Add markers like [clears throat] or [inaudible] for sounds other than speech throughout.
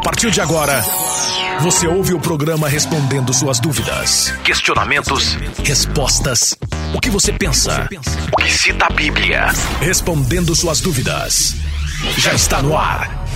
A partir de agora, você ouve o programa respondendo suas dúvidas, questionamentos, respostas. O que você pensa? O que cita a Bíblia? Respondendo suas dúvidas. Já está no ar.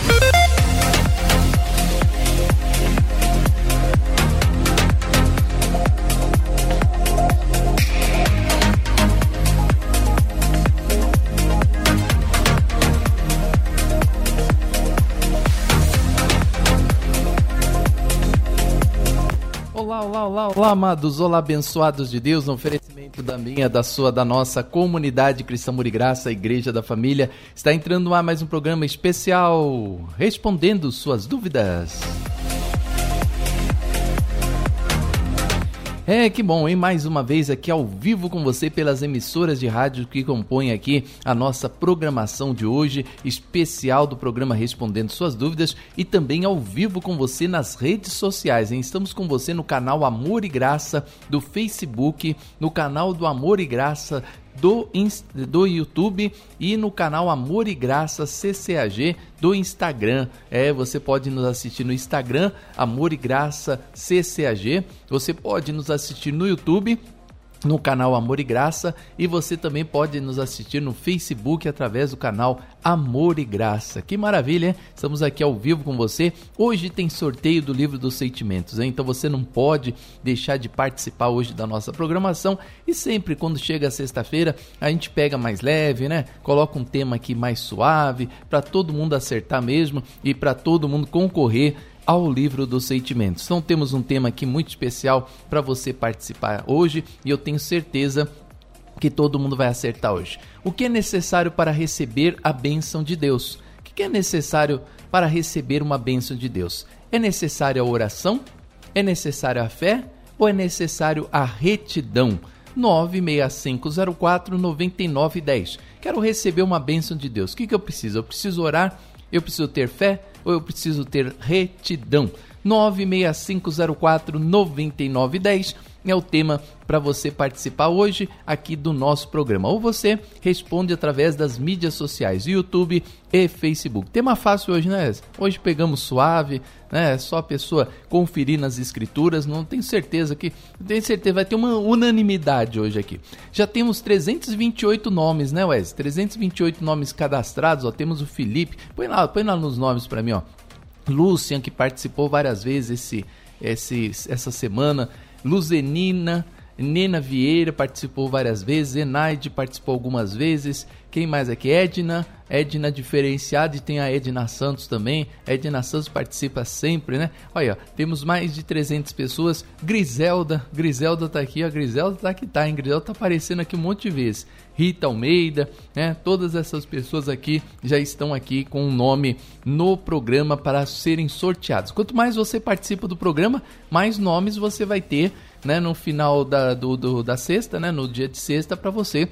Olá, amados, olá, abençoados de Deus, no oferecimento da minha, da sua, da nossa comunidade Cristã Murigraça, Igreja da Família. Está entrando mais um programa especial, respondendo suas dúvidas. É, que bom, hein? Mais uma vez aqui ao vivo com você pelas emissoras de rádio que compõem aqui a nossa programação de hoje, especial do programa Respondendo Suas Dúvidas e também ao vivo com você nas redes sociais, hein? Estamos com você no canal Amor e Graça do Facebook, no canal do Amor e Graça do, do YouTube e no canal Amor e Graça CCAG do Instagram. É, você pode nos assistir no Instagram Amor e Graça CCAG. Você pode nos assistir no YouTube no canal Amor e Graça e você também pode nos assistir no Facebook através do canal Amor e Graça. Que maravilha, hein? Estamos aqui ao vivo com você. Hoje tem sorteio do livro dos sentimentos, hein? então você não pode deixar de participar hoje da nossa programação e sempre quando chega a sexta-feira a gente pega mais leve, né? Coloca um tema aqui mais suave para todo mundo acertar mesmo e para todo mundo concorrer ao livro dos sentimentos. Então temos um tema aqui muito especial para você participar hoje e eu tenho certeza que todo mundo vai acertar hoje. O que é necessário para receber a bênção de Deus? O que é necessário para receber uma bênção de Deus? É necessário a oração? É necessário a fé? Ou é necessário a retidão? 96504 9910. Quero receber uma bênção de Deus. O que, que eu preciso? Eu preciso orar? Eu preciso ter fé? Ou eu preciso ter retidão? 96504 9910 é o tema para você participar hoje aqui do nosso programa. Ou você responde através das mídias sociais, YouTube e Facebook. Tema fácil hoje, né? Hoje pegamos suave, né? Só a pessoa conferir nas escrituras. Não tenho certeza que, tenho certeza vai ter uma unanimidade hoje aqui. Já temos 328 nomes, né, Wes? 328 nomes cadastrados. Ó, temos o Felipe. Põe lá, põe lá nos nomes para mim, ó. Lucian que participou várias vezes esse, esse essa semana. Luzenina, Nena Vieira participou várias vezes, Enaide participou algumas vezes. Quem mais aqui? Edna, Edna diferenciada e tem a Edna Santos também. Edna Santos participa sempre, né? Olha, temos mais de 300 pessoas. Griselda, Griselda tá aqui, a Griselda tá aqui, tá, hein? Griselda tá aparecendo aqui um monte de vezes. Rita Almeida, né? Todas essas pessoas aqui já estão aqui com o um nome no programa para serem sorteados. Quanto mais você participa do programa, mais nomes você vai ter, né? No final da, do, do da sexta, né? No dia de sexta para você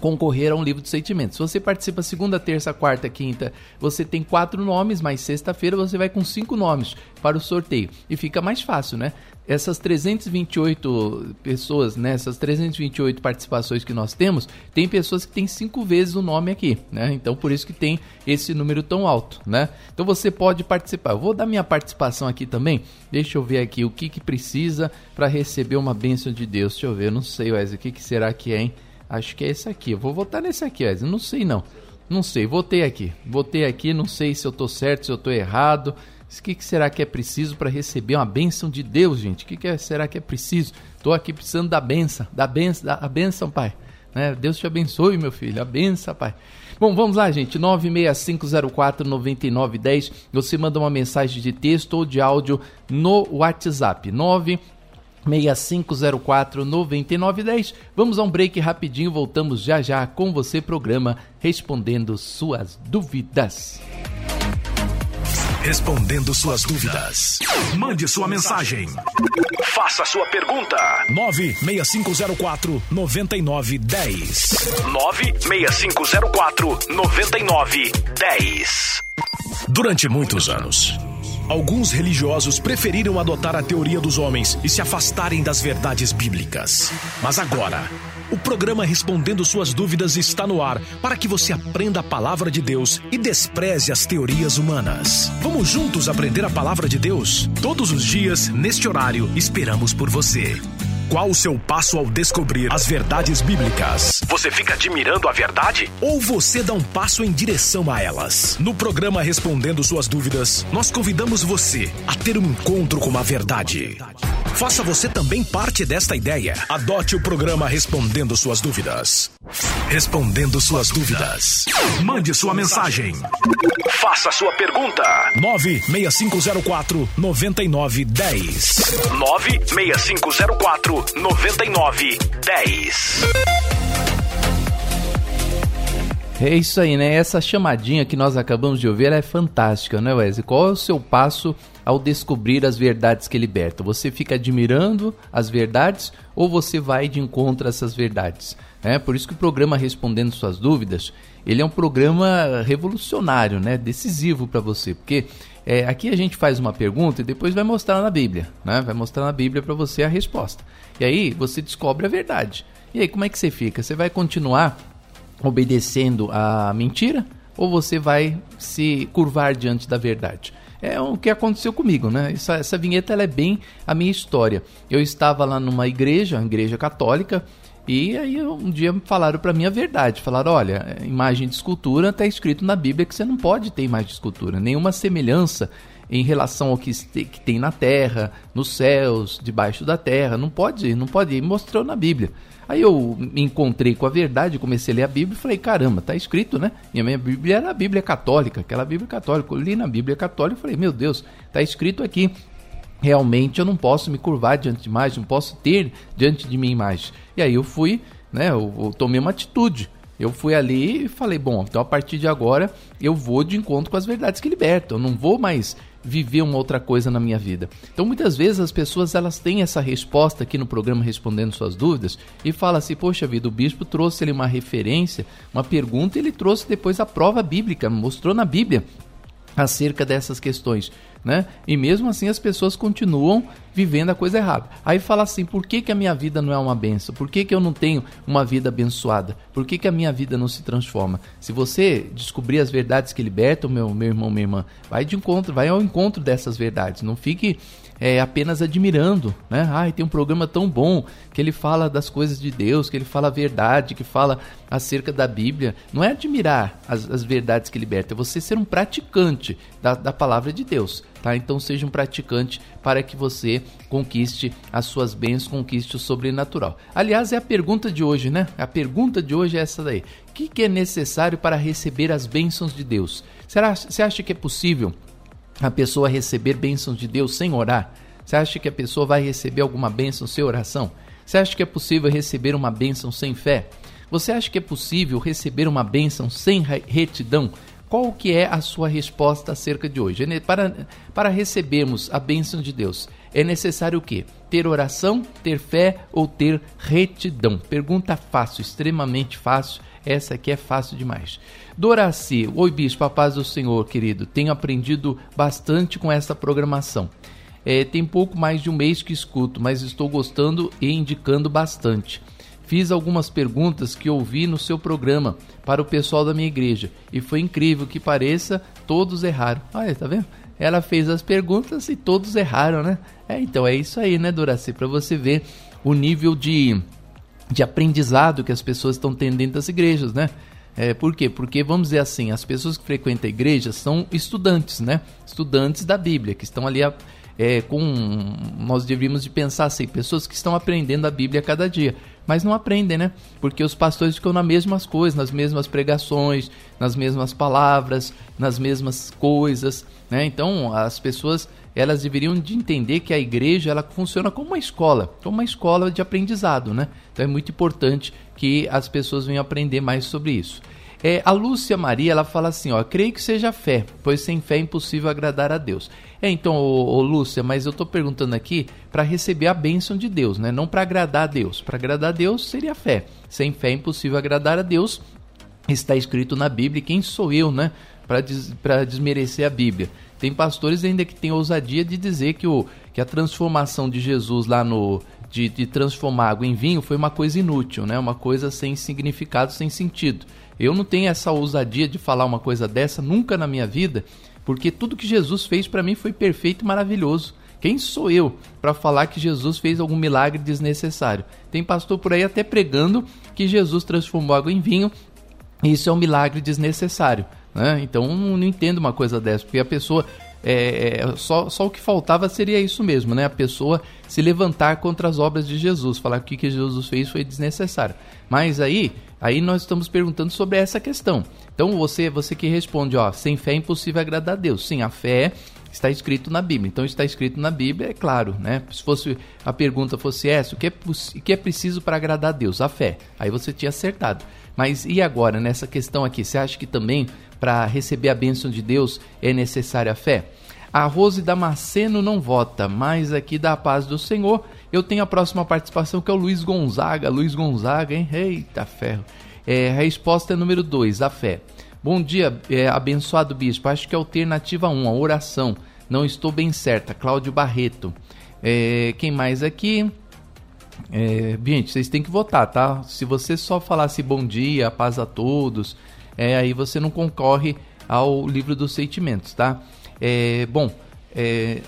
concorrer a um livro de sentimentos. Se você participa segunda, terça, quarta, quinta, você tem quatro nomes, mas sexta-feira você vai com cinco nomes para o sorteio. E fica mais fácil, né? Essas 328 pessoas, né, essas 328 participações que nós temos, tem pessoas que têm cinco vezes o nome aqui, né? Então por isso que tem esse número tão alto, né? Então você pode participar. Eu vou dar minha participação aqui também. Deixa eu ver aqui o que, que precisa para receber uma bênção de Deus. Deixa eu ver, eu não sei, Wesley, o que, que será que é, hein? Acho que é esse aqui. Eu vou votar nesse aqui, Wesley. Não sei não. Não sei, votei aqui. Votei aqui, não sei se eu tô certo, se eu tô errado. O que, que será que é preciso para receber uma bênção de Deus, gente? O que, que é, será que é preciso? Tô aqui precisando da benção, da benção, da benção, Pai. Né? Deus te abençoe, meu filho. A benção, Pai. Bom, vamos lá, gente. 965049910. Você manda uma mensagem de texto ou de áudio no WhatsApp. 9 6504 9910. Vamos a um break rapidinho, voltamos já já com você programa respondendo suas dúvidas. Respondendo suas dúvidas. Mande sua mensagem. Faça sua pergunta. 96504 9910. 96504 9910. Durante muitos anos Alguns religiosos preferiram adotar a teoria dos homens e se afastarem das verdades bíblicas. Mas agora, O programa Respondendo Suas Dúvidas está no ar para que você aprenda a palavra de Deus e despreze as teorias humanas. Vamos juntos aprender a palavra de Deus? Todos os dias, neste horário, esperamos por você. Qual o seu passo ao descobrir as verdades bíblicas? Você fica admirando a verdade? Ou você dá um passo em direção a elas? No programa Respondendo Suas Dúvidas, nós convidamos você a ter um encontro com a verdade. Faça você também parte desta ideia. Adote o programa Respondendo Suas Dúvidas. Respondendo Suas Dúvidas. Mande sua mensagem. Faça sua pergunta. 96504 9910. 96504 9910. É isso aí, né? Essa chamadinha que nós acabamos de ouvir é fantástica, né, Wesley? Qual é o seu passo ao descobrir as verdades que libertam? Você fica admirando as verdades ou você vai de encontro a essas verdades? É, por isso que o programa Respondendo Suas Dúvidas, ele é um programa revolucionário, né? decisivo para você, porque é, aqui a gente faz uma pergunta e depois vai mostrar na Bíblia, né? vai mostrar na Bíblia para você a resposta. E aí você descobre a verdade. E aí como é que você fica? Você vai continuar obedecendo a mentira ou você vai se curvar diante da verdade? É o que aconteceu comigo, né? Essa, essa vinheta é bem a minha história. Eu estava lá numa igreja, igreja católica, e aí um dia falaram para mim a verdade. Falaram, olha, imagem de escultura está escrito na Bíblia que você não pode ter imagem de escultura, nenhuma semelhança em relação ao que, que tem na terra, nos céus, debaixo da terra, não pode, não pode. E mostrou na Bíblia. Aí eu me encontrei com a verdade, comecei a ler a Bíblia e falei, caramba, tá escrito, né? E a minha Bíblia era a Bíblia católica, aquela Bíblia católica. Eu li na Bíblia católica e falei, meu Deus, tá escrito aqui. Realmente eu não posso me curvar diante de imagem, não posso ter diante de mim imagem. E aí eu fui, né? Eu, eu tomei uma atitude. Eu fui ali e falei, bom, então a partir de agora eu vou de encontro com as verdades que libertam. Eu não vou mais viver uma outra coisa na minha vida. Então muitas vezes as pessoas elas têm essa resposta aqui no programa respondendo suas dúvidas e fala assim: "Poxa vida, o bispo trouxe ele uma referência, uma pergunta, e ele trouxe depois a prova bíblica, mostrou na Bíblia acerca dessas questões né? E mesmo assim as pessoas continuam vivendo a coisa errada. Aí fala assim: por que, que a minha vida não é uma benção? Por que, que eu não tenho uma vida abençoada? Por que, que a minha vida não se transforma? Se você descobrir as verdades que libertam, meu, meu irmão, minha irmã, vai de encontro, vai ao encontro dessas verdades. Não fique é, apenas admirando, né? Ai, tem um programa tão bom que ele fala das coisas de Deus, que ele fala a verdade, que fala acerca da Bíblia. Não é admirar as, as verdades que liberta, é você ser um praticante da, da palavra de Deus, tá? Então seja um praticante para que você conquiste as suas bênçãos, conquiste o sobrenatural. Aliás, é a pergunta de hoje, né? A pergunta de hoje é essa daí. O que, que é necessário para receber as bênçãos de Deus? Será, você acha que é possível a pessoa receber bênçãos de Deus sem orar? Você acha que a pessoa vai receber alguma bênção sem oração? Você acha que é possível receber uma bênção sem fé? Você acha que é possível receber uma bênção sem retidão? Qual que é a sua resposta acerca de hoje? Para, para recebermos a bênção de Deus, é necessário o quê? Ter oração, ter fé ou ter retidão? Pergunta fácil, extremamente fácil. Essa aqui é fácil demais. Doraci, oi bispo, a paz do Senhor, querido. Tenho aprendido bastante com essa programação. É, tem pouco mais de um mês que escuto, mas estou gostando e indicando bastante. Fiz algumas perguntas que ouvi no seu programa para o pessoal da minha igreja e foi incrível que pareça, todos erraram. Olha, tá vendo? Ela fez as perguntas e todos erraram, né? É, então é isso aí, né, Doraci? Para você ver o nível de, de aprendizado que as pessoas estão tendo dentro das igrejas, né? É, por quê? Porque, vamos dizer assim, as pessoas que frequentam a igreja são estudantes, né? Estudantes da Bíblia, que estão ali é, com... Nós deveríamos de pensar assim, pessoas que estão aprendendo a Bíblia a cada dia. Mas não aprendem, né? Porque os pastores ficam nas mesmas coisas, nas mesmas pregações, nas mesmas palavras, nas mesmas coisas, né? Então, as pessoas elas deveriam de entender que a igreja ela funciona como uma escola, como uma escola de aprendizado, né? Então é muito importante que as pessoas venham aprender mais sobre isso. É, a Lúcia Maria ela fala assim, ó, creio que seja fé, pois sem fé é impossível agradar a Deus. É, então, ô, ô Lúcia, mas eu estou perguntando aqui para receber a bênção de Deus, né? Não para agradar a Deus. Para agradar a Deus seria fé. Sem fé é impossível agradar a Deus. Está escrito na Bíblia. Quem sou eu, né? Para des, desmerecer a Bíblia. Tem pastores ainda que têm ousadia de dizer que, o, que a transformação de Jesus lá no de, de transformar água em vinho foi uma coisa inútil, né? Uma coisa sem significado, sem sentido. Eu não tenho essa ousadia de falar uma coisa dessa nunca na minha vida, porque tudo que Jesus fez para mim foi perfeito e maravilhoso. Quem sou eu para falar que Jesus fez algum milagre desnecessário? Tem pastor por aí até pregando que Jesus transformou água em vinho, e isso é um milagre desnecessário. Né? Então não entendo uma coisa dessa, porque a pessoa é, é, só, só o que faltava seria isso mesmo, né? A pessoa se levantar contra as obras de Jesus, falar que o que Jesus fez foi desnecessário. Mas aí, aí nós estamos perguntando sobre essa questão. Então você, você que responde, ó, sem fé é impossível agradar a Deus. Sim, a fé está escrito na Bíblia. Então está escrito na Bíblia, é claro, né? Se fosse a pergunta fosse essa, o que é, o que é preciso para agradar a Deus? A fé. Aí você tinha acertado. Mas e agora nessa questão aqui? Você acha que também para receber a bênção de Deus é necessária a fé? A Rose Damasceno não vota, mas aqui da paz do Senhor eu tenho a próxima participação que é o Luiz Gonzaga. Luiz Gonzaga, hein? Eita ferro. É, a resposta é número 2, a fé. Bom dia, é, abençoado bispo. Acho que é alternativa 1, um, a oração. Não estou bem certa. Cláudio Barreto. É, quem mais aqui? É, gente, vocês têm que votar, tá? Se você só falasse bom dia, paz a todos, é, aí você não concorre ao livro dos sentimentos, tá? É, bom, é,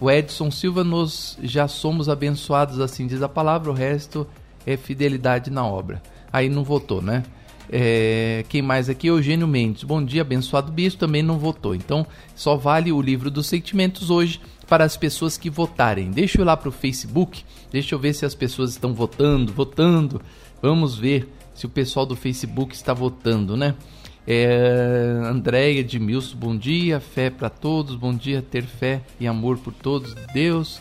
o Edson Silva, nós já somos abençoados, assim diz a palavra, o resto é fidelidade na obra. Aí não votou, né? É, quem mais aqui? Eugênio Mendes. Bom dia, abençoado bispo. Também não votou. Então, só vale o livro dos sentimentos hoje para as pessoas que votarem. Deixa eu ir lá para o Facebook. Deixa eu ver se as pessoas estão votando. Votando. Vamos ver se o pessoal do Facebook está votando, né? É, Andréia Edmilson, bom dia. Fé para todos. Bom dia. Ter fé e amor por todos. Deus.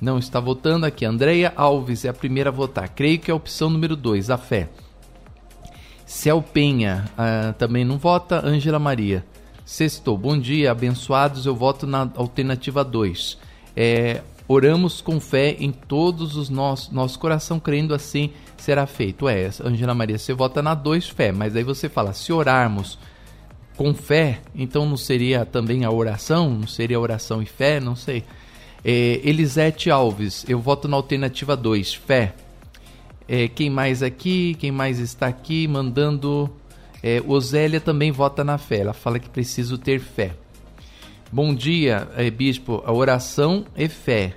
Não está votando aqui. Andréia Alves é a primeira a votar. Creio que é a opção número 2, a fé. Céu Penha uh, também não vota. Ângela Maria. Sextou. Bom dia, abençoados. Eu voto na alternativa 2. É, oramos com fé em todos os nossos nosso coração, crendo assim será feito. É, Ângela Maria, você vota na 2 fé, mas aí você fala, se orarmos com fé, então não seria também a oração? Não seria oração e fé? Não sei. É, Elisete Alves, eu voto na alternativa 2, fé. É, quem mais aqui? Quem mais está aqui mandando? É, Osélia também vota na fé. Ela fala que preciso ter fé. Bom dia, é, bispo. A oração é fé.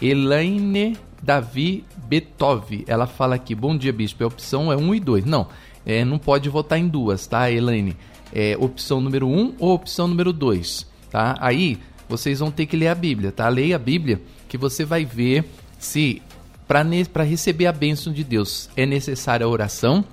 Elaine Davi Betov. Ela fala aqui: Bom dia, bispo. A opção é 1 e 2. Não, é, não pode votar em duas, tá, Elaine? É, opção número 1 ou opção número 2, tá? Aí vocês vão ter que ler a Bíblia, tá? Leia a Bíblia que você vai ver se para receber a bênção de Deus, é necessária a oração,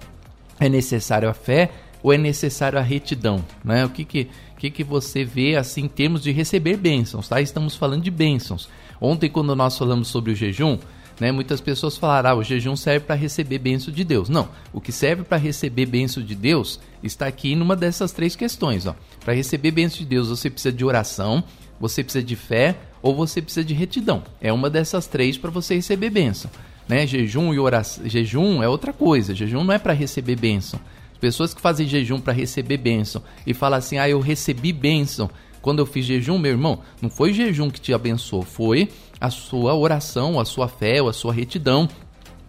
é necessária a fé ou é necessária a retidão? Né? O que, que, que, que você vê assim em termos de receber bênçãos? Tá? Estamos falando de bênçãos. Ontem, quando nós falamos sobre o jejum, né, muitas pessoas falaram: ah, o jejum serve para receber bênção de Deus. Não, o que serve para receber bênção de Deus está aqui numa dessas três questões. Para receber bênção de Deus, você precisa de oração, você precisa de fé ou você precisa de retidão. É uma dessas três para você receber bênção. Né? Jejum e oração. Jejum é outra coisa. Jejum não é para receber bênção. As pessoas que fazem jejum para receber bênção e falam assim: ah, eu recebi bênção quando eu fiz jejum, meu irmão, não foi jejum que te abençoou, foi a sua oração, a sua fé, a sua retidão.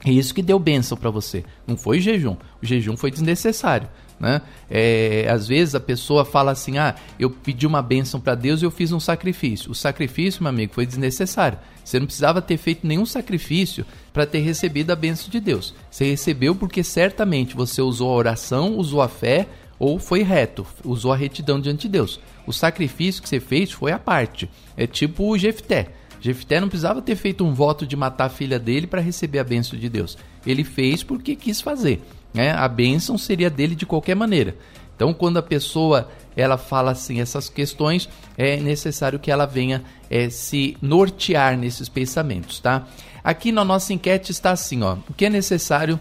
É isso que deu bênção para você. Não foi jejum. O jejum foi desnecessário. Né? É, às vezes a pessoa fala assim: ah, eu pedi uma bênção para Deus e eu fiz um sacrifício. O sacrifício, meu amigo, foi desnecessário. Você não precisava ter feito nenhum sacrifício para ter recebido a bênção de Deus. Você recebeu porque certamente você usou a oração, usou a fé ou foi reto, usou a retidão diante de Deus. O sacrifício que você fez foi a parte. É tipo o Jefté. Jefté não precisava ter feito um voto de matar a filha dele para receber a bênção de Deus. Ele fez porque quis fazer. Né? A bênção seria dele de qualquer maneira. Então, quando a pessoa ela fala assim essas questões, é necessário que ela venha é, se nortear nesses pensamentos, tá? Aqui na nossa enquete está assim, ó, o que é necessário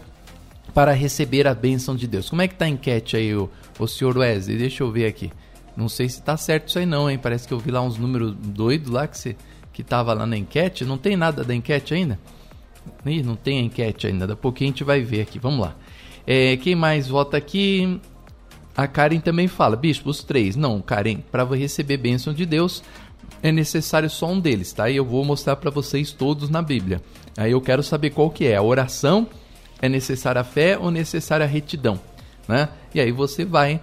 para receber a bênção de Deus? Como é que tá a enquete aí, o, o senhor Wesley? Deixa eu ver aqui. Não sei se tá certo isso aí não, hein? Parece que eu vi lá uns números doidos lá que você que tava lá na enquete. Não tem nada da enquete ainda? Ih, não tem a enquete ainda. Daqui a pouquinho a gente vai ver aqui. Vamos lá. É, quem mais vota aqui? A Karen também fala, bispo, os três. Não, Karen, para receber bênção de Deus, é necessário só um deles, tá? E eu vou mostrar para vocês todos na Bíblia. Aí eu quero saber qual que é. A oração é necessária a fé ou necessária a retidão, né? E aí você vai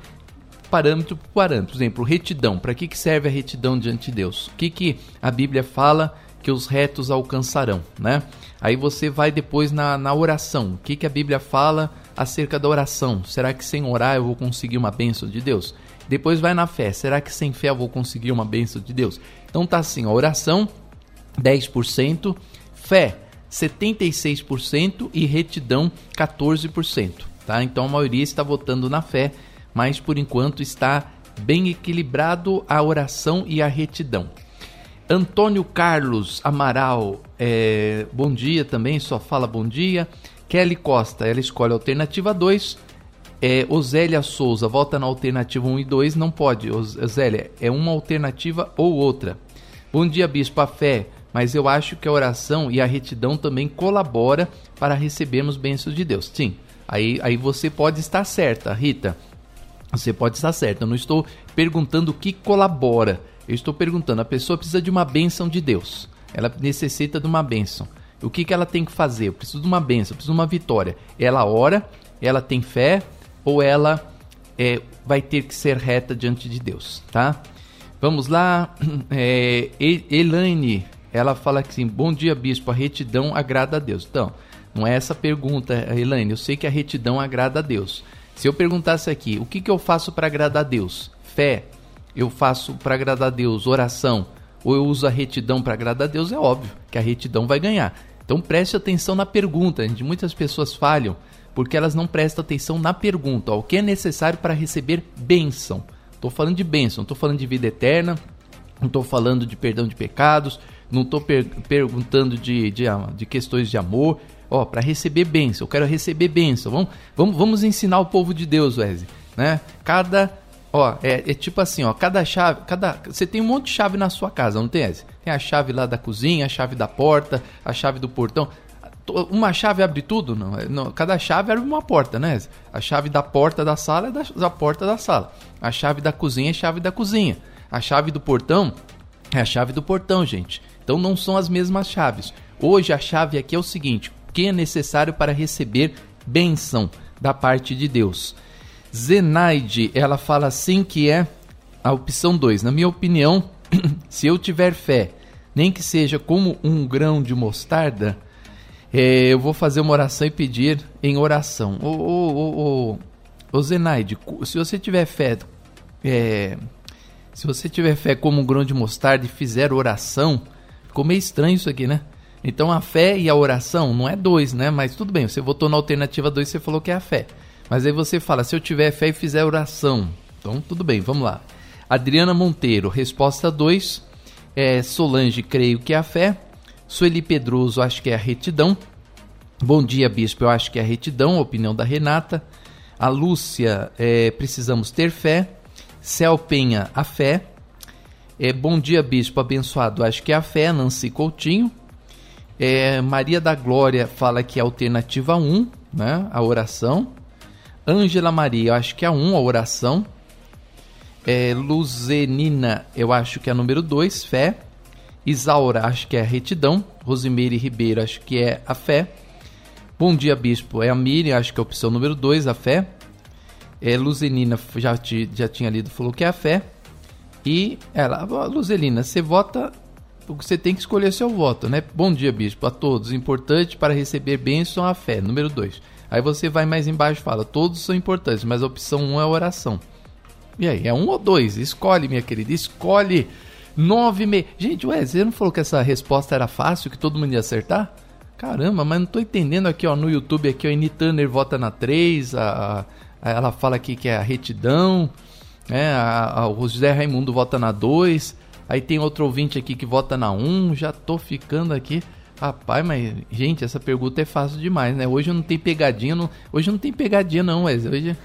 parâmetro por parâmetro. Por exemplo, retidão. Para que, que serve a retidão diante de Deus? O que, que a Bíblia fala que os retos alcançarão, né? Aí você vai depois na, na oração. O que, que a Bíblia fala acerca da oração? Será que sem orar eu vou conseguir uma bênção de Deus? Depois vai na fé. Será que sem fé eu vou conseguir uma bênção de Deus? Então tá assim, a oração 10%, fé 76% e retidão 14%, tá? Então a maioria está votando na fé mas por enquanto está bem equilibrado a oração e a retidão. Antônio Carlos Amaral, é, bom dia também, só fala bom dia. Kelly Costa, ela escolhe a alternativa 2. É, Osélia Souza, volta na alternativa 1 e 2, não pode. Osélia, é uma alternativa ou outra. Bom dia, Bispo, a fé, mas eu acho que a oração e a retidão também colabora para recebermos bênçãos de Deus. Sim, aí, aí você pode estar certa, Rita. Você pode estar certo. Eu não estou perguntando o que colabora. Eu estou perguntando, a pessoa precisa de uma bênção de Deus. Ela necessita de uma bênção. O que, que ela tem que fazer? Eu preciso de uma bênção, eu preciso de uma vitória. Ela ora, ela tem fé ou ela é, vai ter que ser reta diante de Deus, tá? Vamos lá. [clears throat] É, Elaine, ela fala assim: Bom dia, bispo. A retidão agrada a Deus. Então, não é essa pergunta, Elaine. Eu sei que a retidão agrada a Deus. Se eu perguntasse aqui, o que, que eu faço para agradar a Deus? Fé. Eu faço para agradar a Deus oração. Ou eu uso a retidão para agradar a Deus? É óbvio que a retidão vai ganhar. Então preste atenção na pergunta. Muitas pessoas falham porque elas não prestam atenção na pergunta. O que é necessário para receber bênção? Estou falando de bênção, estou falando de vida eterna, não estou falando de perdão de pecados, não estou per perguntando de, de, de questões de amor, ó, para receber bênção, eu quero receber bênção. Vamos, vamos, vamos ensinar o povo de Deus, Wesley, né? Cada, ó, é, é, tipo assim, ó, cada chave, cada, você tem um monte de chave na sua casa, não tem, Wesley? Tem a chave lá da cozinha, a chave da porta, a chave do portão. Uma chave abre tudo? Não, é, não cada chave abre uma porta, né? A chave da porta da sala é da, da porta da sala. A chave da cozinha é a chave da cozinha. A chave do portão é a chave do portão, gente. Então não são as mesmas chaves. Hoje a chave aqui é o seguinte: que é necessário para receber benção da parte de Deus. Zenaide, ela fala assim que é a opção 2. Na minha opinião, [clears throat] se eu tiver fé, nem que seja como um grão de mostarda, é, eu vou fazer uma oração e pedir em oração. Ô, ô, ô, ô, Zenaide, se você tiver fé, é, se você tiver fé como um grão de mostarda e fizer oração, ficou meio estranho isso aqui, né? Então a fé e a oração não é dois, né? Mas tudo bem, você votou na alternativa 2, você falou que é a fé. Mas aí você fala, se eu tiver fé e fizer oração. Então tudo bem, vamos lá. Adriana Monteiro, resposta 2. É, Solange, creio que é a fé. Sueli Pedroso, acho que é a retidão. Bom dia, bispo, eu acho que é a retidão, a opinião da Renata. A Lúcia, é, precisamos ter fé. Cel Penha, a fé. É, bom dia, bispo, abençoado, acho que é a fé. Nancy Coutinho. É, Maria da Glória fala que é alternativa 1, né? A oração. Ângela Maria, eu acho que é a 1, a oração. É, Luzenina, eu acho que é a número 2, fé. Isaura, acho que é a retidão. Rosimeire Ribeiro, acho que é a fé. Bom dia, bispo. É a Miriam, acho que é a opção número 2, a fé. É, Luzenina, já, te, já tinha lido, falou que é a fé. E ela, Luzelina, você vota você tem que escolher seu voto, né? Bom dia, bispo, a todos. Importante para receber bênção a fé. Número 2. Aí você vai mais embaixo e fala: todos são importantes, mas a opção 1 um é oração. E aí, é um ou dois? Escolhe, minha querida, escolhe. Nove me... Gente, ué, você não falou que essa resposta era fácil, que todo mundo ia acertar? Caramba, mas não tô entendendo aqui, ó, no YouTube aqui, ó, Eni Turner vota na 3, a, a, ela fala aqui que é a retidão, né, a, a, o José Raimundo vota na 2, Aí tem outro ouvinte aqui que vota na 1, já tô ficando aqui. Rapaz, mas, gente, essa pergunta é fácil demais, né? Hoje não tem pegadinha, não, hoje não tem pegadinha não, mas hoje,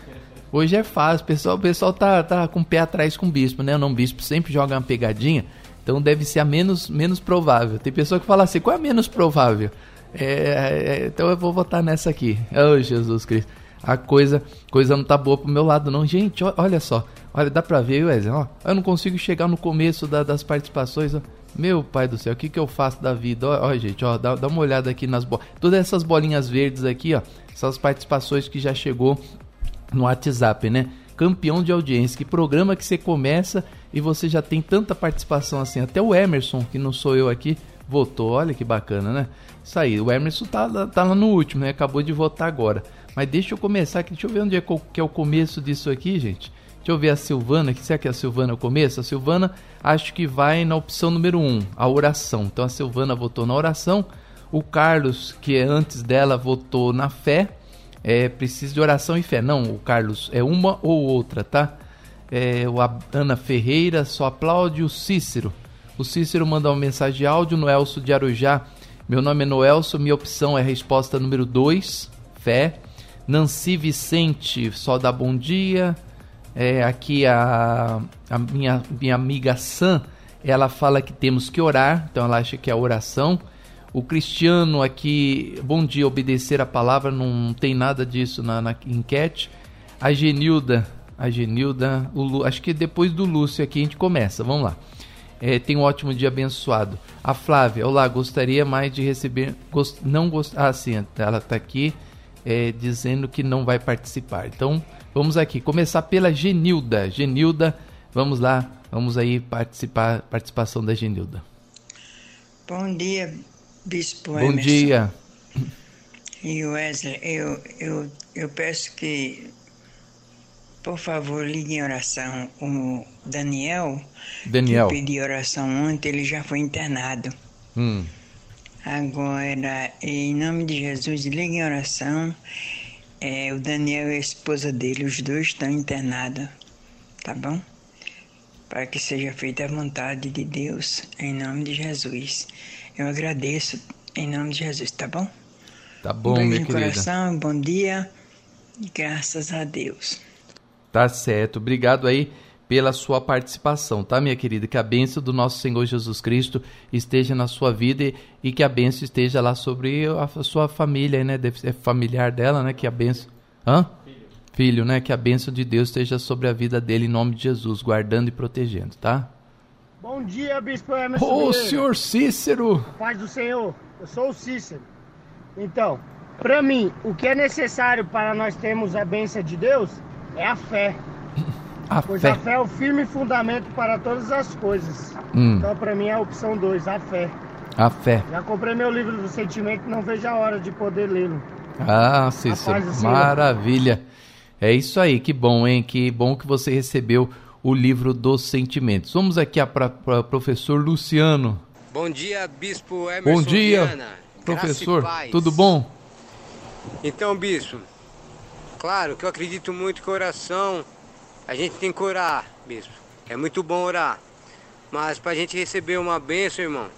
hoje é fácil. O pessoal, o pessoal tá, tá com o pé atrás com o bispo, né? O não bispo sempre joga uma pegadinha, então deve ser a menos, menos provável. Tem pessoa que fala assim, qual é a menos provável? É, é, então eu vou votar nessa aqui. Oh, Jesus Cristo. a coisa, coisa não tá boa pro meu lado não. Gente, olha só. Olha, dá pra ver, Wesley, ó. Eu não consigo chegar no começo da, das participações, ó. Meu pai do céu, o que, que eu faço da vida? Ó, gente, ó, dá, dá uma olhada aqui nas bolas. Todas essas bolinhas verdes aqui, ó. Essas participações que já chegou no WhatsApp, né? Campeão de audiência. Que programa que você começa e você já tem tanta participação assim. Até o Emerson, que não sou eu aqui, votou. Olha que bacana, né? Isso aí. O Emerson tá, tá lá no último, né? Acabou de votar agora. Mas deixa eu começar aqui. Deixa eu ver onde é que é o começo disso aqui, gente. Deixa eu ver a Silvana. Que será que é a Silvana o começo? A Silvana acho que vai na opção número 1, um, a oração. Então a Silvana votou na oração. O Carlos, que é antes dela, votou na fé. É, precisa de oração e fé. Não, o Carlos, é uma ou outra, tá? É, o Ana Ferreira só aplaude o Cícero. O Cícero mandou uma mensagem de áudio no Elso de Arujá. Meu nome é Noelso, minha opção é a resposta número 2, fé. Nancy Vicente só dá bom dia. É, aqui a, a minha, minha amiga Sam, ela fala que temos que orar, então ela acha que é oração. O Cristiano aqui, bom dia, obedecer a palavra, não tem nada disso na, na enquete. A Genilda, a Genilda, o, acho que depois do Lúcio aqui a gente começa, vamos lá. É, tem um ótimo dia abençoado. A Flávia, olá, gostaria mais de receber. Gost, não gost, ah, sim, ela está aqui é, dizendo que não vai participar. Então, vamos aqui. Começar pela Genilda. Genilda, vamos lá, vamos aí participar, participação da Genilda. Bom dia, Bispo Bom Emerson. dia. E Wesley, eu, eu, eu peço que por favor, ligue em oração. O Daniel, Daniel. que pediu oração ontem, ele já foi internado. Hum. Agora, em nome de Jesus, ligue em oração. É, o Daniel e a esposa dele, os dois estão internados, tá bom? Para que seja feita a vontade de Deus, em nome de Jesus. Eu agradeço, em nome de Jesus, tá bom? Tá bom, um beijo minha no querida. coração, bom dia e graças a Deus. Tá certo. Obrigado aí pela sua participação, tá, minha querida? Que a bênção do nosso Senhor Jesus Cristo esteja na sua vida e, que a bênção esteja lá sobre a, sua família, né? Ser familiar dela, né? Que a bênção. Hã? Filho. Filho, né? Que a bênção de Deus esteja sobre a vida dele em nome de Jesus, guardando e protegendo, tá? Bom dia, Bispo Emerson. Ô, oh, senhor Cícero! Paz do Senhor, eu sou o Cícero. Então, para mim, o que é necessário para nós termos a bênção de Deus é a fé. [laughs] A pois fé. a fé é o firme fundamento para todas as coisas. Hum. Então, para mim, é a opção 2, a fé. A fé. Já comprei meu livro do sentimento, não vejo a hora de poder lê-lo. Ah, Cícero, maravilha. É isso aí, que bom, hein? Que bom que você recebeu o livro dos sentimentos. Vamos aqui para o professor Luciano. Bom dia, Bispo Emerson Bom dia, Viana. professor. Tudo bom? Então, Bispo, Claro que eu acredito muito que oração, a gente tem que orar, bispo. É muito bom orar. Mas para a gente receber uma bênção, irmão,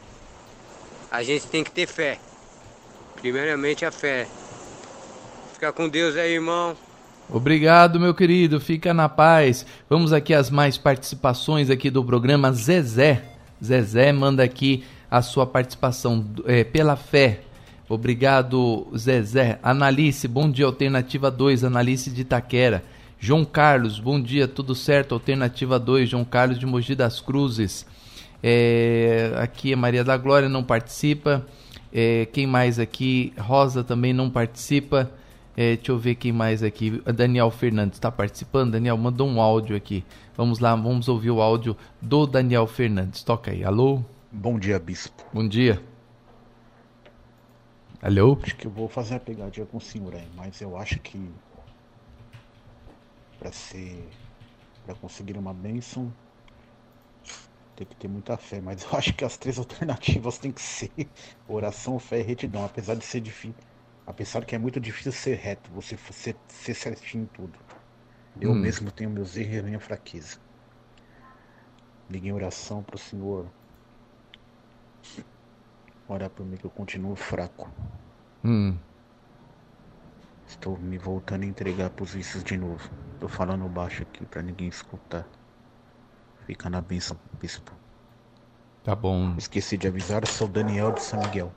a gente tem que ter fé. Primeiramente a fé. Fica com Deus aí, irmão. Obrigado, meu querido. Fica na paz. Vamos aqui às mais participações aqui do programa Zezé. Zezé manda aqui a sua participação é, pela fé. Obrigado, Zezé. Analice, bom dia, alternativa 2, Analice de Itaquera. João Carlos, bom dia, tudo certo, alternativa 2, João Carlos de Mogi das Cruzes. É, aqui é Maria da Glória, não participa. É, quem mais aqui? Rosa também não participa. É, deixa eu ver quem mais aqui. Daniel Fernandes está participando. Daniel, mandou um áudio aqui. Vamos lá, vamos ouvir o áudio do Daniel Fernandes. Toca aí. Alô? Bom dia, bispo. Bom dia. Alô? Acho que eu vou fazer a pegadinha com o senhor aí, mas eu acho que para ser para conseguir uma bênção tem que ter muita fé, mas [laughs] eu acho que as três alternativas tem que ser oração, fé e retidão, apesar de ser difícil, apesar que é muito difícil ser reto, você ser, ser certinho em tudo. Eu hum. mesmo tenho meus erros e minha fraqueza. Liguei oração para o Senhor Ora por mim que eu continuo fraco. Hum. Estou me voltando a entregar pros vícios de novo. Tô falando baixo aqui pra ninguém escutar. Fica na benção, bispo. Tá bom. Esqueci de avisar, sou Daniel de São Miguel.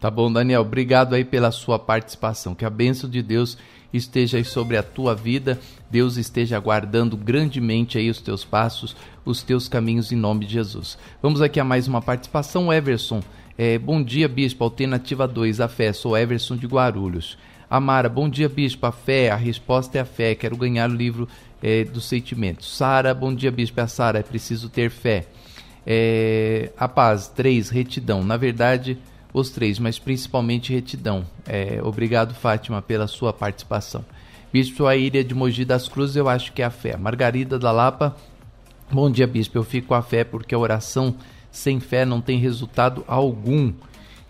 Tá bom, Daniel. Obrigado aí pela sua participação. Que a bênção de Deus esteja aí sobre a tua vida. Deus esteja guardando grandemente aí os teus passos, os teus caminhos em nome de Jesus. Vamos aqui a mais uma participação. Everson, é, bom dia, Bispo. Alternativa 2, a fé. Sou Everson de Guarulhos. Amara, bom dia, Bispo. A fé, a resposta é a fé. Quero ganhar o livro é, dos sentimentos. Sara, bom dia, Bispo. É a Sara, é preciso ter fé. É, a paz, 3, retidão. Na verdade, os três, mas principalmente retidão. É, obrigado, Fátima, pela sua participação. Bispo Aíria de Mogi das Cruzes, eu acho que é a fé. Margarida da Lapa, bom dia, Bispo. Eu fico com a fé porque a oração sem fé não tem resultado algum.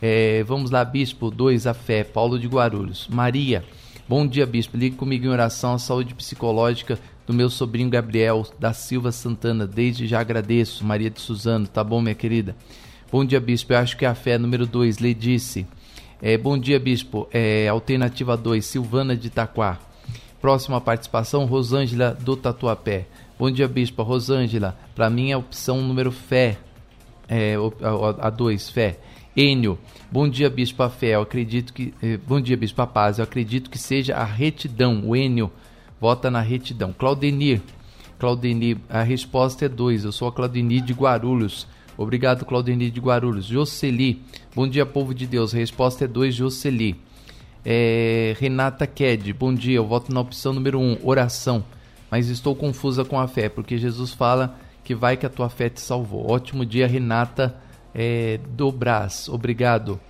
É, vamos lá, Bispo 2, a fé. Paulo de Guarulhos. Maria, bom dia, Bispo. Ligue comigo em oração à saúde psicológica do meu sobrinho Gabriel da Silva Santana. Desde já agradeço. Maria de Suzano, tá bom, minha querida? Bom dia, bispo. Eu acho que é a fé número 2, lhe disse. É, bom dia, bispo. É, alternativa 2, Silvana de Itaquá. Próxima participação, Rosângela do Tatuapé. Bom dia, bispo. Rosângela, para mim é a opção número fé. É, a 2, fé. Enio, bom dia, bispo. A fé. Eu acredito que. Eh, bom dia, bispo. Paz. Eu acredito que seja a retidão. O Enio vota na retidão. Claudenir, Claudenir, a resposta é 2. Eu sou a Claudenir de Guarulhos. Obrigado, Claudinei de Guarulhos. Jocely, bom dia, povo de Deus. A resposta é 2, Jocely. É, Renata Ked, bom dia. Eu voto na opção número 1, um, oração. Mas estou confusa com a fé, porque Jesus fala que vai que a tua fé te salvou. Ótimo dia, Renata é, Dobras. Obrigado.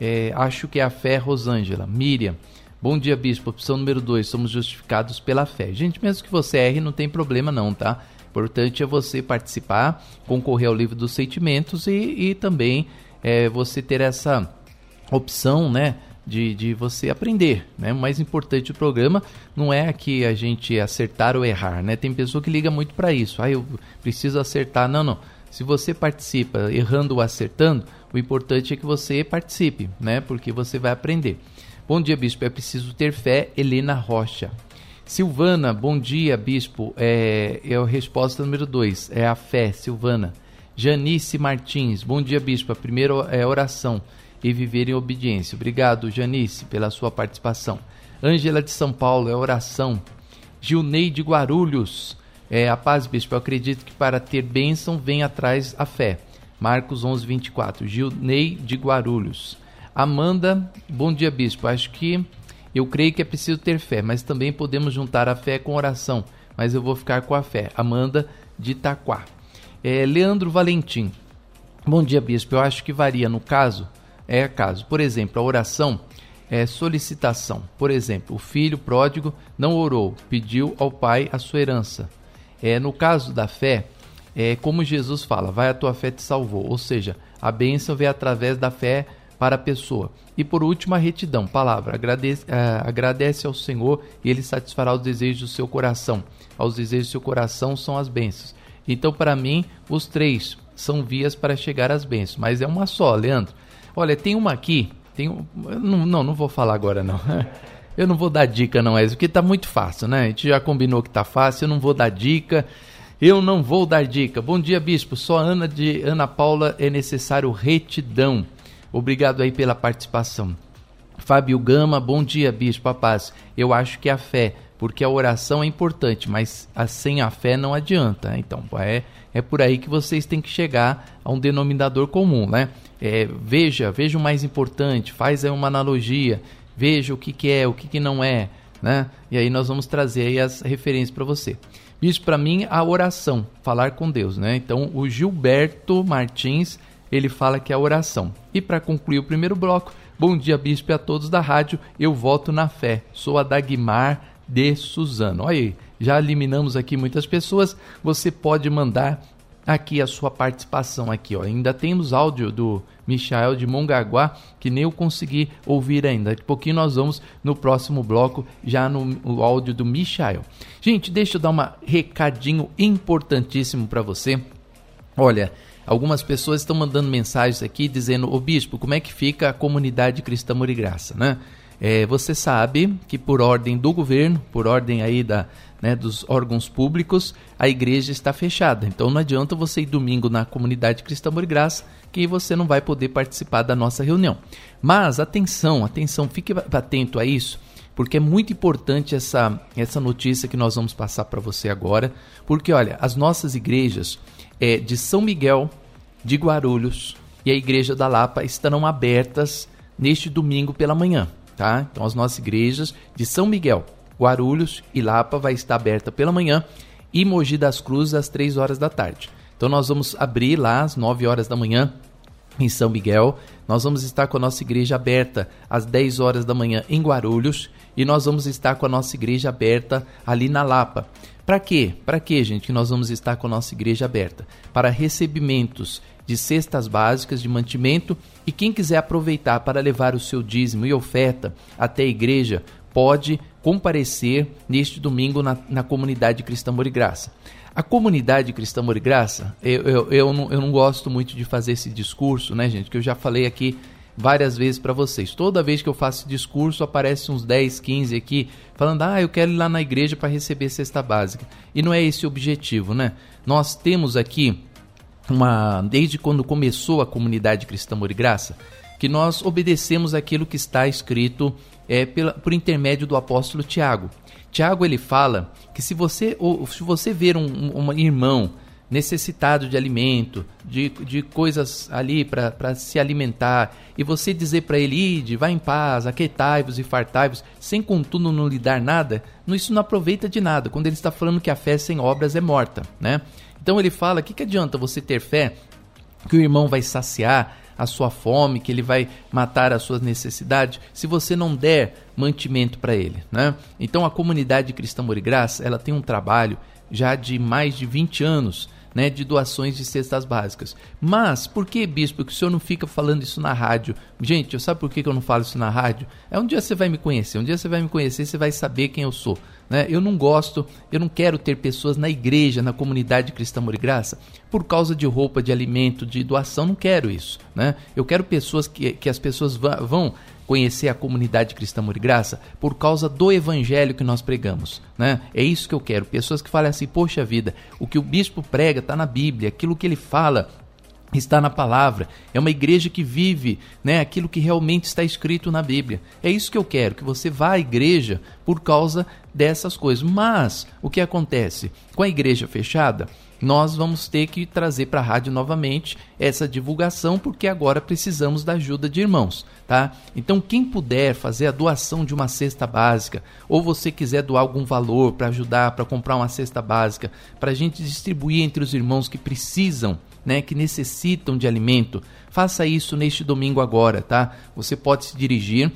É, acho que é a fé, Rosângela. Miriam, bom dia, bispo. Opção número 2, somos justificados pela fé. Gente, mesmo que você erre, não tem problema não, tá? Importante é você participar, concorrer ao livro dos sentimentos e, e também é, você ter essa opção, né? De, de você aprender, né? O mais importante do programa não é aqui a gente acertar ou errar, né? Tem pessoa que liga muito para isso. Ah, eu preciso acertar. Não, não. Se você participa errando ou acertando, o importante é que você participe, né? Porque você vai aprender. Bom dia, bispo. É preciso ter fé, Helena Rocha. Silvana, bom dia, bispo. É, é a resposta número 2, é a fé, Silvana. Janice Martins, bom dia, bispo. A primeira é oração e viver em obediência. Obrigado, Janice, pela sua participação. Ângela de São Paulo, é oração. Gilney de Guarulhos, é a paz, bispo. Eu acredito que para ter bênção vem atrás a fé. Marcos 11, 24. Gilney de Guarulhos. Amanda, bom dia, bispo. Acho que eu creio que é preciso ter fé, mas também podemos juntar a fé com oração. Mas eu vou ficar com a fé. Amanda de Itaquá. É, Leandro Valentim. Bom dia, bispo. Eu acho que varia no caso. É caso. Por exemplo, a oração é solicitação. Por exemplo, o filho pródigo não orou, pediu ao pai a sua herança. É, no caso da fé, é como Jesus fala: vai a tua fé te salvou. Ou seja, a bênção vem através da fé para a pessoa. E por último, a retidão, palavra. Agradece, uh, agradece ao Senhor e Ele satisfará os desejos do seu coração. Aos desejos do seu coração são as bênçãos. Então, para mim, os três são vias para chegar às bênçãos, mas é uma só, Leandro. Olha, tem uma aqui, tem um, não, não, não vou falar agora não. [laughs] Eu não vou dar dica não, é porque tá muito fácil, né? A gente já combinou que tá fácil, eu não vou dar dica. Eu não vou dar dica. Bom dia, bispo. Só Ana de Ana Paula é necessário retidão. Obrigado aí pela participação. Fábio Gama, bom dia, Bispo a paz. Eu acho que a fé, porque a oração é importante, mas sem a fé não adianta. Então, é, é por aí que vocês têm que chegar a um denominador comum, né? É, veja, veja o mais importante, faz aí uma analogia, veja o que, que é, o que, que não é, né? E aí nós vamos trazer aí as referências para você. Isso para mim a oração, falar com Deus, né? Então o Gilberto Martins ele fala que é a oração. E para concluir o primeiro bloco, bom dia, bispo, e a todos da rádio. Eu voto na fé. Sou a Dagmar de Suzano. Olha aí, já eliminamos aqui muitas pessoas. Você pode mandar aqui a sua participação aqui, ó. Ainda temos áudio do Michael de Mongaguá que nem eu consegui ouvir ainda. Daqui a pouquinho nós vamos no próximo bloco já no, no áudio do Michael. Gente, deixa eu dar um recadinho importantíssimo para você. Olha, Algumas pessoas estão mandando mensagens aqui dizendo: Ô bispo, como é que fica a comunidade cristã Morigraça, né? É, você sabe que por ordem do governo, por ordem aí da, né, dos órgãos públicos, a igreja está fechada. Então não adianta você ir domingo na comunidade cristã Morigraça que você não vai poder participar da nossa reunião. Mas atenção, atenção, fique atento a isso, porque é muito importante essa, essa notícia que nós vamos passar para você agora, porque olha, as nossas igrejas é, de São Miguel, de Guarulhos e a Igreja da Lapa estarão abertas neste domingo pela manhã, tá? Então as nossas igrejas de São Miguel, Guarulhos e Lapa vai estar aberta pela manhã e Mogi das Cruzes às 3 horas da tarde. Então nós vamos abrir lá às 9 horas da manhã em São Miguel. Nós vamos estar com a nossa igreja aberta às 10 horas da manhã em Guarulhos e nós vamos estar com a nossa igreja aberta ali na Lapa. Para quê? Para quê, gente, que nós vamos estar com a nossa igreja aberta? Para recebimentos de cestas básicas de mantimento e quem quiser aproveitar para levar o seu dízimo e oferta até a igreja pode comparecer neste domingo na, na comunidade Cristã Amor e Graça. A comunidade Cristã Amor e Graça, eu, eu, eu, não, eu não gosto muito de fazer esse discurso, né, gente? Que eu já falei aqui várias vezes para vocês. Toda vez que eu faço discurso, aparece uns 10, 15 aqui falando: "Ah, eu quero ir lá na igreja para receber cesta básica". E não é esse o objetivo, né? Nós temos aqui uma desde quando começou a comunidade Cristã Amor e Graça, que nós obedecemos aquilo que está escrito é, pela, por intermédio do apóstolo Tiago. Tiago ele fala que se você ou, se você ver um, um irmão necessitado de alimento, de, de coisas ali para se alimentar, e você dizer para ele, ide, vá em paz, aquietai-vos e fartai-vos, sem contudo não lhe dar nada, isso não aproveita de nada, quando ele está falando que a fé sem obras é morta, né? Então ele fala, que, que adianta você ter fé que o irmão vai saciar a sua fome, que ele vai matar as suas necessidades, se você não der mantimento para ele, né? Então a comunidade Cristã Amor e Graça, ela tem um trabalho já de mais de 20 anos né, de doações de cestas básicas. Mas por que, bispo, que o senhor não fica falando isso na rádio? Gente, eu sabe por que eu não falo isso na rádio? É um dia você vai me conhecer, um dia você vai me conhecer, você vai saber quem eu sou. Né? Eu não gosto, eu não quero ter pessoas na igreja, na comunidade cristã Amor e Graça, por causa de roupa, de alimento, de doação, não quero isso. Né? Eu quero pessoas que, que as pessoas vão conhecer a comunidade cristã Amor e Graça por causa do evangelho que nós pregamos, né? É isso que eu quero, pessoas que falem assim: "Poxa vida, o que o bispo prega está na Bíblia, aquilo que ele fala está na palavra. É uma igreja que vive, né, aquilo que realmente está escrito na Bíblia. É isso que eu quero, que você vá à igreja por causa dessas coisas. Mas o que acontece? Com a igreja fechada, nós vamos ter que trazer para a rádio novamente essa divulgação, porque agora precisamos da ajuda de irmãos, tá? Então, quem puder fazer a doação de uma cesta básica, ou você quiser doar algum valor para ajudar, para comprar uma cesta básica, para a gente distribuir entre os irmãos que precisam, né, que necessitam de alimento, faça isso neste domingo agora, tá? Você pode se dirigir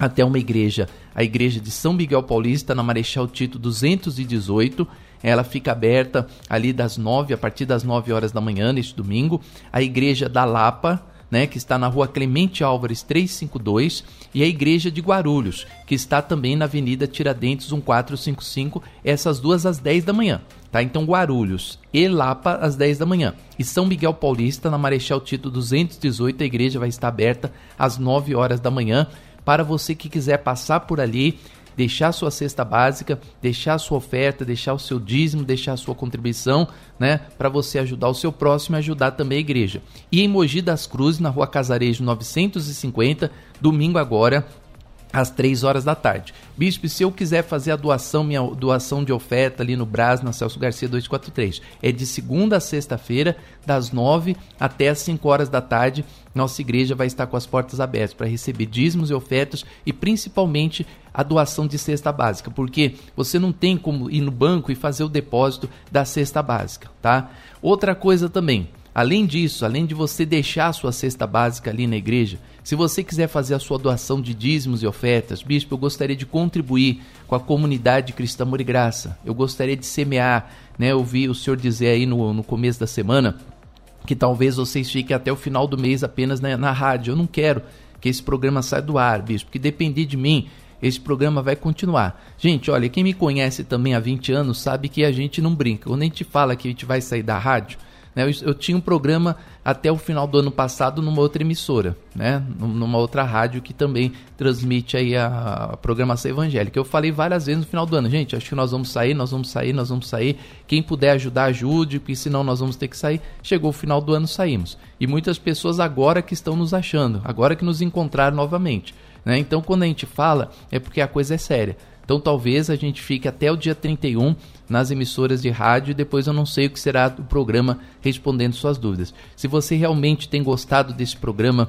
até uma igreja, a igreja de São Miguel Paulista, na Marechal Tito 218, ela fica aberta ali das nove, a partir das nove horas da manhã, neste domingo. A Igreja da Lapa, né, que está na rua Clemente Álvares 352, e a Igreja de Guarulhos, que está também na Avenida Tiradentes 1455, essas duas às 10 da manhã. Tá? Então Guarulhos e Lapa às 10 da manhã. E São Miguel Paulista, na Marechal Tito 218, a igreja vai estar aberta às 9 horas da manhã. Para você que quiser passar por ali, deixar sua cesta básica, deixar sua oferta, deixar o seu dízimo, deixar sua contribuição, né, para você ajudar o seu próximo e ajudar também a igreja. E em Mogi das Cruzes, na Rua Casarejo 950, domingo agora, às 3 horas da tarde. Bispo, se eu quiser fazer a doação, minha doação de oferta ali no Brás, na Celso Garcia 243, é de segunda a sexta-feira, das 9 até as 5 horas da tarde. Nossa igreja vai estar com as portas abertas para receber dízimos e ofertas e principalmente a doação de cesta básica, porque você não tem como ir no banco e fazer o depósito da cesta básica, tá? Outra coisa também, Além disso, além de você deixar a sua cesta básica ali na igreja, se você quiser fazer a sua doação de dízimos e ofertas, bispo, eu gostaria de contribuir com a comunidade cristã Amor e Graça. Eu gostaria de semear, né? Eu vi o senhor dizer aí no, no começo da semana que talvez vocês fiquem até o final do mês apenas na, na rádio. Eu não quero que esse programa saia do ar, bispo, porque depender de mim, esse programa vai continuar. Gente, olha, quem me conhece também há 20 anos sabe que a gente não brinca. Quando a gente fala que a gente vai sair da rádio, Né? Eu, eu, tinha um programa até o final do ano passado numa outra emissora, né? numa outra rádio que também transmite aí a, a, programação evangélica. Eu falei várias vezes no final do ano, gente, acho que nós vamos sair, nós vamos sair, nós vamos sair. Quem puder ajudar, ajude, porque senão nós vamos ter que sair. Chegou o final do ano, saímos. E muitas pessoas agora que estão nos achando, agora que nos encontraram novamente. Né? Então, quando a gente fala, é porque a coisa é séria. Então talvez a gente fique até o dia 31 nas emissoras de rádio e depois eu não sei o que será o programa respondendo suas dúvidas. Se você realmente tem gostado desse programa,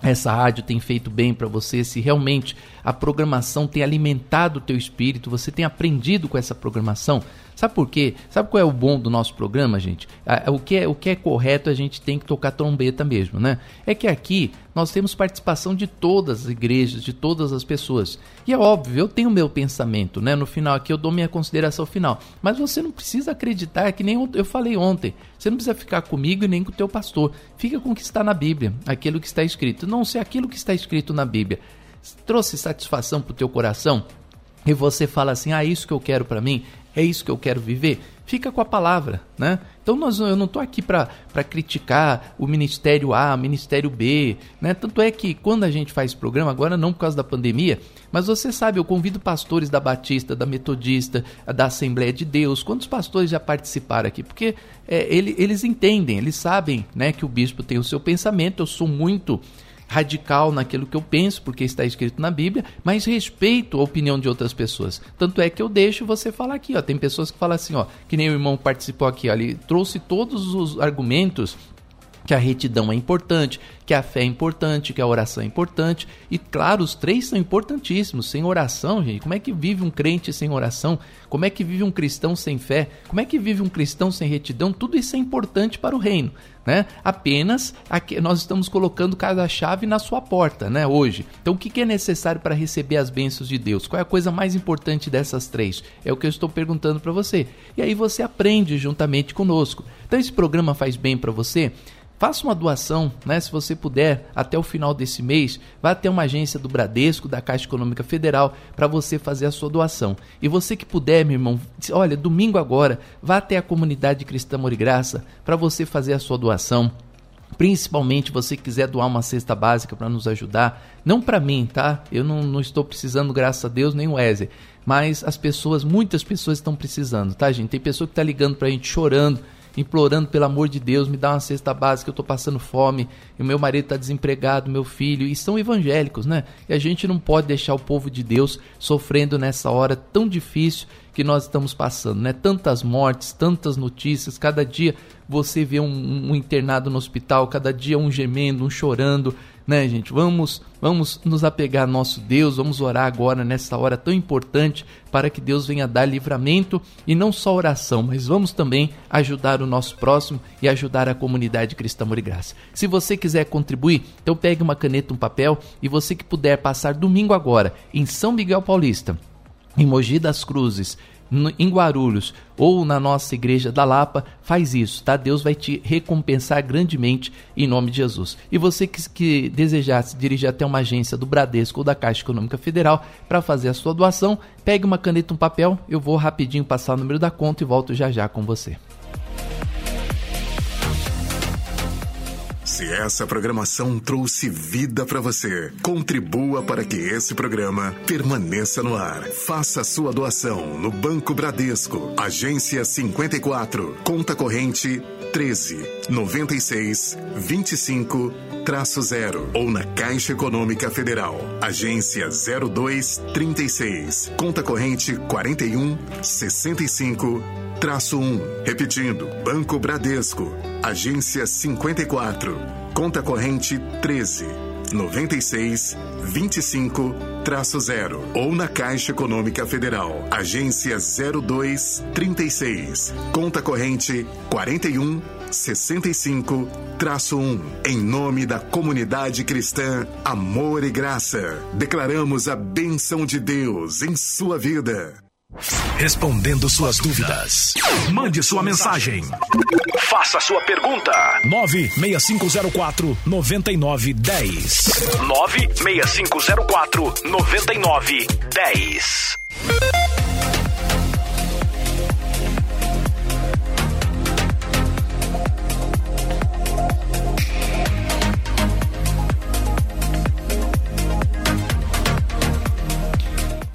essa rádio tem feito bem para você, se realmente a programação tem alimentado o teu espírito, você tem aprendido com essa programação, Sabe por quê? Sabe qual é o bom do nosso programa, gente? O que é, o que é correto a gente tem que tocar trombeta mesmo, né? É que aqui nós temos participação de todas as igrejas, de todas as pessoas. E é óbvio, eu tenho meu pensamento, né? No final aqui eu dou minha consideração final. Mas você não precisa acreditar, que nem eu falei ontem. Você não precisa ficar comigo e nem com o teu pastor. Fica com o que está na Bíblia, aquilo que está escrito. Não se aquilo que está escrito na Bíblia trouxe satisfação para o teu coração, e você fala assim: "Ah, isso que eu quero para mim, é isso que eu quero viver? Fica com a palavra, né? Então nós, eu não estou aqui para criticar o Ministério A, o Ministério B, né? Tanto é que quando a gente faz programa, agora não por causa da pandemia, mas você sabe, eu convido pastores da Batista, da Metodista, da Assembleia de Deus. Quantos pastores já participaram aqui? Porque é, ele, eles entendem, eles sabem né, que o bispo tem o seu pensamento, eu sou muito radical naquilo que eu penso, porque está escrito na Bíblia, mas respeito a opinião de outras pessoas. Tanto é que eu deixo você falar aqui, ó. Tem pessoas que falam assim, ó, que nem o irmão participou aqui, ó, ele trouxe todos os argumentos que a retidão é importante, que a fé é importante, que a oração é importante. E claro, os três são importantíssimos. Sem oração, gente, como é que vive um crente sem oração? Como é que vive um cristão sem fé? Como é que vive um cristão sem retidão? Tudo isso é importante para o reino né? Apenas aqui, nós estamos colocando cada chave na sua porta, né? Hoje. Então, o que é necessário para receber as bênçãos de Deus? Qual é a coisa mais importante dessas três? É o que eu estou perguntando para você. E aí você aprende juntamente conosco. Então, esse programa faz bem para você? Faça uma doação, né? Se você puder, até o final desse mês, vá até uma agência do Bradesco, da Caixa Econômica Federal, para você fazer a sua doação. E você que puder, meu irmão, olha, domingo agora, vá até a comunidade Cristã Morigraça para você fazer a sua doação. Principalmente você quiser doar uma cesta básica para nos ajudar, não para mim, tá? Eu não, não, estou precisando, graças a Deus, nem o Wesley. Mas as pessoas, muitas pessoas estão precisando, tá, gente? Tem pessoa que está ligando para a gente chorando, implorando pelo amor de Deus, me dá uma cesta básica, eu estou passando fome, e o meu marido está desempregado, meu filho, e são evangélicos, né? E a gente não pode deixar o povo de Deus sofrendo nessa hora tão difícil que nós estamos passando, né? Tantas mortes, tantas notícias, cada dia você vê um, um internado no hospital, cada dia um gemendo, um chorando, né, gente? Vamos, vamos nos apegar ao nosso Deus, vamos orar agora nessa hora tão importante para que Deus venha dar livramento e não só oração, mas vamos também ajudar o nosso próximo e ajudar a comunidade cristã Amor e Graça. Se você quiser contribuir, então pegue uma caneta, um papel e você que puder passar domingo agora em São Miguel Paulista, em Mogi das Cruzes, em Guarulhos ou na nossa igreja da Lapa, faz isso, tá? Deus vai te recompensar grandemente em nome de Jesus. E você que, que desejar se dirigir até uma agência do Bradesco ou da Caixa Econômica Federal para fazer a sua doação, pegue uma caneta e um papel, eu vou rapidinho passar o número da conta e volto já já com você. Se essa programação trouxe vida para você, contribua para que esse programa permaneça no ar. Faça sua doação no Banco Bradesco, agência 54, conta corrente 13 96 25 traço 0 ou na Caixa Econômica Federal, agência 02 36, conta corrente 41 65 traço 1. Repetindo, Banco Bradesco, agência 54, conta corrente 13 96 25 traço 0 ou na Caixa Econômica Federal, agência 02 36, conta corrente 41 65 traço 1. Em nome da comunidade cristã Amor e Graça, declaramos a benção de Deus em sua vida. Respondendo suas dúvidas. Mande sua mensagem. Faça sua pergunta. 96504 9910. 96504 9910.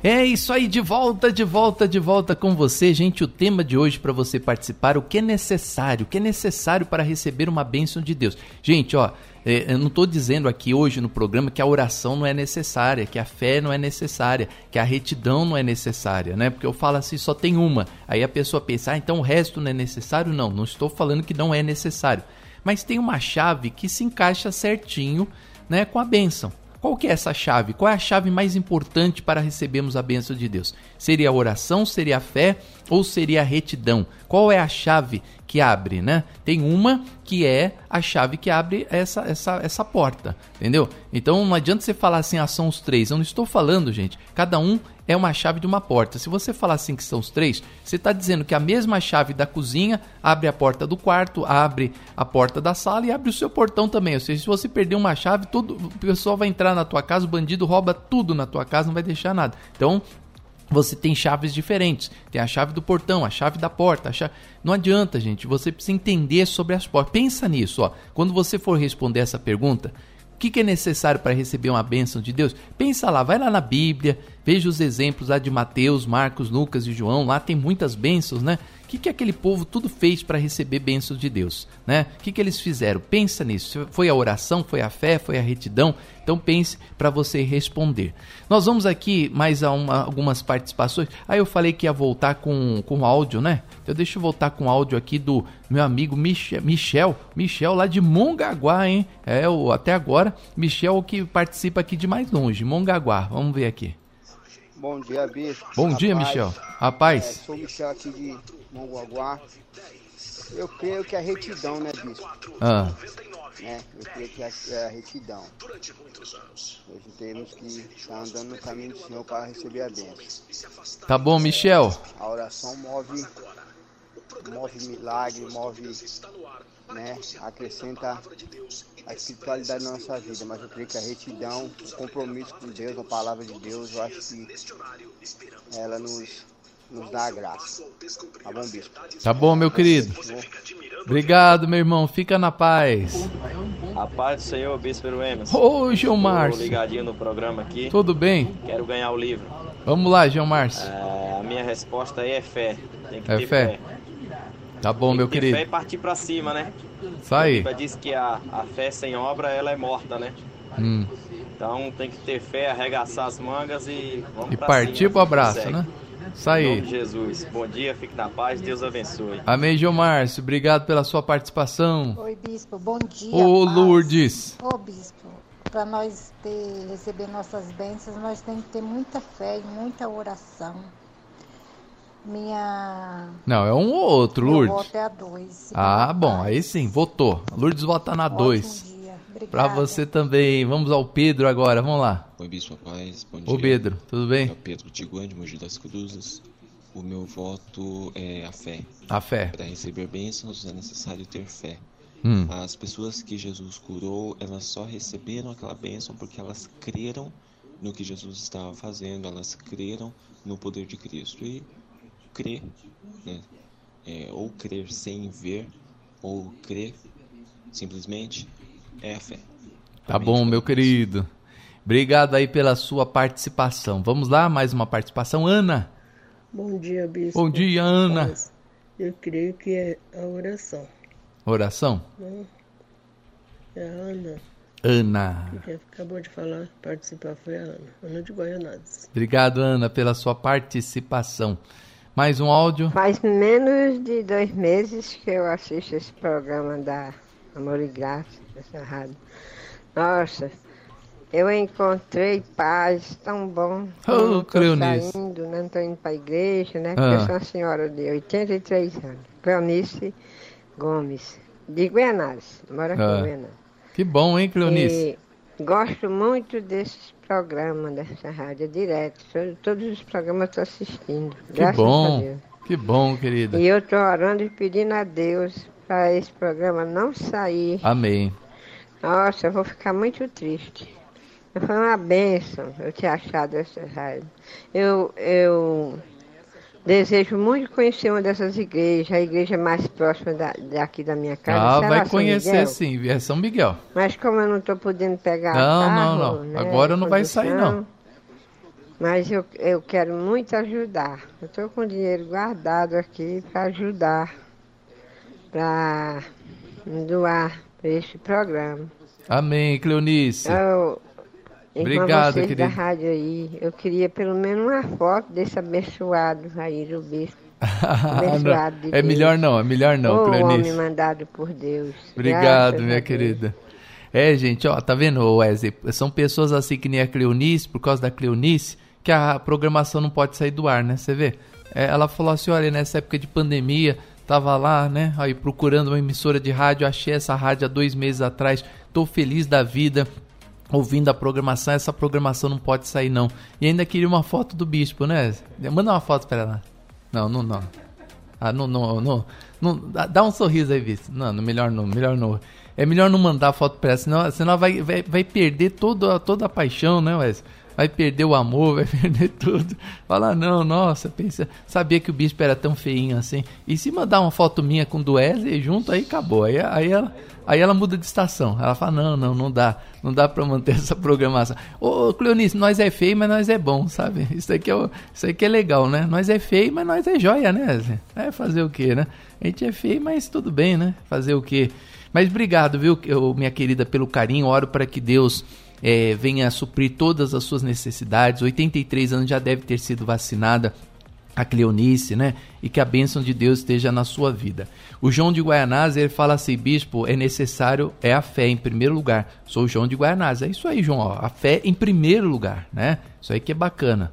É isso aí, de volta, de volta, de volta com você, gente. O tema de hoje para você participar, o que é necessário, o que é necessário para receber uma bênção de Deus. Gente, ó, é, eu não estou dizendo aqui hoje no programa que a oração não é necessária, que a fé não é necessária, que a retidão não é necessária, né? Porque eu falo assim, só tem uma. Aí a pessoa pensa, ah, então o resto não é necessário? Não, não estou falando que não é necessário. Mas tem uma chave que se encaixa certinho né, com a bênção. Qual que é essa chave? Qual é a chave mais importante para recebermos a bênção de Deus? Seria a oração, seria a fé ou seria a retidão? Qual é a chave que abre, né? Tem uma que é a chave que abre essa, essa, essa porta, entendeu? Então não adianta você falar assim, ah, são os três. Eu não estou falando, gente. Cada um é uma chave de uma porta. Se você falar assim que são os três, você está dizendo que a mesma chave da cozinha abre a porta do quarto, abre a porta da sala e abre o seu portão também. Ou seja, se você perder uma chave, todo, o pessoal vai entrar na tua casa, o bandido rouba tudo na tua casa, não vai deixar nada. Então, você tem chaves diferentes. Tem a chave do portão, a chave da porta. Chave... Não adianta, gente. Você precisa entender sobre as portas. Pensa nisso, ó. Quando você for responder essa pergunta, o que, que é necessário para receber uma bênção de Deus? Pensa lá, vai lá na Bíblia, veja os exemplos lá de Mateus, Marcos, Lucas e João. Lá tem muitas bênçãos, né? Que, que aquele povo tudo fez para receber bênçãos de Deus? Né? O que, que eles fizeram? Pensa nisso. Foi a oração, foi a fé, foi a retidão? Então pense para você responder. Nós vamos aqui mais a uma, algumas participações. Aí eu falei que ia voltar com, com áudio, né? Então deixa eu voltar com áudio aqui do meu amigo Michel, Michel, Michel lá de Mongaguá, hein? É, o, até agora, Michel que participa aqui de mais longe, Mongaguá. Vamos ver aqui. Bom dia, Bispo. Bom Rapaz, dia, Michel. Rapaz. É, sou Michel aqui de Mongaguá. Eu creio que é retidão, né, Bispo? Ah. É, eu creio que é, é a retidão. Nós temos que estar andando no caminho do Senhor para receber a bênção. Tá bom, Michel. A oração move, move milagre, move, né, acrescenta a espiritualidade na nossa vida, mas eu creio que a retidão, o compromisso com Deus, a palavra de Deus, eu acho que ela nos, nos dá a graça. Tá bom, bispo? Tá bom, meu querido. Obrigado, meu irmão. Fica na paz. A paz do Senhor, Bispo Emerson. Ô, Gilmar. ligadinho no programa aqui. Tudo bem? Quero ganhar o livro. Vamos lá, Gilmar. É, a minha resposta aí é fé. Tem que é ter fé. fé. Tá bom, meu querido. fé e partir pra cima, né? Isso aí. A diz que a, a fé sem obra, ela é morta, né? Hum. Então tem que ter fé, arregaçar as mangas e vamos E partir cima, pro abraço, né? Isso aí. Em nome de Jesus. Bom dia, fique na paz, Deus abençoe. Amém, Gilmárcio. Obrigado pela sua participação. Oi, bispo. Bom dia. Ô, Lourdes. Ô, bispo. Para nós ter, receber nossas bênçãos, nós temos que ter muita fé e muita oração. Minha. Não, é um ou outro, Lourdes. Voto é a dois. Ah, bom, aí sim, votou. Lourdes vota na dois. Para você também. Vamos ao Pedro agora, vamos lá. Oi, Bispo Paz. Bom dia. Ô, Pedro, tudo bem? É o Pedro Tiguan, de Mogi das Cruzes. O meu voto é a fé. A fé. Para receber bênçãos é necessário ter fé. Hum. As pessoas que Jesus curou, elas só receberam aquela bênção porque elas creram no que Jesus estava fazendo, elas creram no poder de Cristo. E crer, né? É, ou crer sem ver, ou crer simplesmente é a fé. Tá bom, meu querido. Obrigado aí pela sua participação. Vamos lá, mais uma participação. Ana. Bom dia, Bispo. Bom dia, Ana. Eu creio que é a oração. Oração? Não. É a Ana. Ana. Quem acabou de falar, participar foi a Ana. Ana de Goianades. Obrigado, Ana, pela sua participação. Mais um áudio? Faz menos de dois meses que eu assisto esse programa da Amor e Graça, essa rádio. Nossa, eu encontrei paz tão bom. Oh, nisso. Saindo, né? não estou indo para a igreja, né? Porque ah. eu sou uma senhora de 83 anos. Cleonice Gomes, de Guianares. Mora aqui ah. em Guianares. Que bom, hein, Cleonice? E gosto muito desses programas dessa rádio, direto. Todos os programas estou assistindo. Que bom. Que bom, querida. E eu estou orando e pedindo a Deus para esse programa não sair. Amém. Nossa, eu vou ficar muito triste. Foi uma benção eu ter achado essa rádio. Eu, eu desejo muito conhecer uma dessas igrejas, a igreja mais próxima da, daqui da minha casa. Ah, vai conhecer sim, é São Miguel. Mas como eu não estou podendo pegar Não, carro, não, não. Né, Agora não vai sair, não. Mas eu, eu quero muito ajudar. Eu estou com dinheiro guardado aqui para ajudar, para doar para este programa. Amém, Cleonice. Eu, Obrigado, vocês querido. da rádio aí, eu queria pelo menos uma foto desse abençoado aí do bispo. [laughs] Abençoado de é melhor não, é melhor não, Ô, Cleonice. homem mandado por Deus. Obrigado, Graças minha querida. É, gente, ó, tá vendo, Wesley? São pessoas assim que nem a Cleonice, por causa da Cleonice, que a programação não pode sair do ar, né? Você vê? É, ela falou assim: olha, nessa época de pandemia, tava lá, né? Aí procurando uma emissora de rádio, achei essa rádio há dois meses atrás, tô feliz da vida. Ouvindo a programação, essa programação não pode sair, não. E ainda queria uma foto do bispo, né? Manda uma foto pra ela. Não, não, não. Ah, não, não, não, não- dá, um sorriso aí, Vitor. Não, melhor não, melhor não. É melhor não mandar foto pra ela, senão, senão vai, vai, vai perder toda, toda a paixão, né, Wes? Vai perder o amor, [laughs] vai perder tudo. Fala, não, nossa, pensa, sabia que o bispo era tão feinho assim. E se mandar uma foto minha com o Wesley junto, aí acabou. Aí, aí, ela, aí ela muda de estação. Ela fala, não, não, não dá. Não dá pra manter [laughs] essa programação. Ô, Cleonice, nós é feio, mas nós é bom, sabe? [laughs] Isso aqui é, isso aqui é legal, né? Nós é feio, mas nós é joia, né? É fazer o quê, né? A gente é feio, mas tudo bem, né? Fazer o quê? Mas obrigado, viu, minha querida, pelo carinho. Oro para que Deus eh, venha suprir todas as suas necessidades. 83 anos já deve ter sido vacinada a Cleonice, né? E que a bênção de Deus esteja na sua vida. O João de Guaianás, ele fala assim, bispo, é necessário, é a fé em primeiro lugar. Sou o João de Guaianás. É isso aí, João, ó, a fé em primeiro lugar, né? Isso aí que é bacana.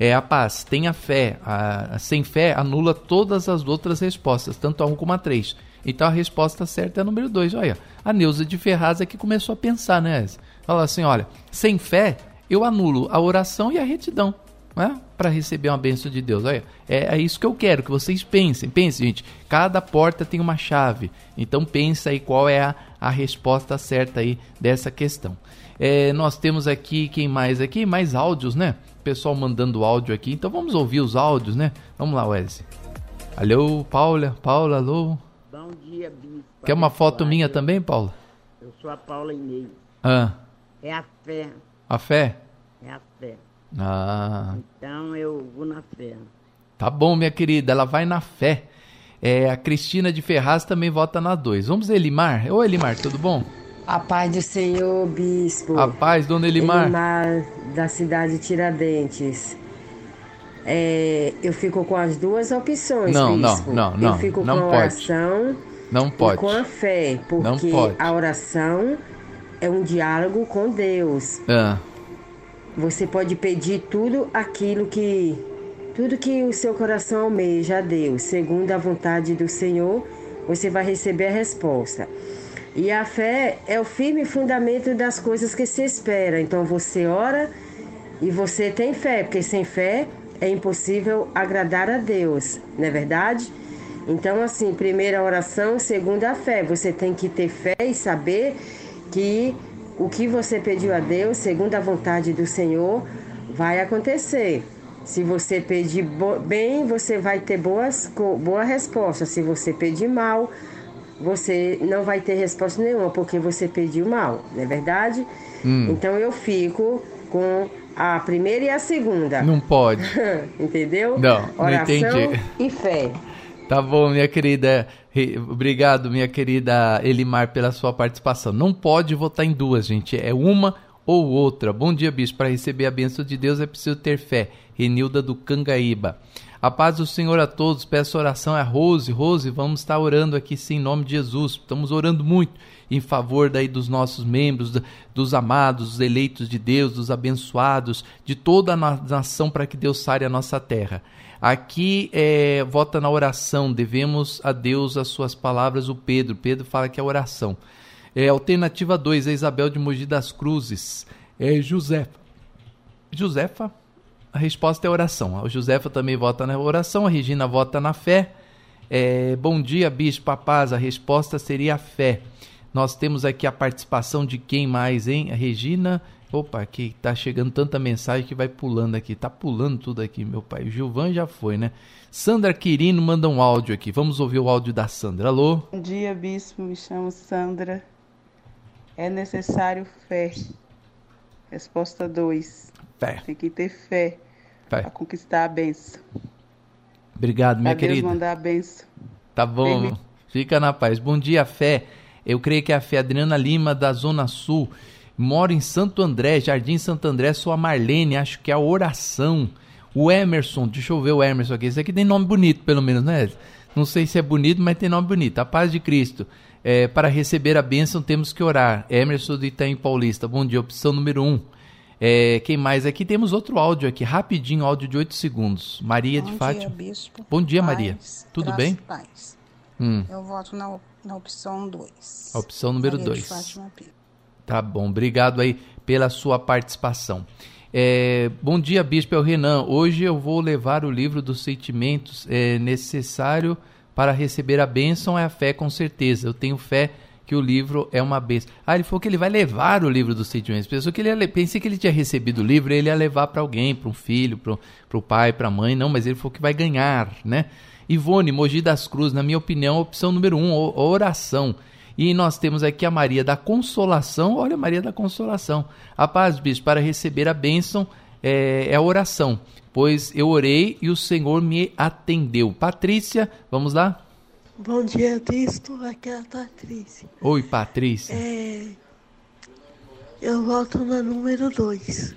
É a paz, tenha fé. A, a- sem fé, anula todas as outras respostas, tanto a 1 como a 3. Então a resposta certa é a número 2. Olha, a Neuza de Ferraz é que começou a pensar, né? Fala assim: olha, sem fé, eu anulo a oração e a retidão né? para receber uma bênção de Deus. Olha, é, é isso que eu quero que vocês pensem. Pensem, gente. Cada porta tem uma chave. Então pensa aí qual é a, a resposta certa aí dessa questão. É, nós temos aqui quem mais aqui? Mais áudios, né? Pessoal mandando áudio aqui. Então vamos ouvir os áudios, né? Vamos lá, Wesley. Alô, Paula, Paula, alô. Bom dia, Bispo. Quer uma foto minha também, Paula? Eu sou a Paula Inês. Ah, É a fé. a fé? É a fé. Ah, Então eu vou na fé. Tá bom, minha querida, ela vai na fé. É, a Cristina de Ferraz também vota na 2. Vamos, Elimar? Ô, Elimar, tudo bom? A paz do Senhor, bispo. A paz, dona Elimar. Elimar, da cidade de Tiradentes. É, eu fico com as duas opções, Não, não, bispo. não, não, Eu fico não com a pode. oração Não pode. e com a fé, Não porque pode. a oração é um diálogo com Deus. Ah, Você pode pedir tudo aquilo que tudo que o seu coração almeja a Deus, segundo a vontade do Senhor, você vai receber a resposta. E a fé é o firme fundamento das coisas que se espera. Então você ora e você tem fé, porque sem fé é impossível agradar a Deus, não é verdade? Então, assim, primeira oração, segunda a fé. Você tem que ter fé e saber que o que você pediu a Deus, segundo a vontade do Senhor, vai acontecer. Se você pedir bem, você vai ter boas, boa resposta. Se você pedir mal, você não vai ter resposta nenhuma, porque você pediu mal, não é verdade? Hum. Então eu fico com a primeira e a segunda. não pode. [laughs] Entendeu? Não, não Oração entendi. e fé. Tá bom, minha querida. Obrigado, minha querida Elimar, pela sua participação. Não pode votar em duas, gente. É uma ou outra. Bom dia, bispo. Para receber a bênção de Deus é preciso ter fé. Renilda do Cangaíba. A paz do Senhor a todos. Peço oração a Rose. Rose, vamos estar orando aqui sim, em nome de Jesus. Estamos orando muito em favor daí dos nossos membros, dos amados, dos eleitos de Deus, dos abençoados, de toda a na- nação para que Deus sare a nossa terra. Aqui é, vota na oração, devemos a Deus as suas palavras, o Pedro. Pedro fala que é oração. É, alternativa 2, a Isabel de Mogi das Cruzes. É Josefa. Josefa, a resposta é oração. A Josefa também vota na oração, a Regina vota na fé. É, bom dia, Bispo, a paz. A resposta seria a fé. Nós temos aqui a participação de quem mais, hein? A Regina. Opa, aqui tá chegando tanta mensagem que vai pulando aqui. Tá pulando tudo aqui, meu pai. O Gilvan já foi, né? Sandra Quirino manda um áudio aqui. Vamos ouvir o áudio da Sandra. Alô? Bom dia, bispo. Me chamo Sandra. É necessário fé. Resposta 2. Fé. Tem que ter fé Fé. para conquistar a benção. Obrigado, minha Pra Deus querida. mandar a benção. Tá bom, fica na paz. Bom dia, Fé. Eu creio que é a Fé Adriana Lima, da Zona Sul. Moro em Santo André, Jardim Santo André. Sou a Marlene, acho que é a oração. O Emerson, deixa eu ver o Emerson aqui. Esse aqui tem nome bonito, pelo menos, né? Não sei se é bonito, mas tem nome bonito. A paz de Cristo. É, para receber a bênção temos que orar. Emerson do Itaim Paulista. Bom dia, opção número 1. Um. É, quem mais aqui? Temos outro áudio aqui, rapidinho, áudio de 8 segundos. Maria de Bom Fátima. dia, bispo. Bom dia, Paz, Maria. Tudo bem? Paz. Hum. Eu voto na, na opção 2. A opção número Maria de 2. Tá bom, obrigado aí pela sua participação. É, bom dia, Bispo, é o Renan. Hoje eu vou levar o livro dos sentimentos. É necessário para receber a bênção é a fé, com certeza. Eu tenho fé que o livro é uma bênção. Ah, ele falou que ele vai levar o livro dos sentimentos. Pensou que ele ia, pensei que ele tinha recebido o livro, ele ia levar para alguém, para um filho, para o pai, para a mãe. Não, mas ele falou que vai ganhar, né? Ivone, Mogi das Cruzes, na minha opinião, opção número um, oração. E nós temos aqui a Maria da Consolação. Olha, Maria da Consolação. A paz, bispo, para receber a bênção é, é a oração. Pois eu orei e o Senhor me atendeu. Patrícia, vamos lá? Bom dia, bispo. Aqui é a Patrícia. Oi, Patrícia. É, eu volto na número 2.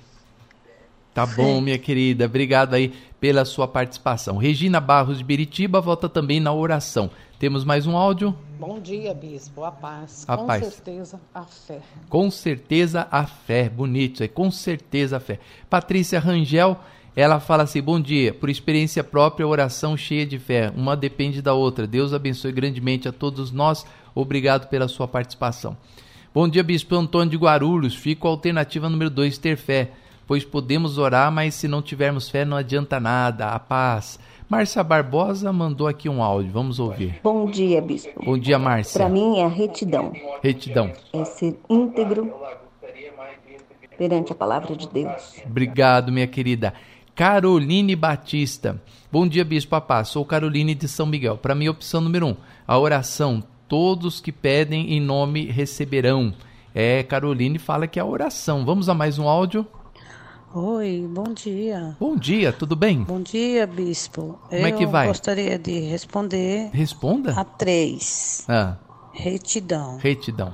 Tá bom, minha querida. Obrigado aí pela sua participação. Regina Barros de Biritiba volta também na oração. Temos mais um áudio? Bom dia, bispo. A paz. A Com paz. certeza, a fé. Com certeza a fé. Bonito, é com certeza a fé. Patrícia Rangel, ela fala assim: Bom dia, por experiência própria, oração cheia de fé. Uma depende da outra. Deus abençoe grandemente a todos nós. Obrigado pela sua participação. Bom dia, Bispo Antônio de Guarulhos. Fico a alternativa número 2, ter fé. Pois podemos orar, mas se não tivermos fé, não adianta nada. A paz. Márcia Barbosa mandou aqui um áudio. Vamos ouvir. Bom dia, bispo. Bom dia, Márcia. Para mim é a retidão, Retidão. é ser íntegro perante a palavra de Deus. Obrigado, minha querida. Caroline Batista. Bom dia, Bispo Papá. Sou Caroline de São Miguel. Para mim, opção número um, a oração. Todos que pedem em nome receberão. É, Caroline fala que é a oração. Vamos a mais um áudio? Oi, bom dia. Bom dia, tudo bem? Bom dia, bispo. Como é que Eu vai? gostaria de responder Responda. a três. Ah, Retidão. retidão.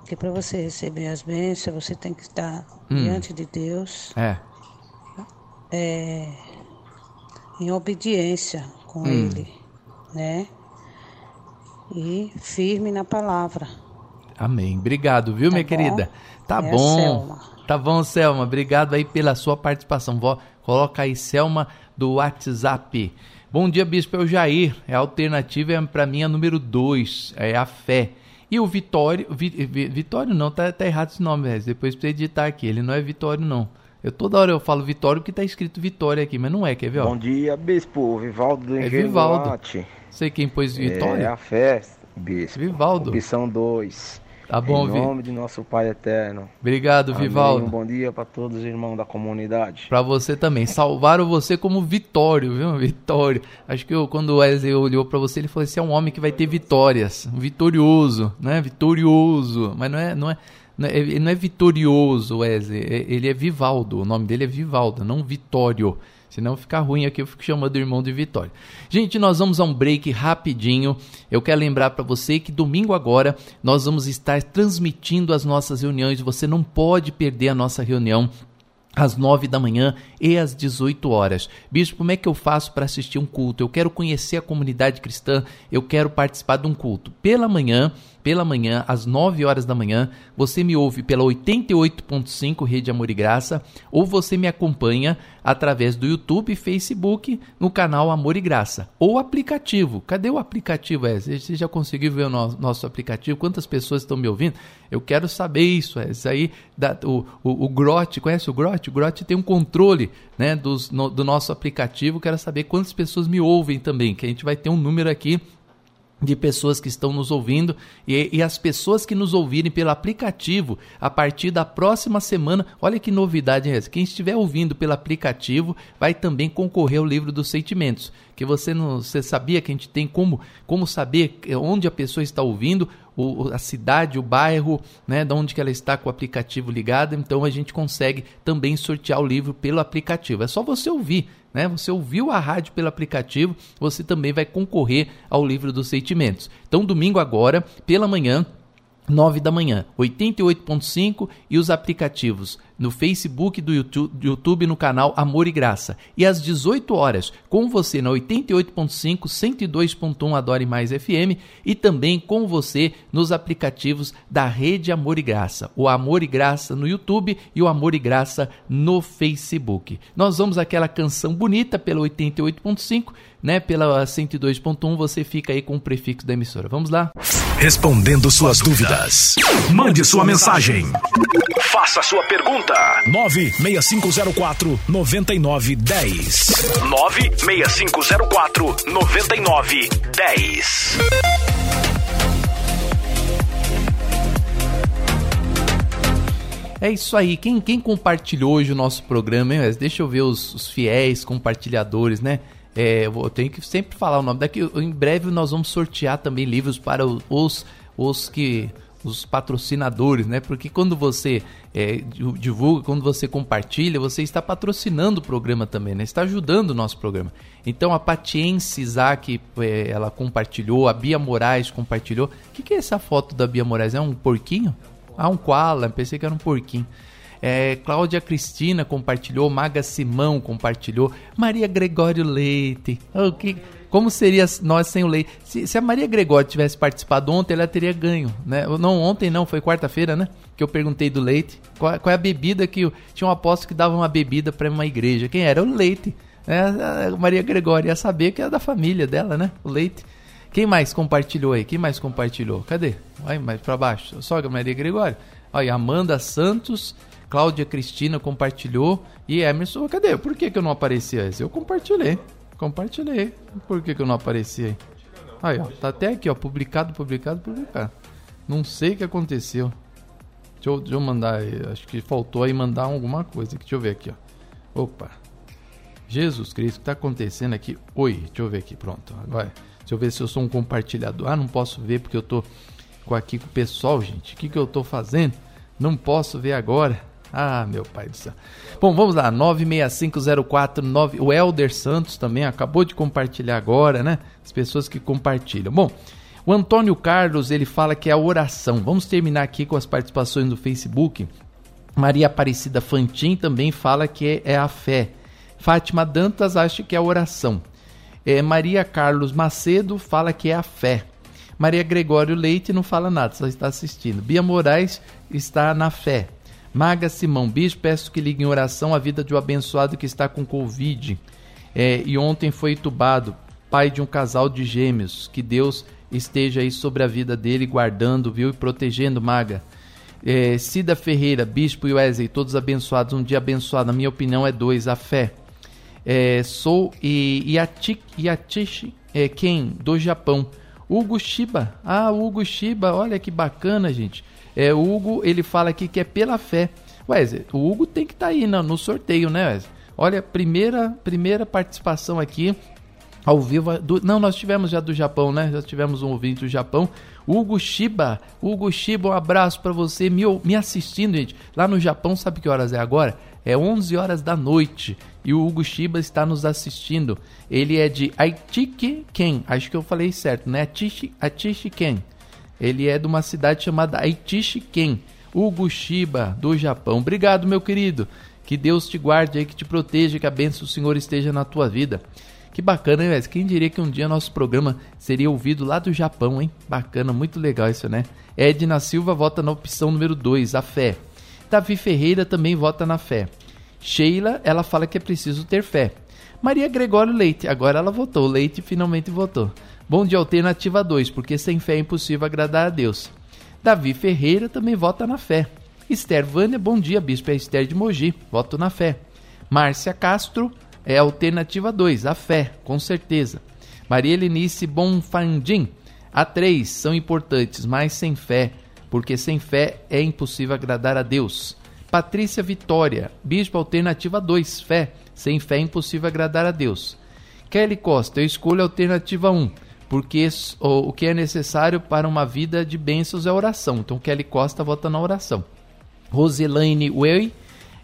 Porque para você receber as bênçãos, você tem que estar Hum. diante de Deus É. é, em obediência com Hum. Ele, né? E firme na palavra. Amém. Obrigado, viu, minha bom? querida? Tá É bom. Tá bom, Selma. Obrigado aí pela sua participação. Vó, coloca aí, Selma, do WhatsApp. Bom dia, Bispo. É o Jair. É a alternativa, é, para mim, a número 2. É a fé. E o Vitório. Vi- Vi- Vitório não, tá, tá errado esse nome, velho. Depois precisa editar aqui. Ele não é Vitório, não. Eu toda hora eu falo Vitório porque tá escrito Vitória aqui, mas não é, quer ver? Ó? Bom dia, bispo. Vivaldo do É Vivaldo. Sei quem pôs É Vitória. a fé, bispo. Vivaldo. Opção 2. Tá bom, Em Vi. nome de nosso Pai eterno. Obrigado, Amém. Vivaldo. Um bom dia para todos os irmãos da comunidade. Pra você também. Salvaram você como Vitório, viu? [laughs] Vitório. Acho que eu, quando o Wesley olhou pra você, ele falou: esse é um homem que vai ter vitórias. Um vitorioso, né? Vitorioso. Mas não é. Não é não é, ele não é vitorioso, Wesley. É- Ele é Vivaldo. O nome dele é Vivaldo, não Vitório. Senão fica ruim aqui, eu fico chamando o irmão de Vitória. Gente, nós vamos a um break rapidinho. Eu quero lembrar para você que domingo agora nós vamos estar transmitindo as nossas reuniões. Você não pode perder a nossa reunião às 9 da manhã e às 18 horas. Bispo, como é que eu faço para assistir um culto? Eu quero conhecer a comunidade cristã, eu quero participar de um culto. Pela manhã, pela manhã, às 9 horas da manhã, você me ouve pela 88.5 Rede Amor e Graça, ou você me acompanha através do YouTube e Facebook no canal Amor e Graça, ou aplicativo. Cadê o aplicativo? É, você já conseguiu ver o no- nosso aplicativo? Quantas pessoas estão me ouvindo? Eu quero saber isso. É, isso aí, da, o, o, o Grote, conhece o Grote? O Grote tem um controle né, dos, no- do nosso aplicativo. Quero saber quantas pessoas me ouvem também, que a gente vai ter um número aqui de pessoas que estão nos ouvindo e, e as pessoas que nos ouvirem pelo aplicativo a partir da próxima semana. Olha que novidade essa. Quem estiver ouvindo pelo aplicativo vai também concorrer ao livro dos sentimentos. Que você não, você sabia que a gente tem como, como saber onde a pessoa está ouvindo. O a cidade, o bairro, né, de onde que ela está com o aplicativo ligado, então a gente consegue também sortear o livro pelo aplicativo. É só você ouvir, né? Você ouviu a rádio pelo aplicativo, você também vai concorrer ao livro dos sentimentos. Então, domingo agora, pela manhã, 9 da manhã, 88.5 e os aplicativos no Facebook do YouTube, YouTube no canal Amor e Graça. E às 18 horas, com você na 88.5, 102.1 Adore Mais FM e também com você nos aplicativos da Rede Amor e Graça. O Amor e Graça no YouTube e o Amor e Graça no Facebook. Nós vamos àquela canção bonita pela 88.5, né? Pela 102.1 você fica aí com o prefixo da emissora. Vamos lá? Respondendo suas dúvidas. Mande sua mensagem. Faça sua pergunta. 96504 9910. 96504 9910. É isso aí. Quem, quem compartilhou hoje o nosso programa, hein? Deixa eu ver os, os fiéis compartilhadores, né? É, eu tenho que sempre falar o nome daqui. Em breve nós vamos sortear também livros para os, os que os patrocinadores, né? Porque quando você é, divulga, quando você compartilha, você está patrocinando o programa também, né? Está ajudando o nosso programa. Então a Patiense Isaac, é, ela compartilhou, a Bia Moraes compartilhou. O que, que é essa foto da Bia Moraes? É um porquinho? Ah, um koala, pensei que era um porquinho. É, Cláudia Cristina compartilhou, Maga Simão compartilhou, Maria Gregório Leite. Oh, que, como seria nós sem o Leite? Se, se, a Maria Gregório tivesse participado ontem, ela teria ganho. Né? Não, ontem não, foi quarta-feira, né? Que eu perguntei do leite. Qual, qual, é a bebida que. Tinha um apóstolo que dava uma bebida para uma igreja. Quem era? O leite. É, Maria Gregório ia saber que era da família dela, né? O leite. Quem mais compartilhou aí? Quem mais compartilhou? Cadê? Vai mais para baixo. Só a Maria Gregório. Olha, Amanda Santos, Cláudia Cristina compartilhou e Emerson, cadê? Por que, que eu não apareci aí? Eu compartilhei. Compartilhei. Por que, que eu não apareci aí? Ó, tá até aqui, ó, publicado, publicado, publicado. Não sei o que aconteceu. Deixa eu, deixa eu mandar acho que faltou aí mandar alguma coisa. Deixa eu ver aqui, ó. Opa. Jesus Cristo, o que tá acontecendo aqui? Oi, deixa eu ver aqui, pronto. Agora, deixa eu ver se eu sou um compartilhador. Ah, não posso ver porque eu tô com aqui com o pessoal, gente. O que que eu tô fazendo? Não posso ver agora. Ah, meu pai do céu. Bom, vamos lá, 96504 o Elder Santos também acabou de compartilhar agora, né? As pessoas que compartilham. Bom, o Antônio Carlos, ele fala que é a oração. Vamos terminar aqui com as participações do Facebook. Maria Aparecida Fantin também fala que é a fé. Fátima Dantas acha que é a oração. É, Maria Carlos Macedo fala que é a fé. Maria Gregório Leite não fala nada, só está assistindo. Bia Moraes está na fé. Maga Simão Bispo, peço que ligue em oração a vida de um abençoado que está com Covid. É, e ontem foi entubado, pai de um casal de gêmeos. Que Deus esteja aí sobre a vida dele, guardando, viu? E protegendo, Maga. É, Cida Ferreira, Bispo e Wesley, todos abençoados. Um dia abençoado, na minha opinião, é dois, a fé. É, sou e Yatishi é, Ken, do Japão. Hugo Shiba. Ah, Hugo Shiba, olha que bacana, gente. É, o Hugo, ele fala aqui que é pela fé. Wesley, o Hugo tem que estar tá aí no, no, sorteio, né, Wesley? Olha, primeira, primeira participação aqui ao vivo. Do, não, nós tivemos já do Japão, né? Já tivemos um ouvinte do Japão. Hugo Shiba. Hugo Shiba, um abraço para você me, me assistindo, gente. Lá no Japão, sabe que horas é agora? É 11 horas da noite e o Hugo Shiba está nos assistindo. Ele é de Aichi Ken, acho que eu falei certo, né? Aichi, Aichi Ken. Ele é de uma cidade chamada Aichi Ken. Hugo Shiba, do Japão. Obrigado, meu querido. Que Deus te guarde aí, que te proteja, que a bênção do Senhor esteja na tua vida. Que bacana, hein, Quem diria que um dia nosso programa seria ouvido lá do Japão, hein? Bacana, muito legal isso, né? Edna Silva vota na opção número 2, a fé. Davi Ferreira também vota na fé. Sheila, ela fala que é preciso ter fé. Maria Gregório Leite, agora ela votou. Leite finalmente votou. Bom de alternativa 2, porque sem fé é impossível agradar a Deus. Davi Ferreira também vota na fé. Esther Vânia, bom dia, bispo é Esther de Mogi, voto na fé. Márcia Castro é alternativa 2, a fé, com certeza. Maria Helenice Bonfandim, a 3 são importantes, mas sem fé, porque sem fé é impossível agradar a Deus. Patrícia Vitória, Bispo Alternativa 2, fé. Sem fé é impossível agradar a Deus. Kelly Costa, eu escolho a alternativa 1, porque o, que é necessário para uma vida de bênçãos é oração. Então Kelly Costa vota na oração. Roselaine Way,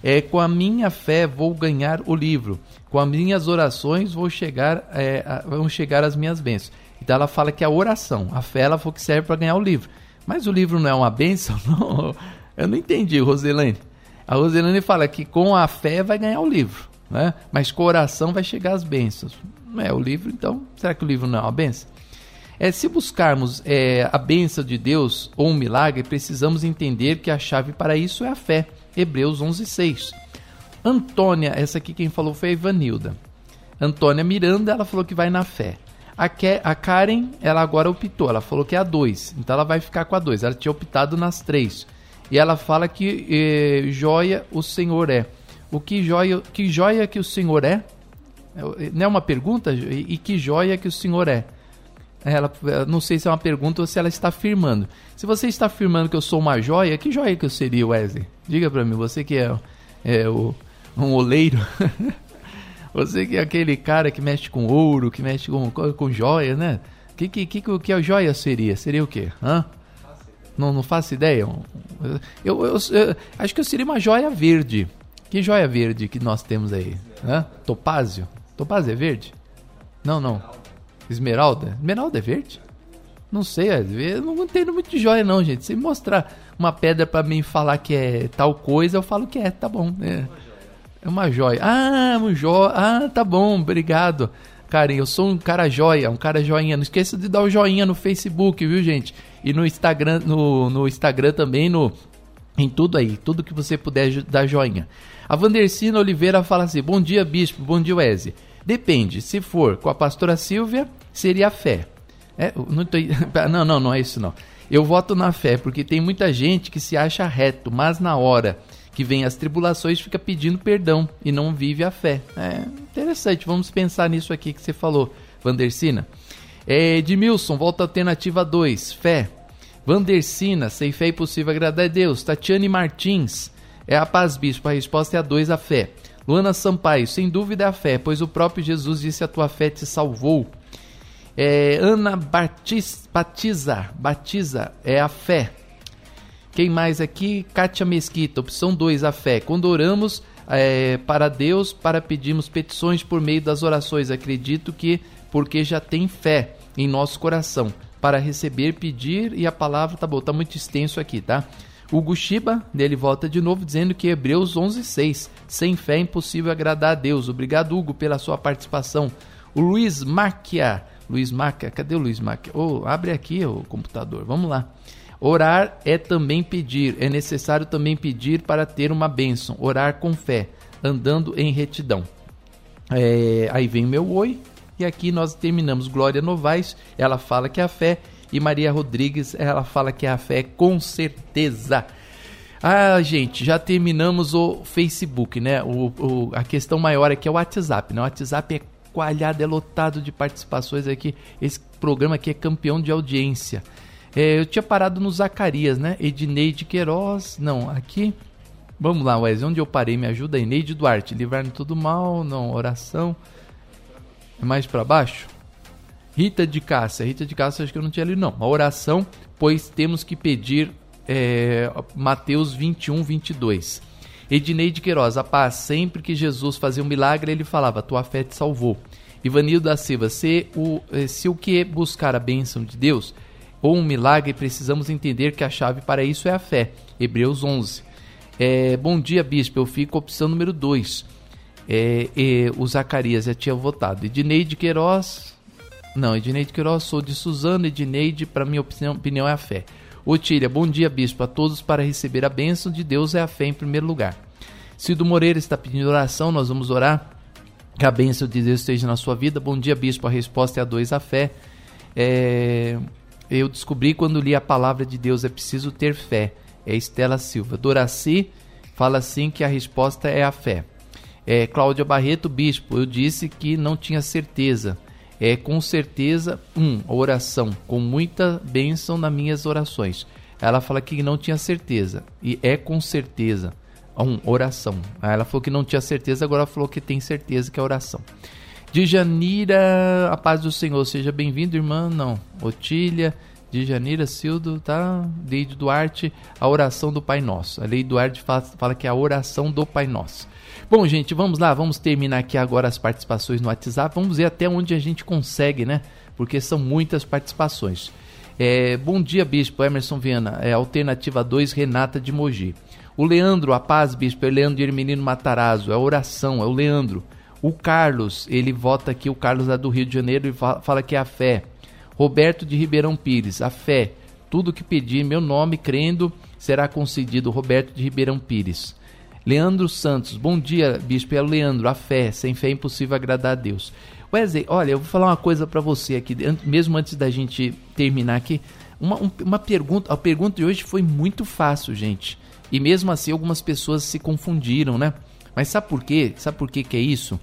é, com a minha fé vou ganhar o livro. Com as minhas orações vou chegar, é, a, vão chegar as minhas bênçãos. Então ela fala que a oração, a fé, ela foi que serve para ganhar o livro. Mas o livro não é uma bênção? [laughs] Não. Eu não entendi, Roselaine. A Roselaine fala que com a fé vai ganhar o livro, né? mas com a oração vai chegar as bênçãos. Não é o livro, então será que o livro não é uma bênção? É, se buscarmos é, a bênção de Deus ou um milagre, precisamos entender que a chave para isso é a fé. Hebreus 11:6. Antônia, essa aqui quem falou foi a Ivanilda. Antônia Miranda, ela falou que vai na fé. A, Ke a Karen, ela agora optou, ela falou que é a 2, então ela vai ficar com a 2. Ela tinha optado nas três. E ela fala que eh, joia o Senhor é. O que joia, que joia que o Senhor é? Não é uma pergunta? E que joia que o Senhor é? Ela, não sei se é uma pergunta ou se ela está afirmando. Se você está afirmando que eu sou uma joia, que joia que eu seria, Wesley? Diga para mim, você que é, é o, um oleiro. [laughs] você que é aquele cara que mexe com ouro, que mexe com, com joia, né? Que, que, que, que a joia seria? Seria o quê? Hã? Não, não faço ideia. Eu, eu, eu, acho que eu seria uma joia verde. Que joia verde que nós temos aí? Hã? Topázio? Topázio é verde? Não, não. Esmeralda? Esmeralda é verde? Não sei, eu não entendo muito de joia não, gente. Se mostrar uma pedra para mim falar que é tal coisa, eu falo que é, tá bom. É, é uma joia. Ah, um joia. Ah, tá bom, obrigado. Cara, eu sou um cara joia, um cara joinha. Não esqueça de dar o joinha no Facebook, viu, gente? E no Instagram, no, no Instagram também, no em tudo aí, tudo que você puder dar joinha. A Vandercina Oliveira fala assim: Bom dia, bispo, bom dia, Wesley. Depende, se for com a pastora Silvia, seria fé. É, não, tô... [laughs] não, não, não é isso não. Eu voto na fé, porque tem muita gente que se acha reto, mas na hora que vem as tribulações fica pedindo perdão e não vive a fé. É interessante, vamos pensar nisso aqui que você falou, Vandercina. É, Edmilson, volta alternativa 2, fé. Vandercina, sem fé é impossível agradar a Deus. Tatiane Martins, é a paz, bispo. A resposta é a 2, a fé. Luana Sampaio, sem dúvida é a fé, pois o próprio Jesus disse a tua fé te salvou. É, Ana Batiz, Batiza, Batiza, é a fé. Quem mais aqui? Kátia Mesquita, opção 2, a fé. Quando oramos é, para Deus, para pedirmos petições por meio das orações, acredito que porque já tem fé em nosso coração para receber, pedir e a palavra, tá bom, tá muito extenso aqui, tá? O Gushiba, dele volta de novo dizendo que Hebreus 11:6, sem fé é impossível agradar a Deus. Obrigado, Hugo, pela sua participação. O Luiz Máquia, Luiz Máquia, cadê o Luiz Máquia? Oh, abre aqui o computador, vamos lá. Orar é também pedir, é necessário também pedir para ter uma bênção. Orar com fé, andando em retidão. É, aí vem meu oi, e aqui nós terminamos. Glória Novaes, ela fala que a fé e Maria Rodrigues, ela fala que é a fé com certeza. Ah, gente, já terminamos o Facebook, né? O, o, a questão maior aqui é o WhatsApp, né? O WhatsApp é coalhado, é lotado de participações aqui. Esse programa aqui é campeão de audiência. É, eu tinha parado no Zacarias, né? Edneide Queiroz, não, aqui... Vamos lá, Wesley, onde eu parei? Me ajuda aí. Neide Duarte, livrar-me tudo mal, não, oração. É mais para baixo? Rita de Cássia. Rita de Cássia acho que eu não tinha lido, não. A oração, pois temos que pedir é, Mateus 21, 22. Edneide Queiroz, a paz, sempre que Jesus fazia um milagre, ele falava, tua fé te salvou. Ivanildo da Silva, se o, eh, se o que é buscar a bênção de Deus ou um milagre, precisamos entender que a chave para isso é a fé. Hebreus 11. É, bom dia, bispo, eu fico opção número 2. É, é, o Zacarias já tinha votado. Edneide Queiroz, não, Edneide Queiroz, sou de Suzano, Edneide, para minha opinião, opinião é a fé. Otília, bom dia, bispo. A todos para receber a bênção de Deus é a fé em primeiro lugar. Cido Moreira está pedindo oração, nós vamos orar. Que a bênção de Deus esteja na sua vida. Bom dia, bispo. A resposta é a dois, a fé. É... Eu descobri quando li a palavra de Deus é preciso ter fé. É Estela Silva. Doraci fala assim que a resposta é a fé. É, Cláudia Barreto, bispo, eu disse que não tinha certeza é com certeza, um, oração, com muita bênção nas minhas orações. Ela fala que não tinha certeza, e é com certeza, um, oração. Ela falou que não tinha certeza, agora falou que tem certeza que é oração. Djanira, a paz do Senhor, seja bem-vindo, irmã. Não, Otília, Djanira, Cildo, tá? Leide Duarte, a oração do Pai Nosso. A Leide Duarte fala, fala que é a oração do Pai Nosso. Bom, gente, vamos lá, vamos terminar aqui agora as participações no WhatsApp. Vamos ver até onde a gente consegue, né? Porque são muitas participações. É, bom dia, Bispo Emerson Viana. É, alternativa 2, Renata de Mogi. O Leandro, a paz, Bispo, é Leandro de Hermenino Matarazzo. É a oração, é o Leandro. O Carlos, ele vota aqui, o Carlos é do Rio de Janeiro, e fala que é a fé. Roberto de Ribeirão Pires, a fé. Tudo que pedir em meu nome, crendo, será concedido. Roberto de Ribeirão Pires. Leandro Santos, bom dia, bispo. É o Leandro, a fé. Sem fé é impossível agradar a Deus. Wesley, olha, eu vou falar uma coisa para você aqui, mesmo antes da gente terminar aqui. Uma, uma pergunta, a pergunta de hoje foi muito fácil, gente. E mesmo assim, algumas pessoas se confundiram, né? Mas sabe por quê? Sabe por quê que é isso?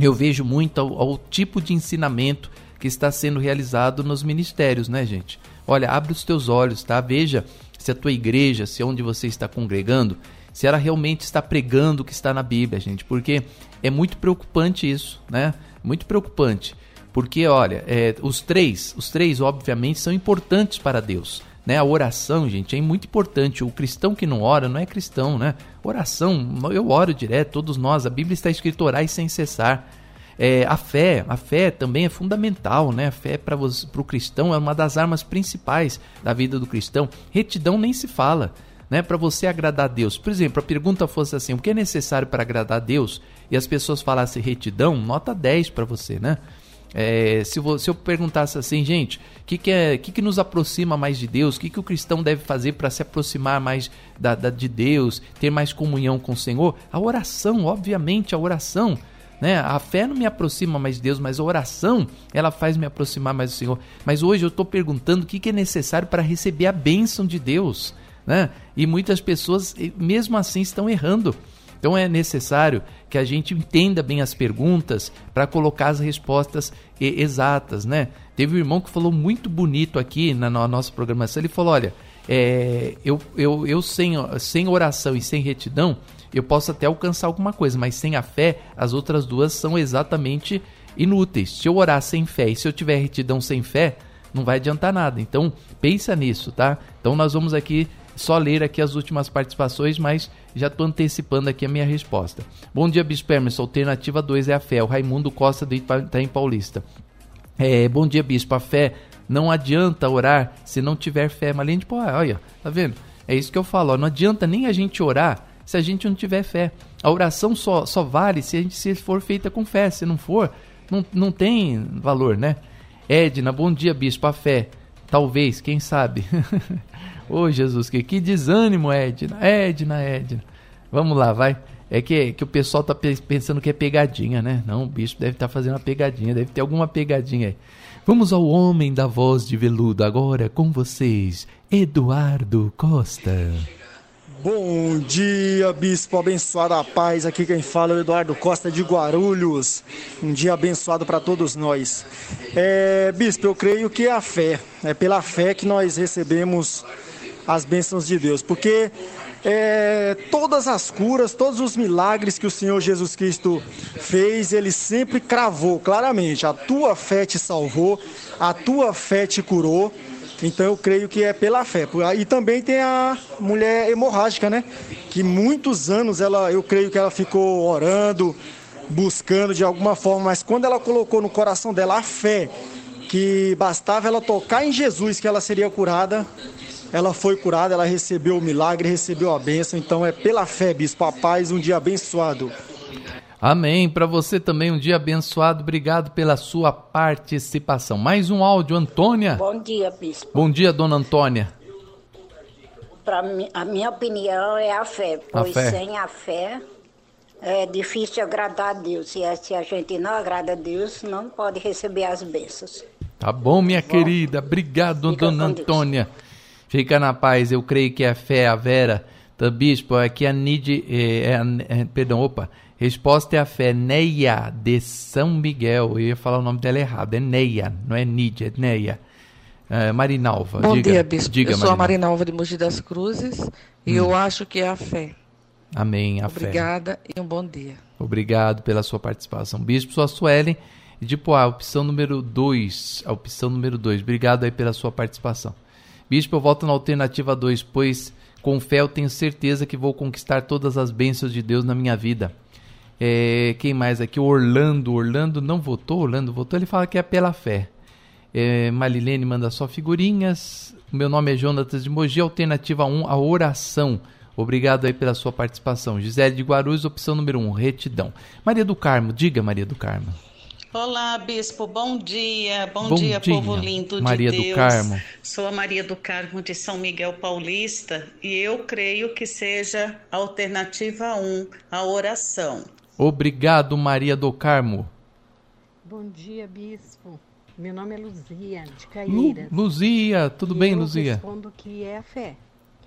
eu vejo muito ao, ao, tipo de ensinamento que está sendo realizado nos ministérios, né, gente? Olha, abre os teus olhos, tá? Veja se a tua igreja, se onde você está congregando, se ela realmente está pregando o que está na Bíblia, gente, porque é muito preocupante isso, né? Muito preocupante, porque olha, é, os três, os três, obviamente, são importantes para Deus. Né? A oração, gente, é muito importante. O cristão que não ora não é cristão, né? Oração, eu oro direto, todos nós. A Bíblia está escrito orar sem cessar. É, a fé, a fé também é fundamental, né? A fé para o cristão é uma das armas principais da vida do cristão. Retidão nem se fala, né? Para você agradar a Deus. Por exemplo, a pergunta fosse assim: o que é necessário para agradar a Deus? E as pessoas falassem retidão, nota 10 para você, né? É, se, se, eu perguntasse assim, gente, o que, que, é, que, que nos aproxima mais de Deus? O que, que o cristão deve fazer para se aproximar mais da, da, de Deus, ter mais comunhão com o Senhor? A oração, obviamente, a oração. Né? A fé não me aproxima mais de Deus, mas a oração ela faz me aproximar mais do Senhor. Mas hoje eu estou perguntando o que, que é necessário para receber a bênção de Deus. Né? E muitas pessoas, mesmo assim, estão errando. Então é necessário que a gente entenda bem as perguntas para colocar as respostas exatas, né? Teve um irmão que falou muito bonito aqui na, nossa programação. Ele falou: olha, é, eu, eu, eu sem, sem oração e sem retidão, eu posso até alcançar alguma coisa, mas sem a fé, as outras duas são exatamente inúteis. Se eu orar sem fé e se eu tiver retidão sem fé, não vai adiantar nada. Então, pensa nisso, tá? Então, nós vamos aqui só ler aqui as últimas participações, mas já estou antecipando aqui a minha resposta. Bom dia, Bispo Emerson. Alternativa 2 é a fé. O Raimundo Costa do Itaim Paulista. É, bom dia, Bispo. A fé não adianta orar se não tiver fé. De, pô, olha, tá vendo? É isso que eu falo. Ó, não adianta nem a gente orar se a gente não tiver fé. A oração só, só vale se a gente se for feita com fé. Se não for, não, não tem valor, né? Edna, bom dia, Bispo. A fé. Talvez, quem sabe? [laughs] Ô oh, Jesus, que, que desânimo, Edna. Edna, Edna. Vamos lá, vai. É que, que o pessoal tá pensando que é pegadinha, né? Não, o bicho deve estar tá fazendo uma pegadinha, deve ter alguma pegadinha aí. Vamos ao homem da voz de veludo agora com vocês, Eduardo Costa. Bom dia, bispo abençoado a paz. Aqui quem fala é o Eduardo Costa de Guarulhos. Um dia abençoado para todos nós. É, bispo, eu creio que é a fé. É pela fé que nós recebemos as bênçãos de Deus, porque é, todas as curas, todos os milagres que o Senhor Jesus Cristo fez, ele sempre cravou claramente: a tua fé te salvou, a tua fé te curou. Então eu creio que é pela fé. E também tem a mulher hemorrágica, né? Que muitos anos ela, eu creio que ela ficou orando, buscando de alguma forma, mas quando ela colocou no coração dela a fé que bastava ela tocar em Jesus que ela seria curada, ela foi curada, ela recebeu o milagre, recebeu a bênção. Então é pela fé, bispo, a paz, um dia abençoado. Amém. Para você também um dia abençoado. Obrigado pela sua participação. Mais um áudio, Antônia. Bom dia, bispo. Bom dia, dona Antônia. Para a minha opinião é a fé, pois a fé. sem a fé é difícil agradar a Deus. E se a gente não agrada a Deus, não pode receber as bênçãos. Tá bom, minha bom, querida. Obrigado, dona Antônia. Deus. Fica na paz, eu creio que a fé, a Vera, do bispo, aqui a Nid, é, é, é, perdão, opa, resposta é a fé, Neia, de São Miguel, eu ia falar o nome dela errado, é Neia, não é Nid, é Neia. É, Marinalva, Bom diga, dia, bispo, diga, eu sou a Marinalva de Mogi das Cruzes, e hum. eu acho que é a fé. Amém. A fé. Obrigada e um bom dia. Obrigado pela sua participação. Bispo, sua Suelen. E de Poá, opção número 2. A opção número 2. Obrigado aí pela sua participação. Bispo, eu volto na alternativa 2, pois com fé eu tenho certeza que vou conquistar todas as bênçãos de Deus na minha vida. É, quem mais aqui? Orlando. Orlando não votou? Orlando votou. Ele fala que é pela fé. É, Marilene manda só figurinhas. Meu nome é Jonatas de Mogi. Alternativa 1, a oração. Obrigado aí pela sua participação. Gisele de Guarulhos, opção número 1, retidão. Maria do Carmo, diga Maria do Carmo. Olá, bispo, bom dia. Bom, Bom dia, dia, povo lindo Maria do de Deus. Carmo. Sou a Maria do Carmo de São Miguel Paulista e eu creio que seja a alternativa 1, a oração. Obrigado, Maria do Carmo. Bom dia, bispo. Meu nome é Luzia, de Lu, Caeiras. Luzia, tudo E bem, eu Luzia? respondo que é a fé.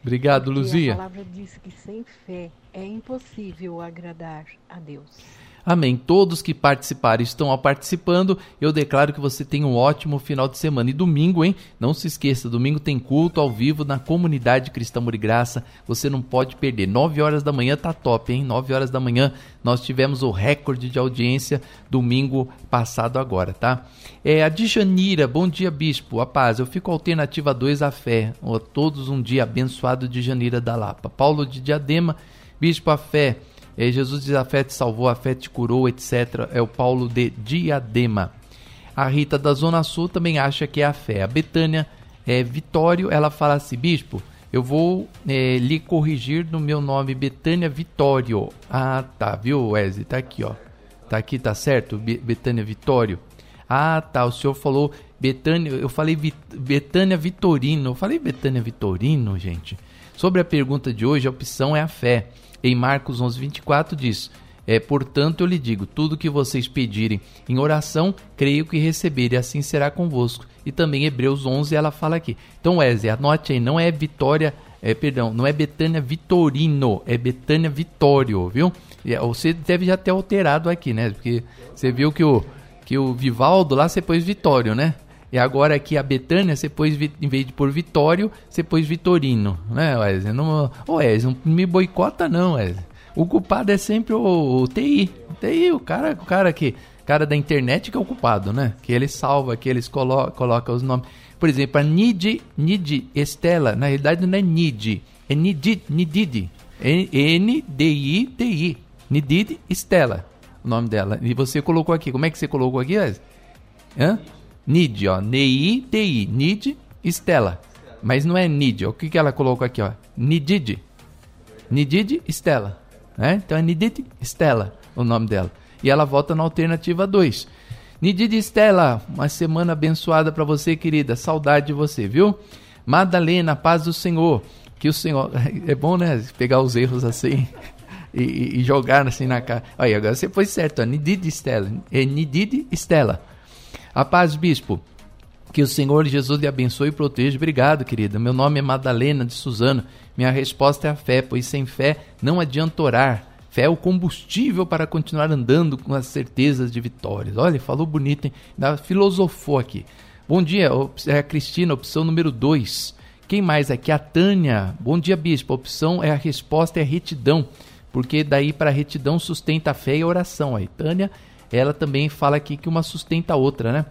Obrigado, Porque Luzia. A palavra diz que sem fé é impossível agradar a Deus. Amém. Todos que participaram estão participando. Eu declaro que você tem um ótimo final de semana. E domingo, hein? Não se esqueça, domingo tem culto ao vivo na comunidade Cristã Amor e Graça. Você não pode perder. 9 horas da manhã tá top, hein? 9 horas da manhã nós tivemos o recorde de audiência domingo passado agora, tá? É a Djanira, bom dia, bispo. A paz. Eu fico alternativa 2 a fé. A todos um dia abençoado de Janira da Lapa. Paulo de Diadema, bispo a fé. É, Jesus diz: a fé te salvou, a fé te curou, etc. É o Paulo de Diadema. A Rita da Zona Sul também acha que é a fé. A Betânia é, Vitório, ela fala assim: Bispo, eu vou é, lhe corrigir no meu nome, Betânia Vitório. Ah, tá, viu, Wesley? Tá aqui, ó. Tá aqui, tá certo? Be- Betânia Vitório. Ah, tá. O senhor falou Betânia. Eu falei Vi- Betânia Vitorino. Eu falei Betânia Vitorino, gente. Sobre a pergunta de hoje, a opção é a fé. Em Marcos 11, 24 diz: é, Portanto, eu lhe digo: tudo que vocês pedirem em oração, creio que receberem, assim será convosco. E também Hebreus 11, ela fala aqui. Então, Wesley, anote aí: não é Vitória, é, perdão, não é Betânia Vitorino, é Betânia Vitório, viu? É, Você deve já ter alterado aqui, né? Porque você viu que o, que o Vivaldo lá você pôs Vitório, né? E agora aqui a Betânia, você pôs, em vez de pôr Vitório, você pôs Vitorino, né, Wesley? Não, ô Wesley, não me boicota não, Wesley. O culpado é sempre o, o TI. O TI, o cara, o cara que, cara da internet que é o culpado, né? Que ele salva, que eles colo colocam os nomes. Por exemplo, a Nid, Nid Estela, na realidade não é Nid, é Nidid, Nidid. N-D-I-D-I. Nidid Estela, o nome dela. E você colocou aqui, como é que você colocou aqui, Wesley? Hã? Nid, ó. N-I-D-I. Nid Estela. Mas não é Nid. ó. O que, que ela colocou aqui, ó? Nidid. Nidid Estela. Né? Então é Nidid Estela o nome dela. E ela vota na alternativa 2. Nidid Estela, uma semana abençoada para você, querida. Saudade de você, viu? Madalena, paz do Senhor. Que o Senhor. [laughs] É bom, né? Pegar os erros assim [laughs] e, e- e jogar assim na cara. Aí, agora você foi certo, ó. Nidid Estela. É Nidid Estela. A paz, bispo. Que o Senhor Jesus lhe abençoe e proteja. Obrigado, querida. Meu nome é Madalena de Suzano. Minha resposta é a fé, pois sem fé não adianta orar. Fé é o combustível para continuar andando com as certezas de vitórias. Olha, falou bonito, hein? Da, filosofou aqui. Bom dia, é a Cristina, opção número 2. Quem mais aqui? A Tânia. Bom dia, bispo. A opção é a resposta é retidão, porque daí para retidão sustenta a fé e a oração. Aí, Tânia, ela também fala aqui que uma sustenta a outra, né?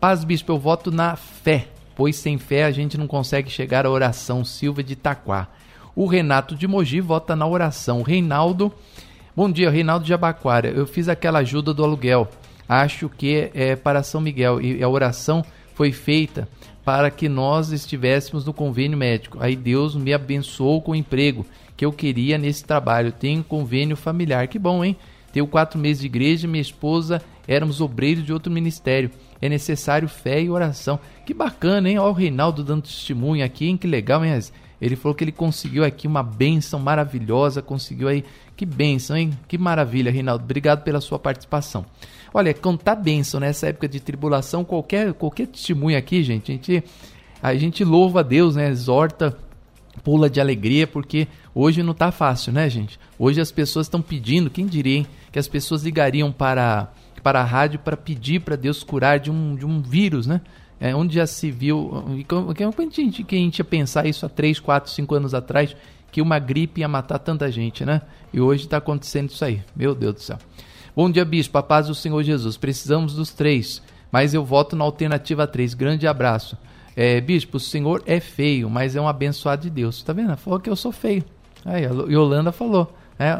Paz, bispo, eu voto na fé, pois sem fé a gente não consegue chegar à oração. Silva de Itaquá. O Renato de Mogi vota na oração. Reinaldo, bom dia, Reinaldo de Abaquara. Eu fiz aquela ajuda do aluguel. Acho que é para São Miguel e a oração foi feita para que nós estivéssemos no convênio médico. Aí Deus me abençoou com o emprego que eu queria nesse trabalho. Tenho convênio familiar. Que bom, hein? Tenho quatro meses de igreja, minha esposa éramos obreiros de outro ministério. É necessário fé e oração. Que bacana, hein? Olha o Reinaldo dando testemunho aqui, hein? Que legal, hein? Ele falou que ele conseguiu aqui uma bênção maravilhosa, conseguiu aí. Que bênção, hein? Que maravilha, Reinaldo. Obrigado pela sua participação. Olha, contar bênção nessa época de tribulação, qualquer, qualquer testemunho aqui, gente, a gente, a gente louva a Deus, né? Exorta, pula de alegria, porque hoje não tá fácil, né, gente? Hoje as pessoas estão pedindo, quem diria, hein? Que as pessoas ligariam para, para a rádio para pedir para Deus curar de um, de um vírus, né? É, onde já se viu. Quem, a gente- quem a gente ia pensar isso há 3, 4, 5 anos atrás? que uma gripe ia matar tanta gente, né? E hoje está acontecendo isso aí. Meu Deus do céu. Bom dia, bispo. A paz do Senhor Jesus. Precisamos dos três, mas eu voto na alternativa 3. Grande abraço. É, bispo, o senhor é feio, mas é um abençoado de Deus. Tá vendo? Falou que eu sou feio. Aí a Yolanda falou. É,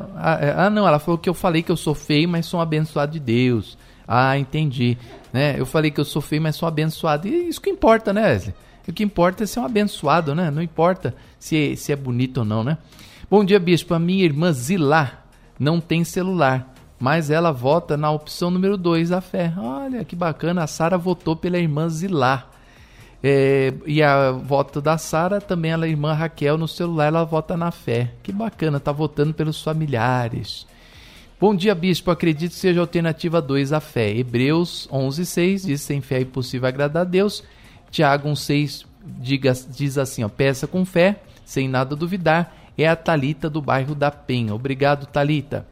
ah, não, ela falou que eu falei que eu sou feio, mas sou um abençoado de Deus. Ah, entendi. Né? Eu falei que eu sou feio, mas sou abençoado. E isso que importa, né, Wesley? O que importa é ser um abençoado, né? Não importa se, se é bonito ou não, né? Bom dia, bispo. A minha irmã Zilá não tem celular, mas ela vota na opção número 2, a fé. Olha que bacana, a Sara votou pela irmã Zilá. É, e a voto da Sara também, a irmã Raquel, no celular, ela vota na fé. Que bacana, tá votando pelos familiares. Bom dia, bispo. Acredito que seja alternativa 2 a fé. Hebreus 11:6 diz: sem fé é impossível agradar a Deus. Tiago 1:6 diz assim, ó: peça com fé, sem nada duvidar. É a Talita do bairro da Penha. Obrigado, Talita.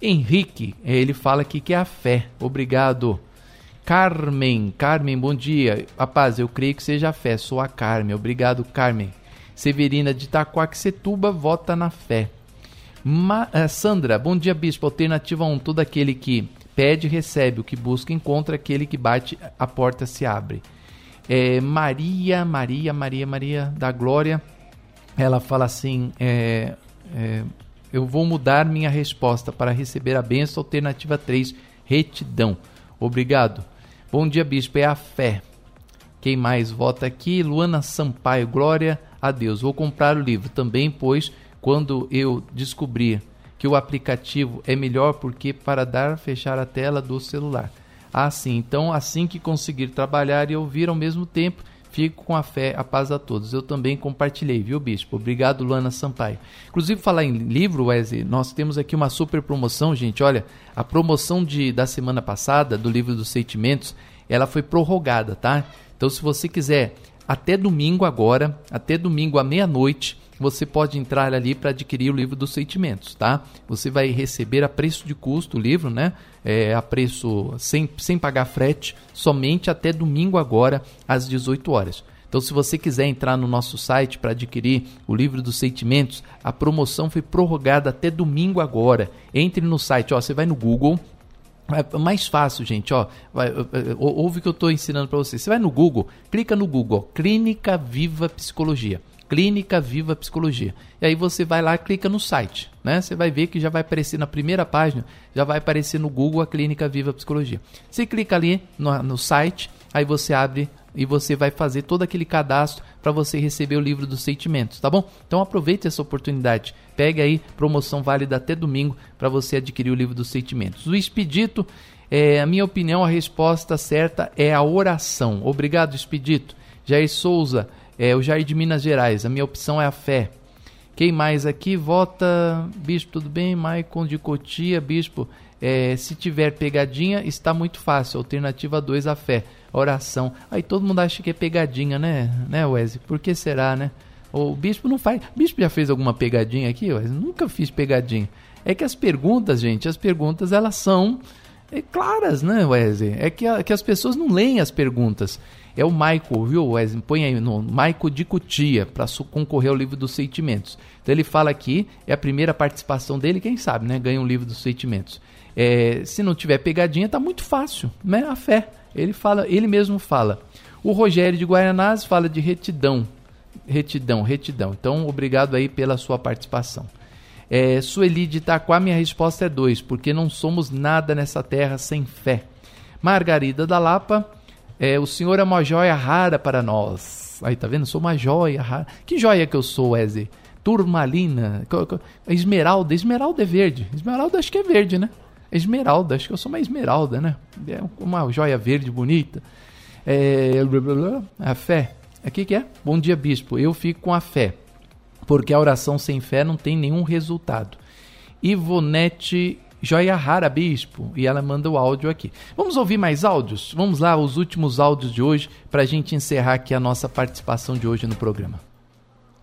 Henrique, ele fala aqui que é a fé. Obrigado. Carmen, Carmen, bom dia. Rapaz, eu creio que seja a fé. Sou a Carmen. Obrigado, Carmen. Severina de Itaquaquecetuba, vota na fé. Ma uh, Sandra, bom dia, bispo. Alternativa 1, todo aquele que pede, recebe. O que busca, encontra. Aquele que bate, a porta se abre. É, Maria, Maria, Maria, Maria da Glória, ela fala assim: é, é, Eu vou mudar minha resposta para receber a benção. Alternativa 3, retidão. Obrigado. Bom dia, bispo. É a fé. Quem mais vota aqui? Luana Sampaio. Glória a Deus. Vou comprar o livro também, pois quando eu descobrir que o aplicativo é melhor porque para dar fechar a tela do celular. Ah, sim. Então, assim que conseguir trabalhar e ouvir ao mesmo tempo, fico com a fé, a paz a todos. Eu também compartilhei, viu, bispo? Obrigado, Luana Sampaio. Inclusive, falar em livro, Wesley, nós temos aqui uma super promoção, gente. Olha, a promoção de, da semana passada, do livro dos sentimentos, ela foi prorrogada, tá? Então, se você quiser, até domingo agora, até domingo à meia-noite, você pode entrar ali para adquirir o livro dos sentimentos, tá? Você vai receber a preço de custo o livro, né? É, a preço sem, sem pagar frete, somente até domingo agora às 18 horas. Então, se você quiser entrar no nosso site para adquirir o livro dos sentimentos, a promoção foi prorrogada até domingo agora. Entre no site, ó, você vai no Google, é mais fácil, gente, ó. Vai, ouve o que eu estou ensinando para você. Você vai no Google, clica no Google, ó, Clínica Viva Psicologia. Clínica Viva Psicologia. E aí você vai lá, clica no site, né? Você vai ver que já vai aparecer na primeira página, já vai aparecer no Google a Clínica Viva Psicologia. Você clica ali no, no site, aí você abre e você vai fazer todo aquele cadastro para você receber o livro dos sentimentos, tá bom? Então aproveite essa oportunidade. Pegue aí, promoção válida até domingo para você adquirir o livro dos sentimentos. O Expedito, é, a minha opinião, a resposta certa é a oração. Obrigado, Expedito. Jair Souza, é, o Jair de Minas Gerais, a minha opção é a fé. Quem mais aqui vota? Bispo, tudo bem? Maicon de Cotia, Bispo. É, se tiver pegadinha, está muito fácil. Alternativa 2, a fé. Oração. Aí todo mundo acha que é pegadinha, né, né Wesley? Por que será, né? O bispo não faz. Bispo já fez alguma pegadinha aqui, Wesley? Nunca fiz pegadinha. É que as perguntas, gente, as perguntas elas são é, claras, né, Wesley? É que, a, que as pessoas não leem as perguntas é o Michael, viu, Wesley? Põe aí no Michael de Cutia para concorrer ao livro dos sentimentos. Então ele fala aqui, é a primeira participação dele, quem sabe, né? Ganha um livro dos sentimentos. É, se não tiver pegadinha, tá muito fácil, né? A fé. Ele fala, ele mesmo fala. O Rogério de Guaianazes fala de retidão. Retidão, retidão. Então, obrigado aí pela sua participação. É, Sueli de Itaquá, minha resposta é dois, porque não somos nada nessa terra sem fé. Margarida da Lapa, é, o senhor é uma joia rara para nós. Aí, tá vendo? Sou uma joia rara. Que joia que eu sou, Wesley? Turmalina. Esmeralda. Esmeralda é verde. Esmeralda acho que é verde, né? Esmeralda. Acho que eu sou uma esmeralda, né? É uma joia verde bonita. É, a fé. O que, que é? Bom dia, bispo. Eu fico com a fé. Porque a oração sem fé não tem nenhum resultado. Ivonete Joia Rara Bispo, e ela manda o áudio aqui. Vamos ouvir mais áudios? Vamos lá, os últimos áudios de hoje, para a gente encerrar aqui a nossa participação de hoje no programa.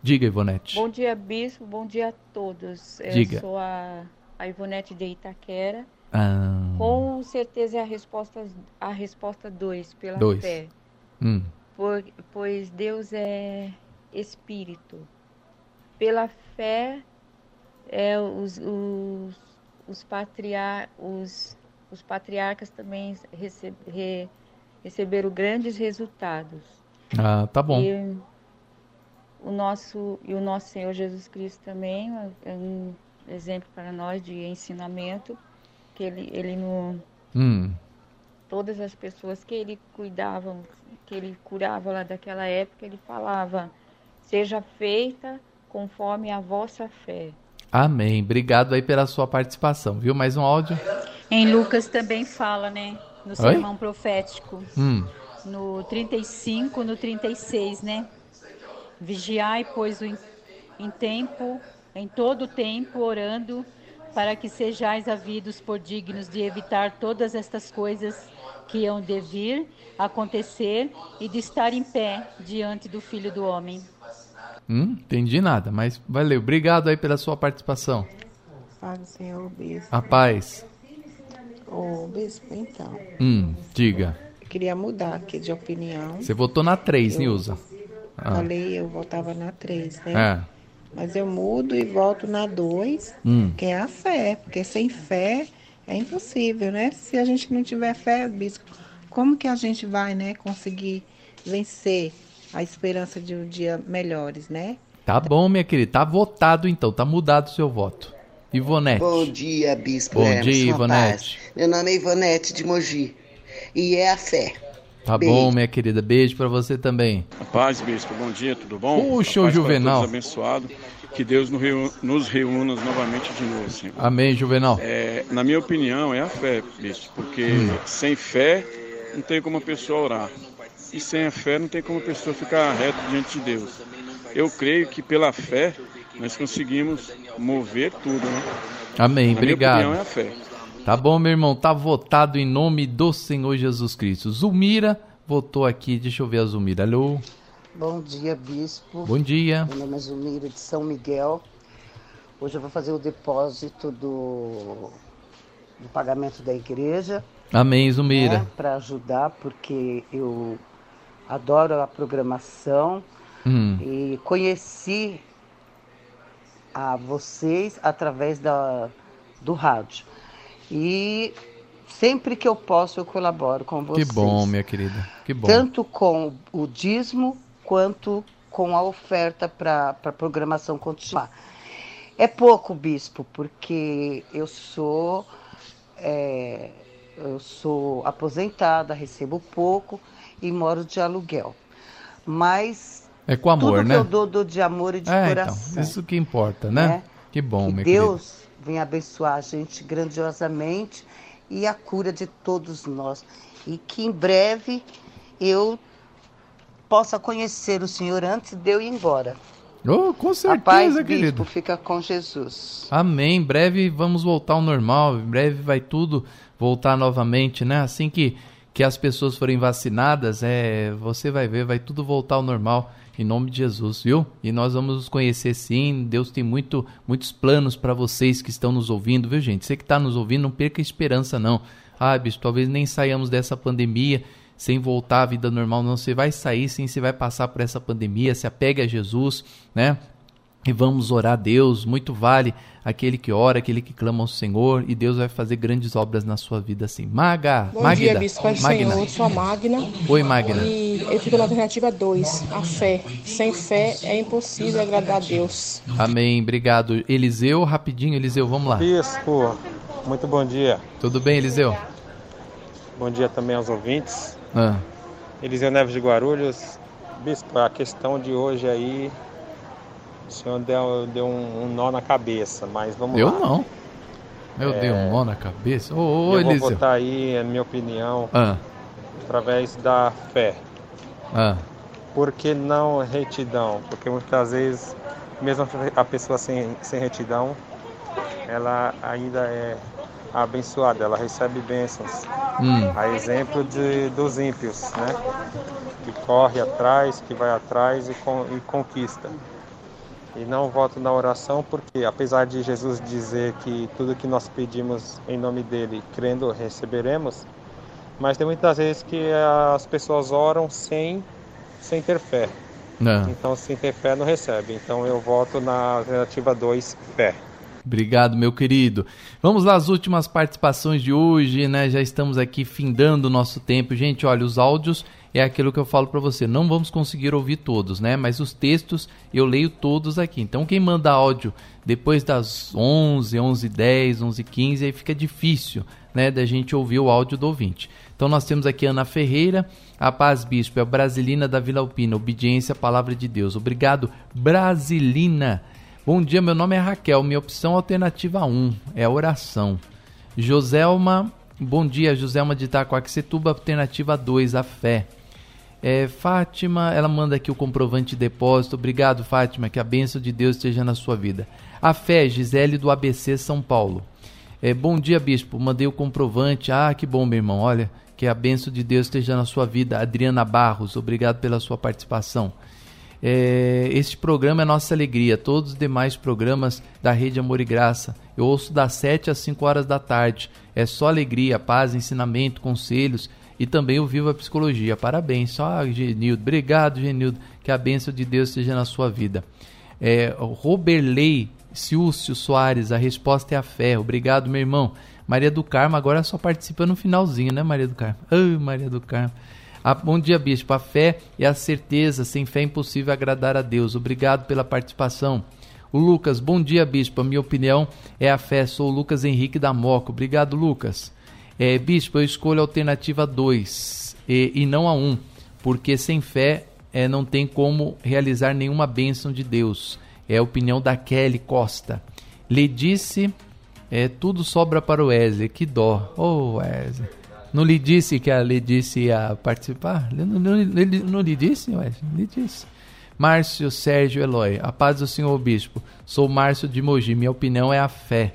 Diga, Ivonete. Bom dia, Bispo, bom dia a todos. Diga. Eu sou a, a Ivonete de Itaquera. Ah. Com certeza é a resposta a resposta 2, pela Dois. fé. Hum. Por, pois Deus é espírito. pela fé, é, os, os, os, patriar, os, os patriarcas também receb, re, receberam grandes resultados. Ah, tá bom. E o nosso, e o nosso Senhor Jesus Cristo também é um exemplo para nós de ensinamento, que ele, ele no, Hum. todas as pessoas que ele cuidava, que ele curava lá daquela época, ele falava: seja feita conforme a vossa fé. Amém. Obrigado aí pela sua participação, viu? Mais um áudio. Em Lucas também fala, né? No sermão profético. Hum. No 35, no 36, né? Vigiai, pois, em tempo, em todo tempo, orando, para que sejais havidos por dignos de evitar todas estas coisas que iam de vir, acontecer e de estar em pé diante do Filho do Homem. Hum, entendi nada, mas valeu. Obrigado aí pela sua participação. Fala, Senhor Bispo. A paz. Ô, Bispo, então. Hum, diga. Eu queria mudar aqui de opinião. Você votou na 3, Eu Nilza. Ah. Falei, eu votava na 3, né? É. Mas eu mudo e volto na 2, Hum. que é a fé. Porque sem fé é impossível, né? Se a gente não tiver fé, Bispo, como que a gente vai, né, conseguir vencer a esperança de um dia melhores, né? Tá bom, minha querida. Tá votado então, tá mudado o seu voto. Ivonete. Bom dia, Bispo Bom Emerson, dia, a Ivonete. paz. Meu nome é Ivonete de Mogi. E é a fé. Tá Beijo. bom, minha querida. Beijo pra você também. Paz, bispo. Bom dia, tudo bom? Puxa, o para Juvenal. todos abençoado. Que Deus nos reúna novamente de novo, Senhor. Amém, Juvenal. É, na minha opinião, é a fé, bispo. Porque Hum. sem fé não tem como a pessoa orar. E sem a fé não tem como a pessoa ficar reto diante de Deus. Eu creio que pela fé nós conseguimos mover tudo, né? Amém, Na obrigado. Minha opinião, é a fé. Tá bom, meu irmão, tá votado em nome do Senhor Jesus Cristo. Zulmira votou aqui, deixa eu ver a Zulmira. Alô? Bom dia, bispo. Bom dia. Meu nome é Zulmira de São Miguel. Hoje eu vou fazer o depósito do, do pagamento da igreja. Amém, Zulmira. Para ajudar, porque eu adoro a programação Hum. e conheci a vocês através da, do rádio. E sempre que eu posso, eu colaboro com Que vocês. bom, minha querida. Que bom. Tanto com o dízimo quanto com a oferta para a programação continuar. É pouco, bispo, porque eu sou é, eu sou aposentada, recebo pouco e moro de aluguel. Mas É com amor, tudo né? que eu dou, dou de amor e de é, coração. então, isso que importa, né? né? Que bom, que Deus venha abençoar a gente grandiosamente e a cura de todos nós. E que em breve eu possa conhecer o Senhor antes de eu ir embora. Oh, com certeza, paz, querido. bispo, fica com Jesus. Amém. Em breve vamos voltar ao normal. Em breve vai tudo voltar novamente, né? Assim que, que as pessoas forem vacinadas, é, você vai ver, vai tudo voltar ao normal. Em nome de Jesus, viu? E nós vamos nos conhecer sim. Deus tem muito, muitos planos para vocês que estão nos ouvindo, viu, gente? Você que está nos ouvindo, não perca esperança, não. Ah, bicho, talvez nem saiamos dessa pandemia sem voltar à vida normal, não. Você vai sair sim, você vai passar por essa pandemia. Se apegue a Jesus, né? E vamos orar a Deus, muito vale aquele que ora, aquele que clama ao Senhor, e Deus vai fazer grandes obras na sua vida assim. Maga, Bom Magda, dia, Bispo Pai do Magna. Senhor. Eu sou a Magna. Oi, Magna. E eu fico na alternativa 2, a fé. Sem fé é impossível agradar a Deus. Amém, obrigado. Eliseu, rapidinho, Eliseu, vamos lá. Bispo, muito bom dia. Tudo bem, Eliseu? Bom dia também aos ouvintes. Ah, Eliseu Neves de Guarulhos. Bispo, a questão de hoje aí, o senhor deu, deu um, um nó na cabeça, mas vamos eu lá. não. Eu É, dei um nó na cabeça. Ô, ô, eu vou Eliseu. votar aí, a minha opinião, Ah, através da fé. ah, Por que não retidão? Porque muitas vezes, mesmo a pessoa sem, sem retidão, ela ainda é abençoada, ela recebe bênçãos. Hum. A exemplo de, dos ímpios, né? Que corre atrás, que vai atrás e, con, e conquista. E não voto na oração porque, apesar de Jesus dizer que tudo que nós pedimos em nome dele, crendo, receberemos, mas tem muitas vezes que as pessoas oram sem, sem ter fé. Não. Então, sem ter fé, não recebe. Então, eu voto na alternativa 2, fé. Obrigado, meu querido. Vamos lá, as últimas participações de hoje, né? Já estamos aqui findando o nosso tempo. Gente, olha, os áudios é aquilo que eu falo para você. Não vamos conseguir ouvir todos, né? Mas os textos eu leio todos aqui. Então, quem manda áudio depois das 11, 11 10, 11 15, aí fica difícil, né, da gente ouvir o áudio do ouvinte. Então, nós temos aqui Ana Ferreira, a Paz Bispo, é a Brasilina da Vila Alpina, obediência à palavra de Deus. Obrigado, Brasilina. Bom dia, meu nome é Raquel, minha opção alternativa 1 é oração. Joselma, bom dia, Joselma de Itacoaxetuba, alternativa 2, a fé. É, Fátima, ela manda aqui o comprovante de depósito. Obrigado, Fátima, que a bênção de Deus esteja na sua vida. A fé, Gisele do ABC São Paulo. É, bom dia, bispo. Mandei o comprovante. Ah, que bom, meu irmão. Olha, que a bênção de Deus esteja na sua vida. Adriana Barros, obrigado pela sua participação. É, este programa é nossa alegria. Todos os demais programas da Rede Amor e Graça. Eu ouço das 7 às 5 horas da tarde. É só alegria, paz, ensinamento, conselhos e também o Viva Psicologia. Parabéns. Só, Genildo. Obrigado, Genildo. Que a bênção de Deus esteja na sua vida. É, Roberley Silcio Soares, a resposta é a fé. Obrigado, meu irmão. Maria do Carmo agora só participa no finalzinho, né, Maria do Carmo? Ai, Maria do Carmo. Ah, bom dia, bispo. A fé é a certeza, sem fé é impossível agradar a Deus. Obrigado pela participação. O Lucas, bom dia, bispo. A minha opinião é a fé. Sou o Lucas Henrique da Moca. Obrigado, Lucas. É, bispo, eu escolho a alternativa 2 e, e, não a 1, um, porque sem fé é, não tem como realizar nenhuma bênção de Deus. É a opinião da Kelly Costa. Lhe disse, é, tudo sobra para o Wesley. Que dó. Ô, oh, Wesley. Não lhe disse que a lhe disse ia participar? Não, não, não, não lhe disse, Wesley? Lhe disse. Márcio Sérgio Eloy, a paz do Senhor Bispo. Sou Márcio de Mogi, minha opinião é a fé.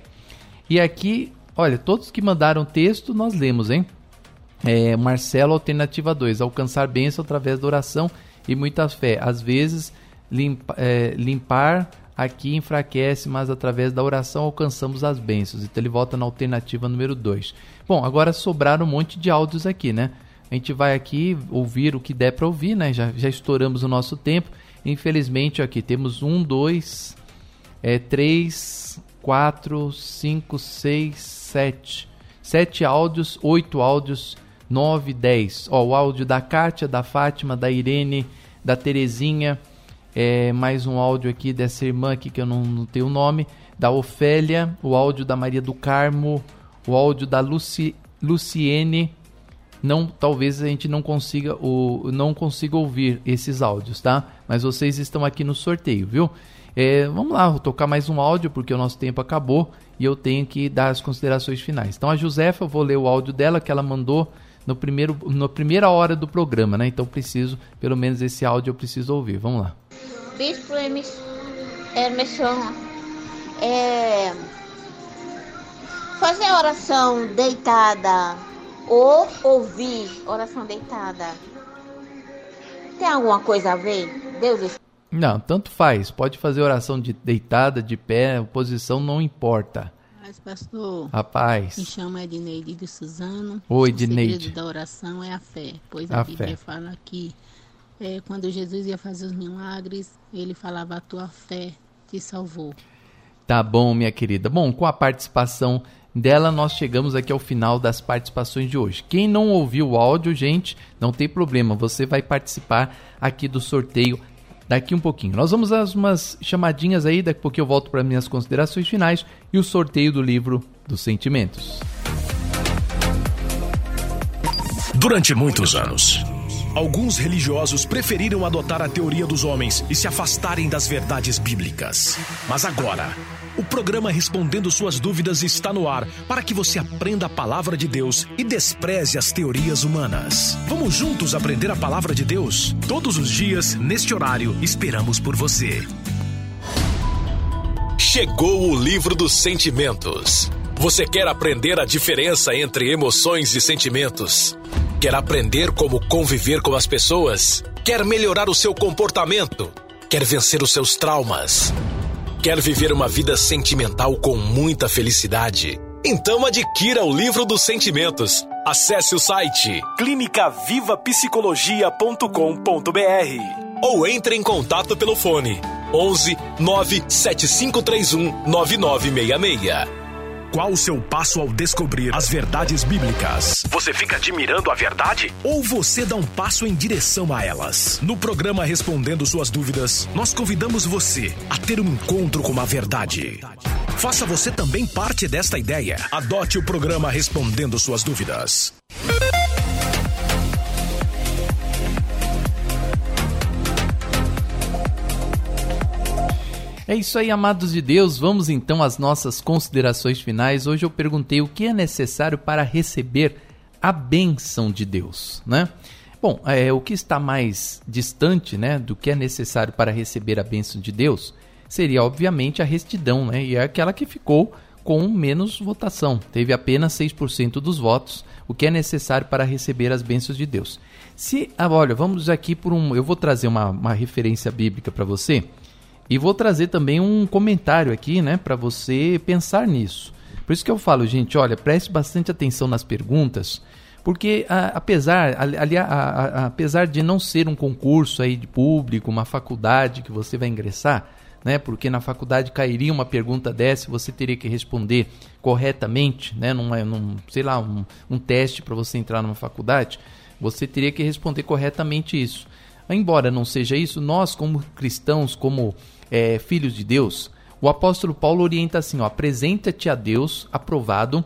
E aqui, olha, todos que mandaram texto nós lemos, hein? É, Marcelo, alternativa 2, alcançar bênção através da oração e muita fé. Às vezes, limpa, é, limpar aqui enfraquece, mas através da oração alcançamos as bênçãos. Então ele volta na alternativa número 2. Bom, agora sobraram um monte de áudios aqui, né? A gente vai aqui ouvir o que der para ouvir, né? Já, já estouramos o nosso tempo. Infelizmente, aqui temos um, dois, é, três, quatro, cinco, seis, sete. Sete áudios, oito áudios, nove, dez. Ó, o áudio da Kátia, da Fátima, da Irene, da Terezinha, é, mais um áudio aqui dessa irmã aqui que eu não, não tenho o nome, da Ofélia, o áudio da Maria do Carmo, o áudio da Luci, Luciene. Não, talvez a gente não consiga o não consiga ouvir esses áudios, tá? Mas vocês estão aqui no sorteio, viu? É, vamos lá, vou tocar mais um áudio porque o nosso tempo acabou e eu tenho que dar as considerações finais. Então a Josefa, eu vou ler o áudio dela que ela mandou no primeiro, na primeira hora do programa, né? Então preciso, pelo menos esse áudio eu preciso ouvir. Vamos lá. Bispo Emerson, é, fazer oração deitada ou ouvir oração deitada tem alguma coisa a ver? Deus Não, tanto faz. Pode fazer oração de deitada, de pé, posição não importa. Mas, pastor, Rapaz. me chama Edneide de Suzano. Oi, Edneide. O segredo da oração é a fé, pois a, a Bíblia fé. fala que é, quando Jesus ia fazer os milagres, ele falava: A tua fé te salvou. Tá bom, minha querida. Bom, com a participação dela, nós chegamos aqui ao final das participações de hoje. Quem não ouviu o áudio, gente, não tem problema, você vai participar aqui do sorteio daqui um pouquinho. Nós vamos às umas chamadinhas aí, daqui a pouquinho eu volto para minhas considerações finais e o sorteio do livro dos sentimentos. Durante muitos anos, Alguns religiosos preferiram adotar a teoria dos homens e se afastarem das verdades bíblicas. Mas agora, o programa Respondendo Suas Dúvidas está no ar para que você aprenda a palavra de Deus e despreze as teorias humanas. Vamos juntos aprender a palavra de Deus? Todos os dias, neste horário, esperamos por você. Chegou o livro dos sentimentos. Você quer aprender a diferença entre emoções e sentimentos? Quer aprender como conviver com as pessoas? Quer melhorar o seu comportamento? Quer vencer os seus traumas? Quer viver uma vida sentimental com muita felicidade? Então adquira o livro dos sentimentos. Acesse o site clinicavivapsicologia.com.br. ou entre em contato pelo fone 11 97531 9966. Qual o seu passo ao descobrir as verdades bíblicas? Você fica admirando a verdade? Ou você dá um passo em direção a elas? No programa Respondendo Suas Dúvidas, nós convidamos você a ter um encontro com a verdade. Faça você também parte desta ideia. Adote o programa Respondendo Suas Dúvidas. É isso aí, amados de Deus. Vamos então às nossas considerações finais. Hoje eu perguntei o que é necessário para receber a bênção de Deus, né? Bom, é, o que está mais distante, né, do que é necessário para receber a bênção de Deus seria, obviamente, a retidão, né? E é aquela que ficou com menos votação. Teve apenas 6% dos votos, o que é necessário para receber as bênçãos de Deus. Se, ah, olha, vamos aqui por um, eu vou trazer uma, uma referência bíblica para você e vou trazer também um comentário aqui, né, para você pensar nisso. Por isso que eu falo, gente, olha, preste bastante atenção nas perguntas, porque a, apesar, ali, apesar de não ser um concurso aí de público, uma faculdade que você vai ingressar, né, porque na faculdade cairia uma pergunta dessa, você teria que responder corretamente, né, num, num sei lá, um, um teste para você entrar numa faculdade, você teria que responder corretamente isso. Embora não seja isso, nós como cristãos, como é, filhos de Deus, o apóstolo Paulo orienta assim: apresenta-te a Deus aprovado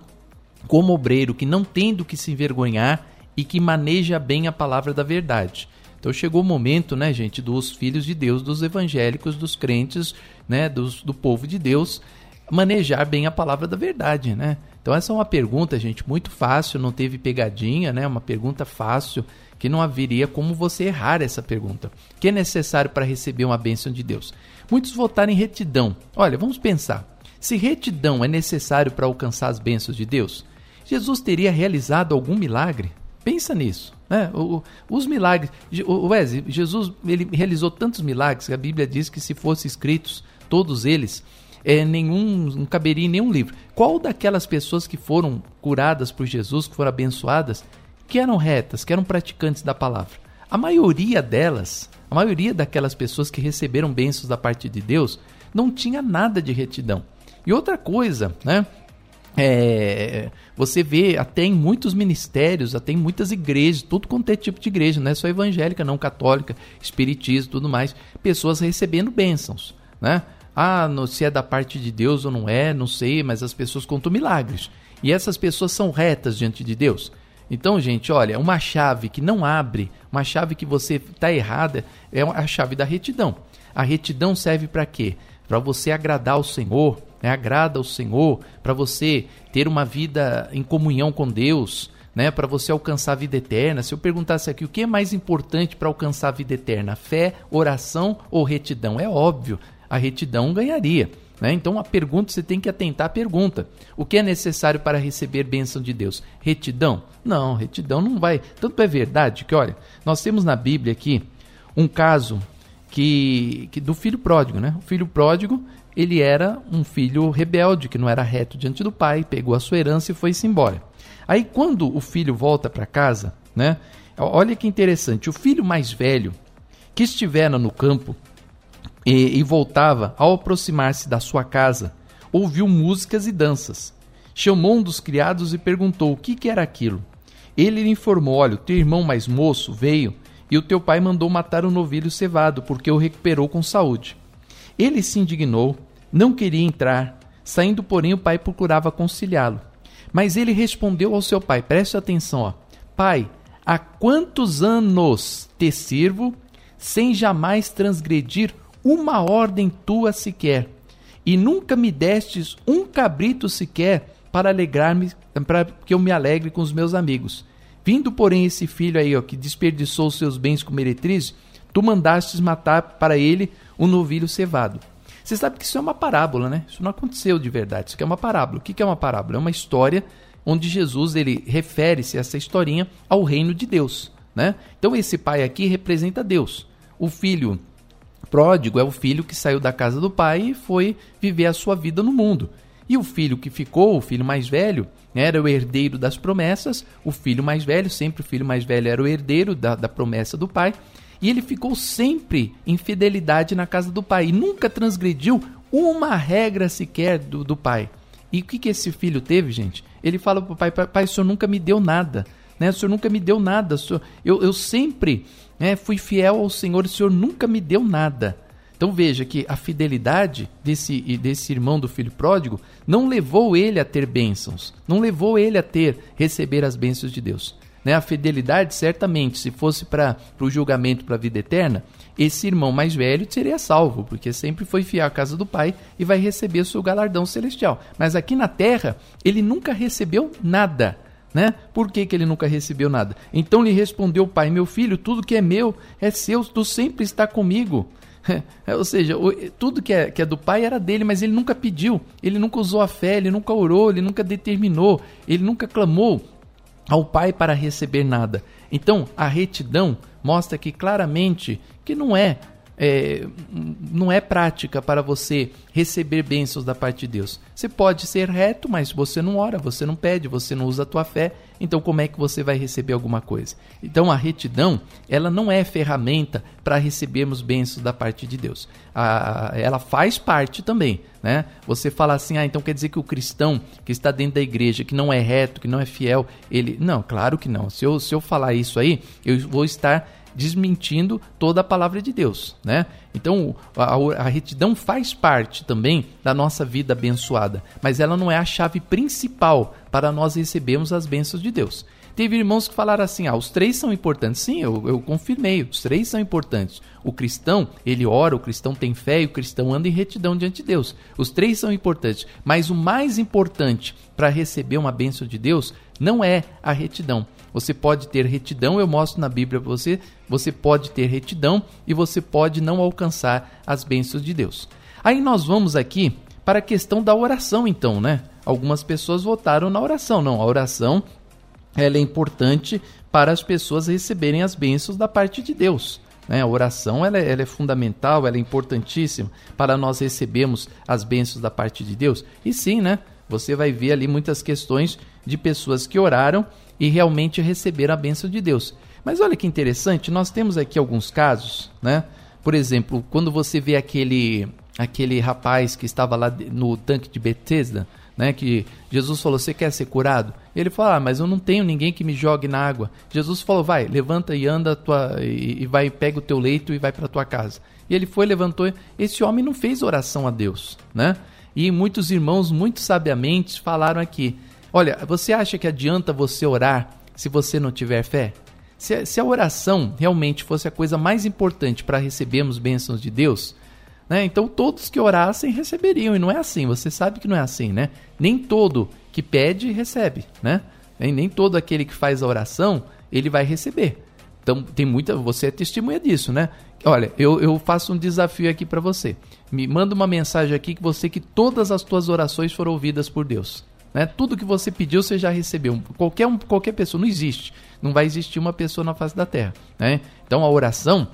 como obreiro que não tem do que se envergonhar e que maneja bem a palavra da verdade. Então chegou o momento, né, gente, dos filhos de Deus, dos evangélicos, dos crentes, né, dos, do povo de Deus, manejar bem a palavra da verdade, né? Então essa é uma pergunta, gente, muito fácil, não teve pegadinha, né? Uma pergunta fácil que não haveria como você errar essa pergunta. O que é necessário para receber uma bênção de Deus? Muitos votaram em retidão. Olha, vamos pensar. Se retidão é necessário para alcançar as bênçãos de Deus, Jesus teria realizado algum milagre? Pensa nisso. Né? O, os milagres. O Wesley, Jesus ele realizou tantos milagres que a Bíblia diz que se fossem escritos todos eles, é, nenhum não caberia em nenhum livro. Qual daquelas pessoas que foram curadas por Jesus, que foram abençoadas, que eram retas, que eram praticantes da palavra? A maioria delas a maioria daquelas pessoas que receberam bênçãos da parte de Deus não tinha nada de retidão. E outra coisa, né? É, você vê até em muitos ministérios, até em muitas igrejas, tudo quanto é tipo de igreja, não é só evangélica, não católica, espiritismo, tudo mais, pessoas recebendo bênçãos, né? Ah, se é da parte de Deus ou não é, não sei, mas as pessoas contam milagres. E essas pessoas são retas diante de Deus. Então, gente, olha, uma chave que não abre, uma chave que você está errada, é a chave da retidão. A retidão serve para quê? Para você agradar ao Senhor, né? agrada ao Senhor, para você ter uma vida em comunhão com Deus, né? para você alcançar a vida eterna. Se eu perguntasse aqui o que é mais importante para alcançar a vida eterna, fé, oração ou retidão? É óbvio, a retidão ganharia. Né? Então a pergunta, você tem que atentar à pergunta. O que é necessário para receber bênção de Deus? Retidão? Não, retidão não vai. Tanto é verdade que, olha, nós temos na Bíblia aqui um caso que, que do filho pródigo, né? O filho pródigo, ele era um filho rebelde, que não era reto diante do pai, pegou a sua herança e foi-se embora. Aí quando o filho volta para casa, né? Olha que interessante, o filho mais velho que estiver no campo e, e voltava, ao aproximar-se da sua casa, ouviu músicas e danças. Chamou um dos criados e perguntou o que, que era aquilo. Ele lhe informou: Olha, o teu irmão mais moço veio e o teu pai mandou matar o um novilho cevado, porque o recuperou com saúde. Ele se indignou, não queria entrar, saindo, porém, o pai procurava conciliá-lo. Mas ele respondeu ao seu pai: Preste atenção, ó. Pai, há quantos anos te sirvo sem jamais transgredir uma ordem tua sequer, e nunca me destes um cabrito sequer para alegrar-me, para que eu me alegre com os meus amigos. Vindo, porém, esse filho aí, ó, que desperdiçou seus bens com meretriz, tu mandastes matar para ele um novilho cevado. Você sabe que isso é uma parábola, né? Isso não aconteceu de verdade. Isso aqui é uma parábola. O que é uma parábola? É uma história onde Jesus ele refere-se essa historinha ao reino de Deus, né? Então esse pai aqui representa Deus. O filho pródigo é o filho que saiu da casa do pai e foi viver a sua vida no mundo. E o filho que ficou, o filho mais velho, era o herdeiro das promessas. O filho mais velho, sempre o filho mais velho era o herdeiro da, da promessa do pai. E ele ficou sempre em fidelidade na casa do pai e nunca transgrediu uma regra sequer do, do pai. E o que, que esse filho teve, gente? Ele fala para o pai: Pai, o senhor nunca me deu nada. Né? O senhor nunca me deu nada. Senhor, eu, eu sempre né, fui fiel ao Senhor, o senhor nunca me deu nada. Então veja que a fidelidade desse, desse irmão do filho pródigo não levou ele a ter bênçãos, não levou ele a ter, receber as bênçãos de Deus. Né? A fidelidade, certamente, se fosse para o julgamento para a vida eterna, esse irmão mais velho seria salvo, porque sempre foi fiel à casa do pai e vai receber o seu galardão celestial. Mas aqui na terra, ele nunca recebeu nada. Né? Por que, que ele nunca recebeu nada? Então lhe respondeu o pai: Meu filho, tudo que é meu é seu, tu sempre está comigo. [laughs] É, ou seja, tudo que é, que é do pai era dele, mas ele nunca pediu, ele nunca usou a fé, ele nunca orou, ele nunca determinou, ele nunca clamou ao pai para receber nada. Então, a retidão mostra que claramente que não é é, não é prática para você receber bênçãos da parte de Deus. Você pode ser reto, mas você não ora, você não pede, você não usa a tua fé, então como é que você vai receber alguma coisa? Então a retidão, ela não é ferramenta para recebermos bênçãos da parte de Deus. A, ela faz parte também, né? Você fala assim, ah, então quer dizer que o cristão que está dentro da igreja, que não é reto, que não é fiel, ele... Não, claro que não. Se eu, se eu falar isso aí, eu vou estar desmentindo toda a palavra de Deus, né? Então, a, a, retidão faz parte também da nossa vida abençoada, mas ela não é a chave principal para nós recebermos as bênçãos de Deus. Teve irmãos que falaram assim: ah, os três são importantes. Sim, eu, eu confirmei, os três são importantes. O cristão, ele ora, o cristão tem fé e o cristão anda em retidão diante de Deus. Os três são importantes, mas o mais importante para receber uma bênção de Deus não é a retidão, você pode ter retidão, eu mostro na Bíblia para você. Você pode ter retidão e você pode não alcançar as bênçãos de Deus. Aí nós vamos aqui para a questão da oração, então, né? Algumas pessoas votaram na oração. Não, a oração ela é importante para as pessoas receberem as bênçãos da parte de Deus. Né? A oração ela é, ela é, fundamental, ela é importantíssima para nós recebermos as bênçãos da parte de Deus. E sim, né? Você vai ver ali muitas questões de pessoas que oraram e realmente receber a bênção de Deus. Mas olha que interessante, nós temos aqui alguns casos, né? Por exemplo, quando você vê aquele aquele rapaz que estava lá no tanque de Betesda, né, que Jesus falou: "Você quer ser curado?" Ele falou: "Ah, mas eu não tenho ninguém que me jogue na água." Jesus falou: "Vai, levanta e anda tua e, e vai pega o teu leito e vai para tua casa." E ele foi, levantou. Esse homem não fez oração a Deus, né? E muitos irmãos muito sabiamente falaram aqui: Olha, você acha que adianta você orar se você não tiver fé? Se, se a oração realmente fosse a coisa mais importante para recebermos bênçãos de Deus, né? Então todos que orassem receberiam, e não é assim, você sabe que não é assim, né? Nem todo que pede recebe, né? Nem todo aquele que faz a oração, ele vai receber. Então tem muita, você é testemunha disso, né? Olha, eu, eu faço um desafio aqui para você. Me manda uma mensagem aqui que você que todas as tuas orações foram ouvidas por Deus. Né? Tudo que você pediu, você já recebeu. Qualquer, um, qualquer pessoa, não existe. Não vai existir uma pessoa na face da terra. Né? Então a oração,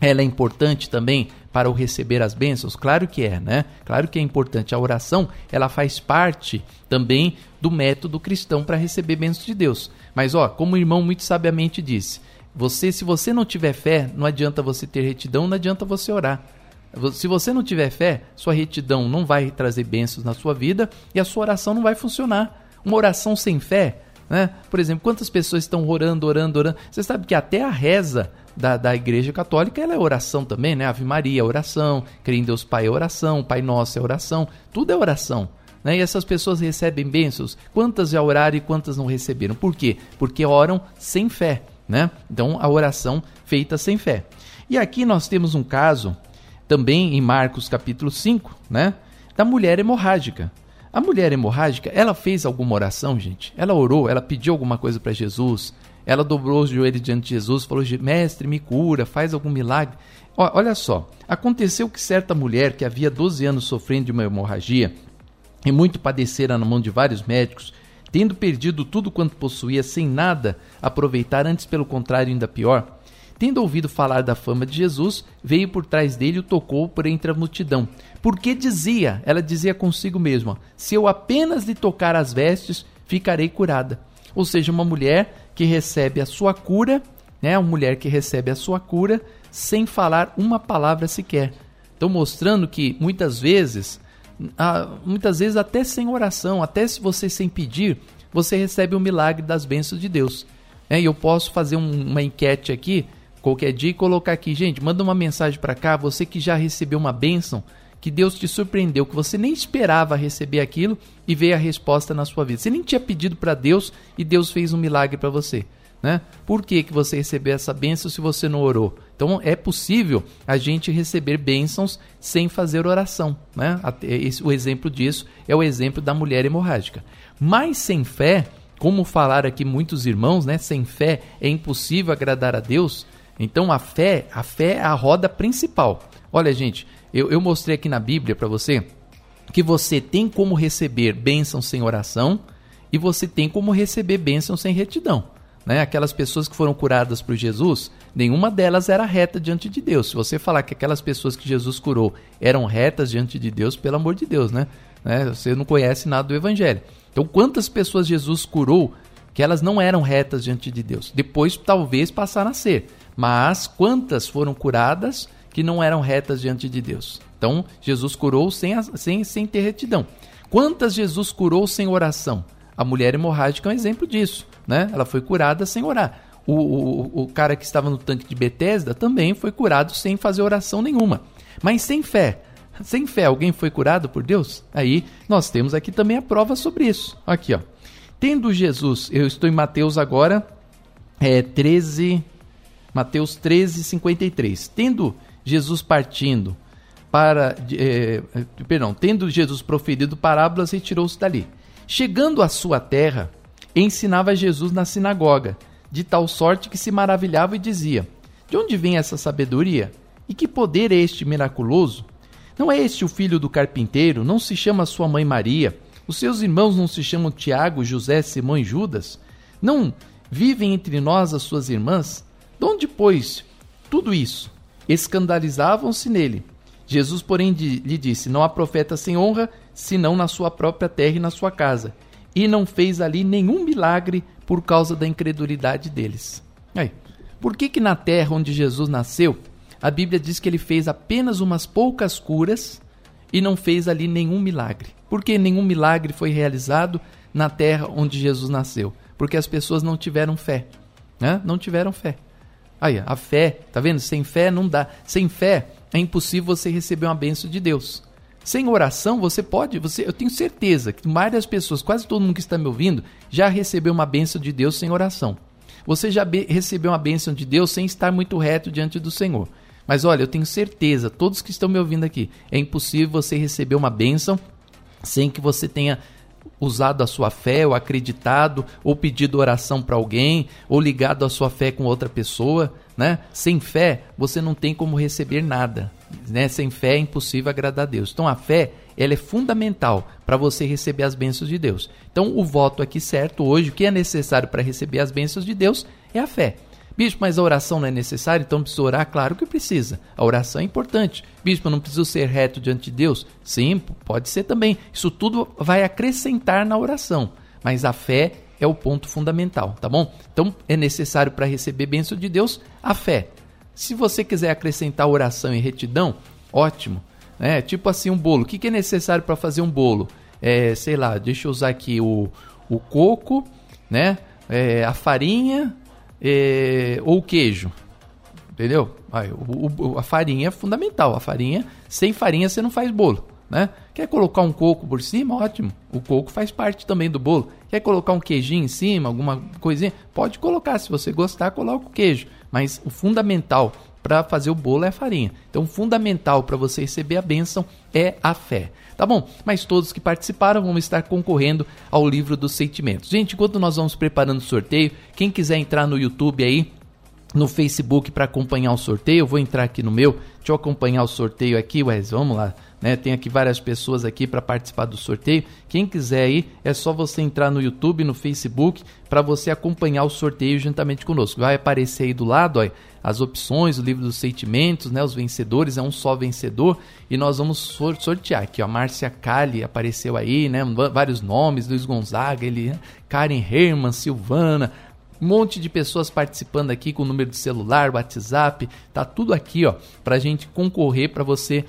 ela é importante também para o receber as bênçãos? Claro que é, né? Claro que é importante. A oração, ela faz parte também do método cristão para receber bênçãos de Deus. Mas, ó, como o irmão muito sabiamente disse, você, se você não tiver fé, não adianta você ter retidão, não adianta você orar. Se você não tiver fé, sua retidão não vai trazer bênçãos na sua vida e a sua oração não vai funcionar. Uma oração sem fé, né? Por exemplo, quantas pessoas estão orando, orando, orando? Você sabe que até a reza da, da Igreja Católica ela é oração também, né? Ave Maria é oração, crer em Deus Pai é oração, Pai Nosso é oração, tudo é oração. Né? E essas pessoas recebem bênçãos. Quantas já oraram e quantas não receberam? Por quê? Porque oram sem fé. Né? Então, a oração feita sem fé. E aqui nós temos um caso também em Marcos capítulo 5, né? Da mulher hemorrágica. A mulher hemorrágica, ela fez alguma oração, gente? Ela orou, ela pediu alguma coisa para Jesus, ela dobrou os joelhos diante de Jesus, falou: Mestre, me cura, faz algum milagre. Olha só, aconteceu que certa mulher que havia 12 anos sofrendo de uma hemorragia e muito padecera na mão de vários médicos, tendo perdido tudo quanto possuía sem nada aproveitar, antes pelo contrário, ainda pior, Tendo ouvido falar da fama de Jesus, veio por trás dele e o tocou por entre a multidão. Porque dizia, ela dizia consigo mesma: Se eu apenas lhe tocar as vestes, ficarei curada. Ou seja, uma mulher que recebe a sua cura, né, uma mulher que recebe a sua cura sem falar uma palavra sequer. Então, mostrando que muitas vezes, muitas vezes até sem oração, até se você sem pedir, você recebe o milagre das bênçãos de Deus. É, e eu posso fazer um, uma enquete aqui, qualquer dia, e colocar aqui, gente, manda uma mensagem para cá, você que já recebeu uma bênção, que Deus te surpreendeu, que você nem esperava receber aquilo e veio a resposta na sua vida. Você nem tinha pedido para Deus e Deus fez um milagre para você. Né? Por que, que você recebeu essa bênção se você não orou? Então é possível a gente receber bênçãos sem fazer oração. Né? O exemplo disso é o exemplo da mulher hemorrágica. Mas sem fé, como falaram aqui muitos irmãos, né? sem fé é impossível agradar a Deus. Então a fé, a fé é a roda principal. Olha, gente, eu, eu mostrei aqui na Bíblia para você que você tem como receber bênção sem oração e você tem como receber bênção sem retidão. Né? Aquelas pessoas que foram curadas por Jesus, nenhuma delas era reta diante de Deus. Se você falar que aquelas pessoas que Jesus curou eram retas diante de Deus, pelo amor de Deus, né? né? Você não conhece nada do Evangelho. Então, quantas pessoas Jesus curou que elas não eram retas diante de Deus? Depois, talvez, passaram a ser. Mas quantas foram curadas que não eram retas diante de Deus? Então, Jesus curou sem, sem, sem ter retidão. Quantas Jesus curou sem oração? A mulher hemorrágica é um exemplo disso né? Ela foi curada sem orar. O, o, o cara que estava no tanque de Betesda também foi curado sem fazer oração nenhuma. Mas sem fé. Sem fé, alguém foi curado por Deus? Aí nós temos aqui também a prova sobre isso. Aqui, ó. Tendo Jesus, eu estou em Mateus agora, é 13, Mateus 13, 53. Tendo Jesus partindo para, é, perdão, tendo Jesus proferido parábolas, retirou-se dali. Chegando à sua terra, ensinava Jesus na sinagoga, de tal sorte que se maravilhava e dizia: De onde vem essa sabedoria? E que poder é este miraculoso? Não é este o filho do carpinteiro? Não se chama sua mãe Maria? Os seus irmãos não se chamam Tiago, José, Simão e Judas? Não vivem entre nós as suas irmãs? De onde, pois, tudo isso? Escandalizavam-se nele. Jesus, porém, lhe disse: Não há profeta sem honra, senão na sua própria terra e na sua casa e não fez ali nenhum milagre por causa da incredulidade deles. Aí, por que que na terra onde Jesus nasceu, a Bíblia diz que ele fez apenas umas poucas curas e não fez ali nenhum milagre? Por que nenhum milagre foi realizado na terra onde Jesus nasceu? Porque as pessoas não tiveram fé, né? Não tiveram fé. Aí, a fé, tá vendo? Sem fé não dá. Sem fé é impossível você receber uma bênção de Deus. Sem oração, você pode, você, eu tenho certeza que várias pessoas, quase todo mundo que está me ouvindo, já recebeu uma bênção de Deus sem oração. Você já recebeu uma bênção de Deus sem estar muito reto diante do Senhor. Mas olha, eu tenho certeza, todos que estão me ouvindo aqui, é impossível você receber uma bênção sem que você tenha usado a sua fé, ou acreditado, ou pedido oração para alguém, ou ligado a sua fé com outra pessoa, né? Sem fé, você não tem como receber nada. Né? Sem fé é impossível agradar a Deus. Então a fé ela é fundamental para você receber as bênçãos de Deus. Então o voto aqui certo hoje, o que é necessário para receber as bênçãos de Deus é a fé. Bispo, mas a oração não é necessária, então precisa orar? Claro que precisa. A oração é importante. Bispo, não preciso ser reto diante de Deus? Sim, pode ser também. Isso tudo vai acrescentar na oração. Mas a fé é o ponto fundamental, tá bom? Então é necessário para receber bênção de Deus a fé. Se você quiser acrescentar oração e retidão, ótimo. É, tipo assim, um bolo. O que, que é necessário para fazer um bolo? É, sei lá, deixa eu usar aqui o, o coco, né? É, a farinha é, ou queijo. Entendeu? Aí, o, o, a farinha é fundamental. A farinha, sem farinha você não faz bolo. Né? Quer colocar um coco por cima? Ótimo. O coco faz parte também do bolo. Quer colocar um queijinho em cima, alguma coisinha? Pode colocar. Se você gostar, coloca o queijo mas o fundamental para fazer o bolo é a farinha. Então, o fundamental para você receber a bênção é a fé. Tá bom? Mas todos que participaram vão estar concorrendo ao livro dos sentimentos. Gente, enquanto nós vamos preparando o sorteio, quem quiser entrar no YouTube aí, no Facebook para acompanhar o sorteio, eu vou entrar aqui no meu, deixa eu acompanhar o sorteio aqui, Wes, vamos lá. Né? Tem aqui várias pessoas aqui para participar do sorteio. Quem quiser aí, é só você entrar no YouTube, no Facebook, para você acompanhar o sorteio juntamente conosco. Vai aparecer aí do lado, ó, as opções, o livro dos sentimentos, né? Os vencedores, é um só vencedor. E nós vamos sortear aqui, ó. Márcia Kali apareceu aí, né? Vários nomes, Luiz Gonzaga, ele? Karen Herman, Silvana, Um monte de pessoas participando aqui com o número de celular, WhatsApp, tá tudo aqui, ó, pra gente concorrer para você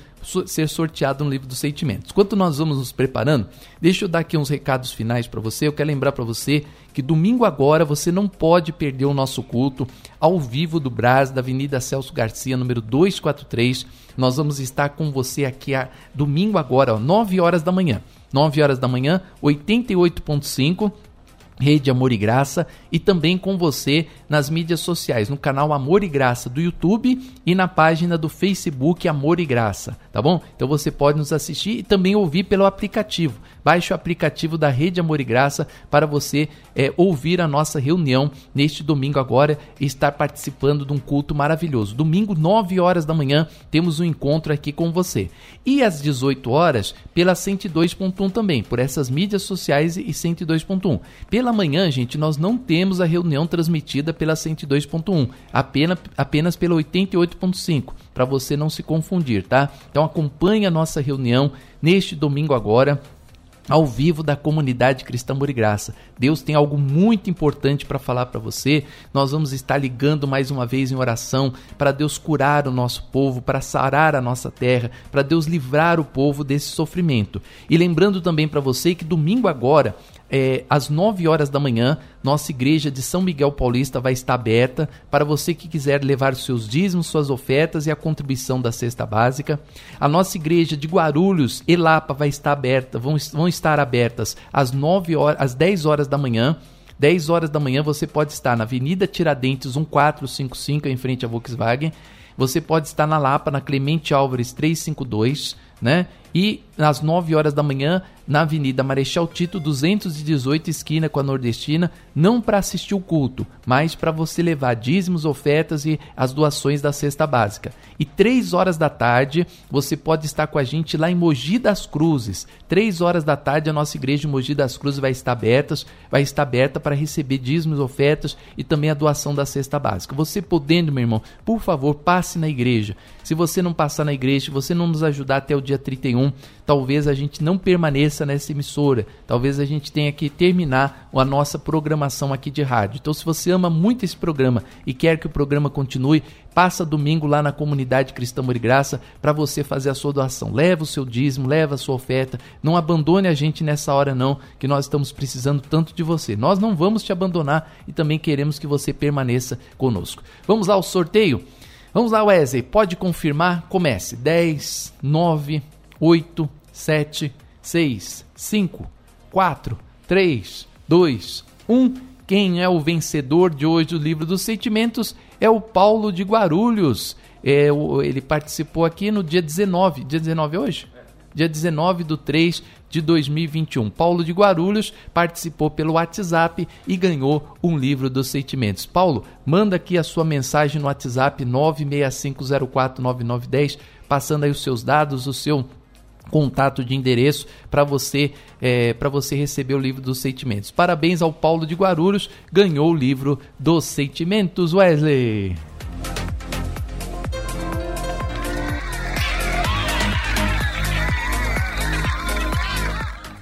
ser sorteado no livro dos sentimentos. Enquanto nós vamos nos preparando, deixa eu dar aqui uns recados finais para você. Eu quero lembrar para você que domingo agora você não pode perder o nosso culto ao vivo do Brás, da Avenida Celso Garcia, número 243. Nós vamos estar com você aqui a, domingo agora, ó, 9 horas da manhã. 9 horas da manhã, 88.5 Rede Amor e Graça e também com você nas mídias sociais, no canal Amor e Graça do YouTube e na página do Facebook Amor e Graça, tá bom? Então você pode nos assistir e também ouvir pelo aplicativo. Baixe o aplicativo da Rede Amor e Graça para você é, ouvir a nossa reunião neste domingo agora e estar participando de um culto maravilhoso. Domingo, 9 horas da manhã, temos um encontro aqui com você. E às 18 horas, pela 102.1 também, por essas mídias sociais e 102.1. Pela manhã, gente, nós não temos a reunião transmitida pela 102.1, apenas, apenas pela 88.5, para você não se confundir, tá? Então acompanhe a nossa reunião neste domingo agora, ao vivo da comunidade Cristã Amor e Graça. Deus tem algo muito importante para falar para você. Nós vamos estar ligando mais uma vez em oração para Deus curar o nosso povo, para sarar a nossa terra, para Deus livrar o povo desse sofrimento. E lembrando também para você que domingo agora é, às 9 horas da manhã, nossa igreja de São Miguel Paulista vai estar aberta para você que quiser levar seus dízimos, suas ofertas e a contribuição da cesta básica. A nossa igreja de Guarulhos, Elapa, vai estar aberta, vão, vão estar abertas às 9 horas, às 10 horas da manhã. 10 horas da manhã você pode estar na Avenida Tiradentes 1455, em frente à Volkswagen. Você pode estar na Lapa, na Clemente Álvares 352, né? E às 9 horas da manhã, na Avenida Marechal Tito, 218, esquina com a Nordestina, não para assistir o culto, mas para você levar dízimos, ofertas e as doações da cesta básica. E 3 horas da tarde, você pode estar com a gente lá em Mogi das Cruzes. 3 horas da tarde, a nossa igreja de Mogi das Cruzes vai estar aberta, vai estar aberta para receber dízimos, ofertas e também a doação da cesta básica. Você podendo, meu irmão, por favor, passe na igreja. Se você não passar na igreja, se você não nos ajudar até o dia 31, talvez a gente não permaneça nessa emissora. Talvez a gente tenha que terminar a nossa programação aqui de rádio. Então, se você ama muito esse programa e quer que o programa continue, passa domingo lá na comunidade Cristã Amor Graça para você fazer a sua doação. Leva o seu dízimo, leva a sua oferta. Não abandone a gente nessa hora não, que nós estamos precisando tanto de você. Nós não vamos te abandonar e também queremos que você permaneça conosco. Vamos lá ao sorteio? Vamos lá, Wesley, pode confirmar? Comece. 10, 9, 8, 7, 6, 5, 4, 3, 2, 1. Quem é o vencedor de hoje do livro dos sentimentos é o Paulo de Guarulhos. É, ele participou aqui no dia 19. Dia 19 é hoje? Dia 19 do 3 de 2021. Paulo de Guarulhos participou pelo WhatsApp e ganhou um livro dos sentimentos. Paulo, manda aqui a sua mensagem no WhatsApp 965049910, passando aí os seus dados, o seu contato de endereço para você é, para você receber o livro dos sentimentos. Parabéns ao Paulo de Guarulhos, ganhou o livro dos sentimentos, Wesley.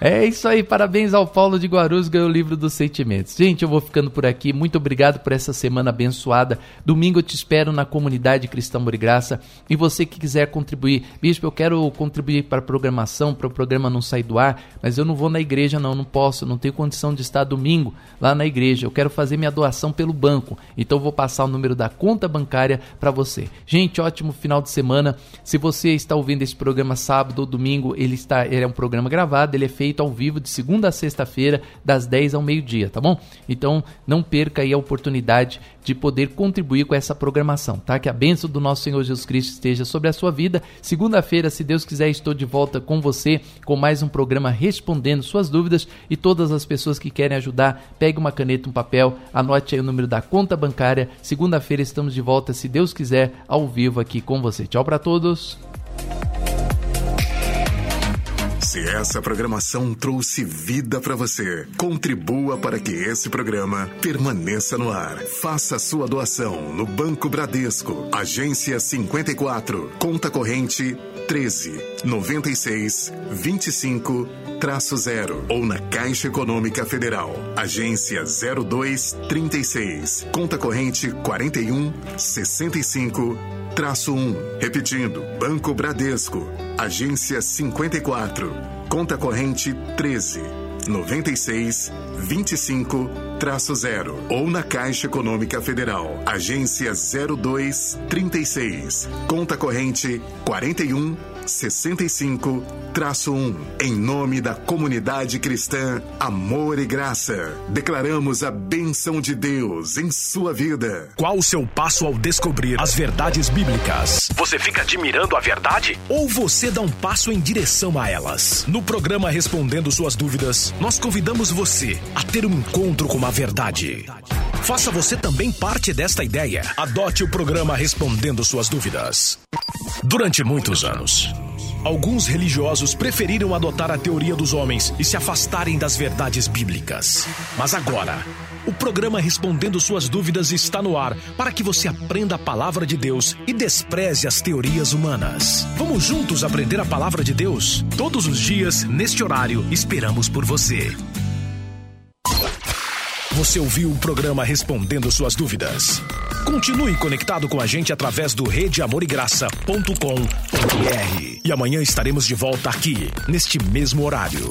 É isso aí, parabéns ao Paulo de Guarulhos, ganhou o livro dos sentimentos. Gente, eu vou ficando por aqui. Muito obrigado por essa semana abençoada. Domingo eu te espero na comunidade Cristã Amor e Graça. E você que quiser contribuir, bispo, eu quero contribuir para a programação, para o programa não sair do ar, mas eu não vou na igreja, não, não posso, não tenho condição de estar domingo lá na igreja. Eu quero fazer minha doação pelo banco. Então eu vou passar o número da conta bancária para você. Gente, ótimo final de semana. Se você está ouvindo esse programa sábado ou domingo, ele está, ele é um programa gravado, ele é feito feito ao vivo de segunda a sexta-feira, das 10 ao meio-dia, tá bom? Então não perca aí a oportunidade de poder contribuir com essa programação, tá? Que a bênção do nosso Senhor Jesus Cristo esteja sobre a sua vida. Segunda-feira, se Deus quiser, estou de volta com você com mais um programa respondendo suas dúvidas e todas as pessoas que querem ajudar, pegue uma caneta, um papel, anote aí o número da conta bancária. Segunda-feira estamos de volta, se Deus quiser, ao vivo aqui com você. Tchau para todos. Se essa programação trouxe vida para você, contribua para que esse programa permaneça no ar. Faça sua doação no Banco Bradesco, agência 54, conta corrente 13 96 25 traço-zero ou na Caixa Econômica Federal. Agência 0236. Conta corrente 41 65 traço 1. Repetindo, Banco Bradesco. Agência 54. Conta corrente 13 96 25 traço 0 ou na Caixa Econômica Federal. Agência 0236. Conta corrente 41 65 traço 1. Em nome da comunidade cristã Amor e Graça, declaramos a benção de Deus em sua vida. Qual o seu passo ao descobrir as verdades bíblicas? Você fica admirando a verdade? Ou você dá um passo em direção a elas? No programa Respondendo Suas Dúvidas, nós convidamos você a ter um encontro com a verdade. Faça você também parte desta ideia. Adote o programa Respondendo Suas Dúvidas. Durante muitos anos, alguns religiosos preferiram adotar a teoria dos homens e se afastarem das verdades bíblicas. Mas agora, o programa Respondendo Suas Dúvidas está no ar para que você aprenda a palavra de Deus e despreze as teorias humanas. Vamos juntos aprender a palavra de Deus? Todos os dias, neste horário, esperamos por você. Você ouviu o programa Respondendo Suas Dúvidas. Continue conectado com a gente através do redeamorigraça.com.br. E amanhã estaremos de volta aqui, neste mesmo horário.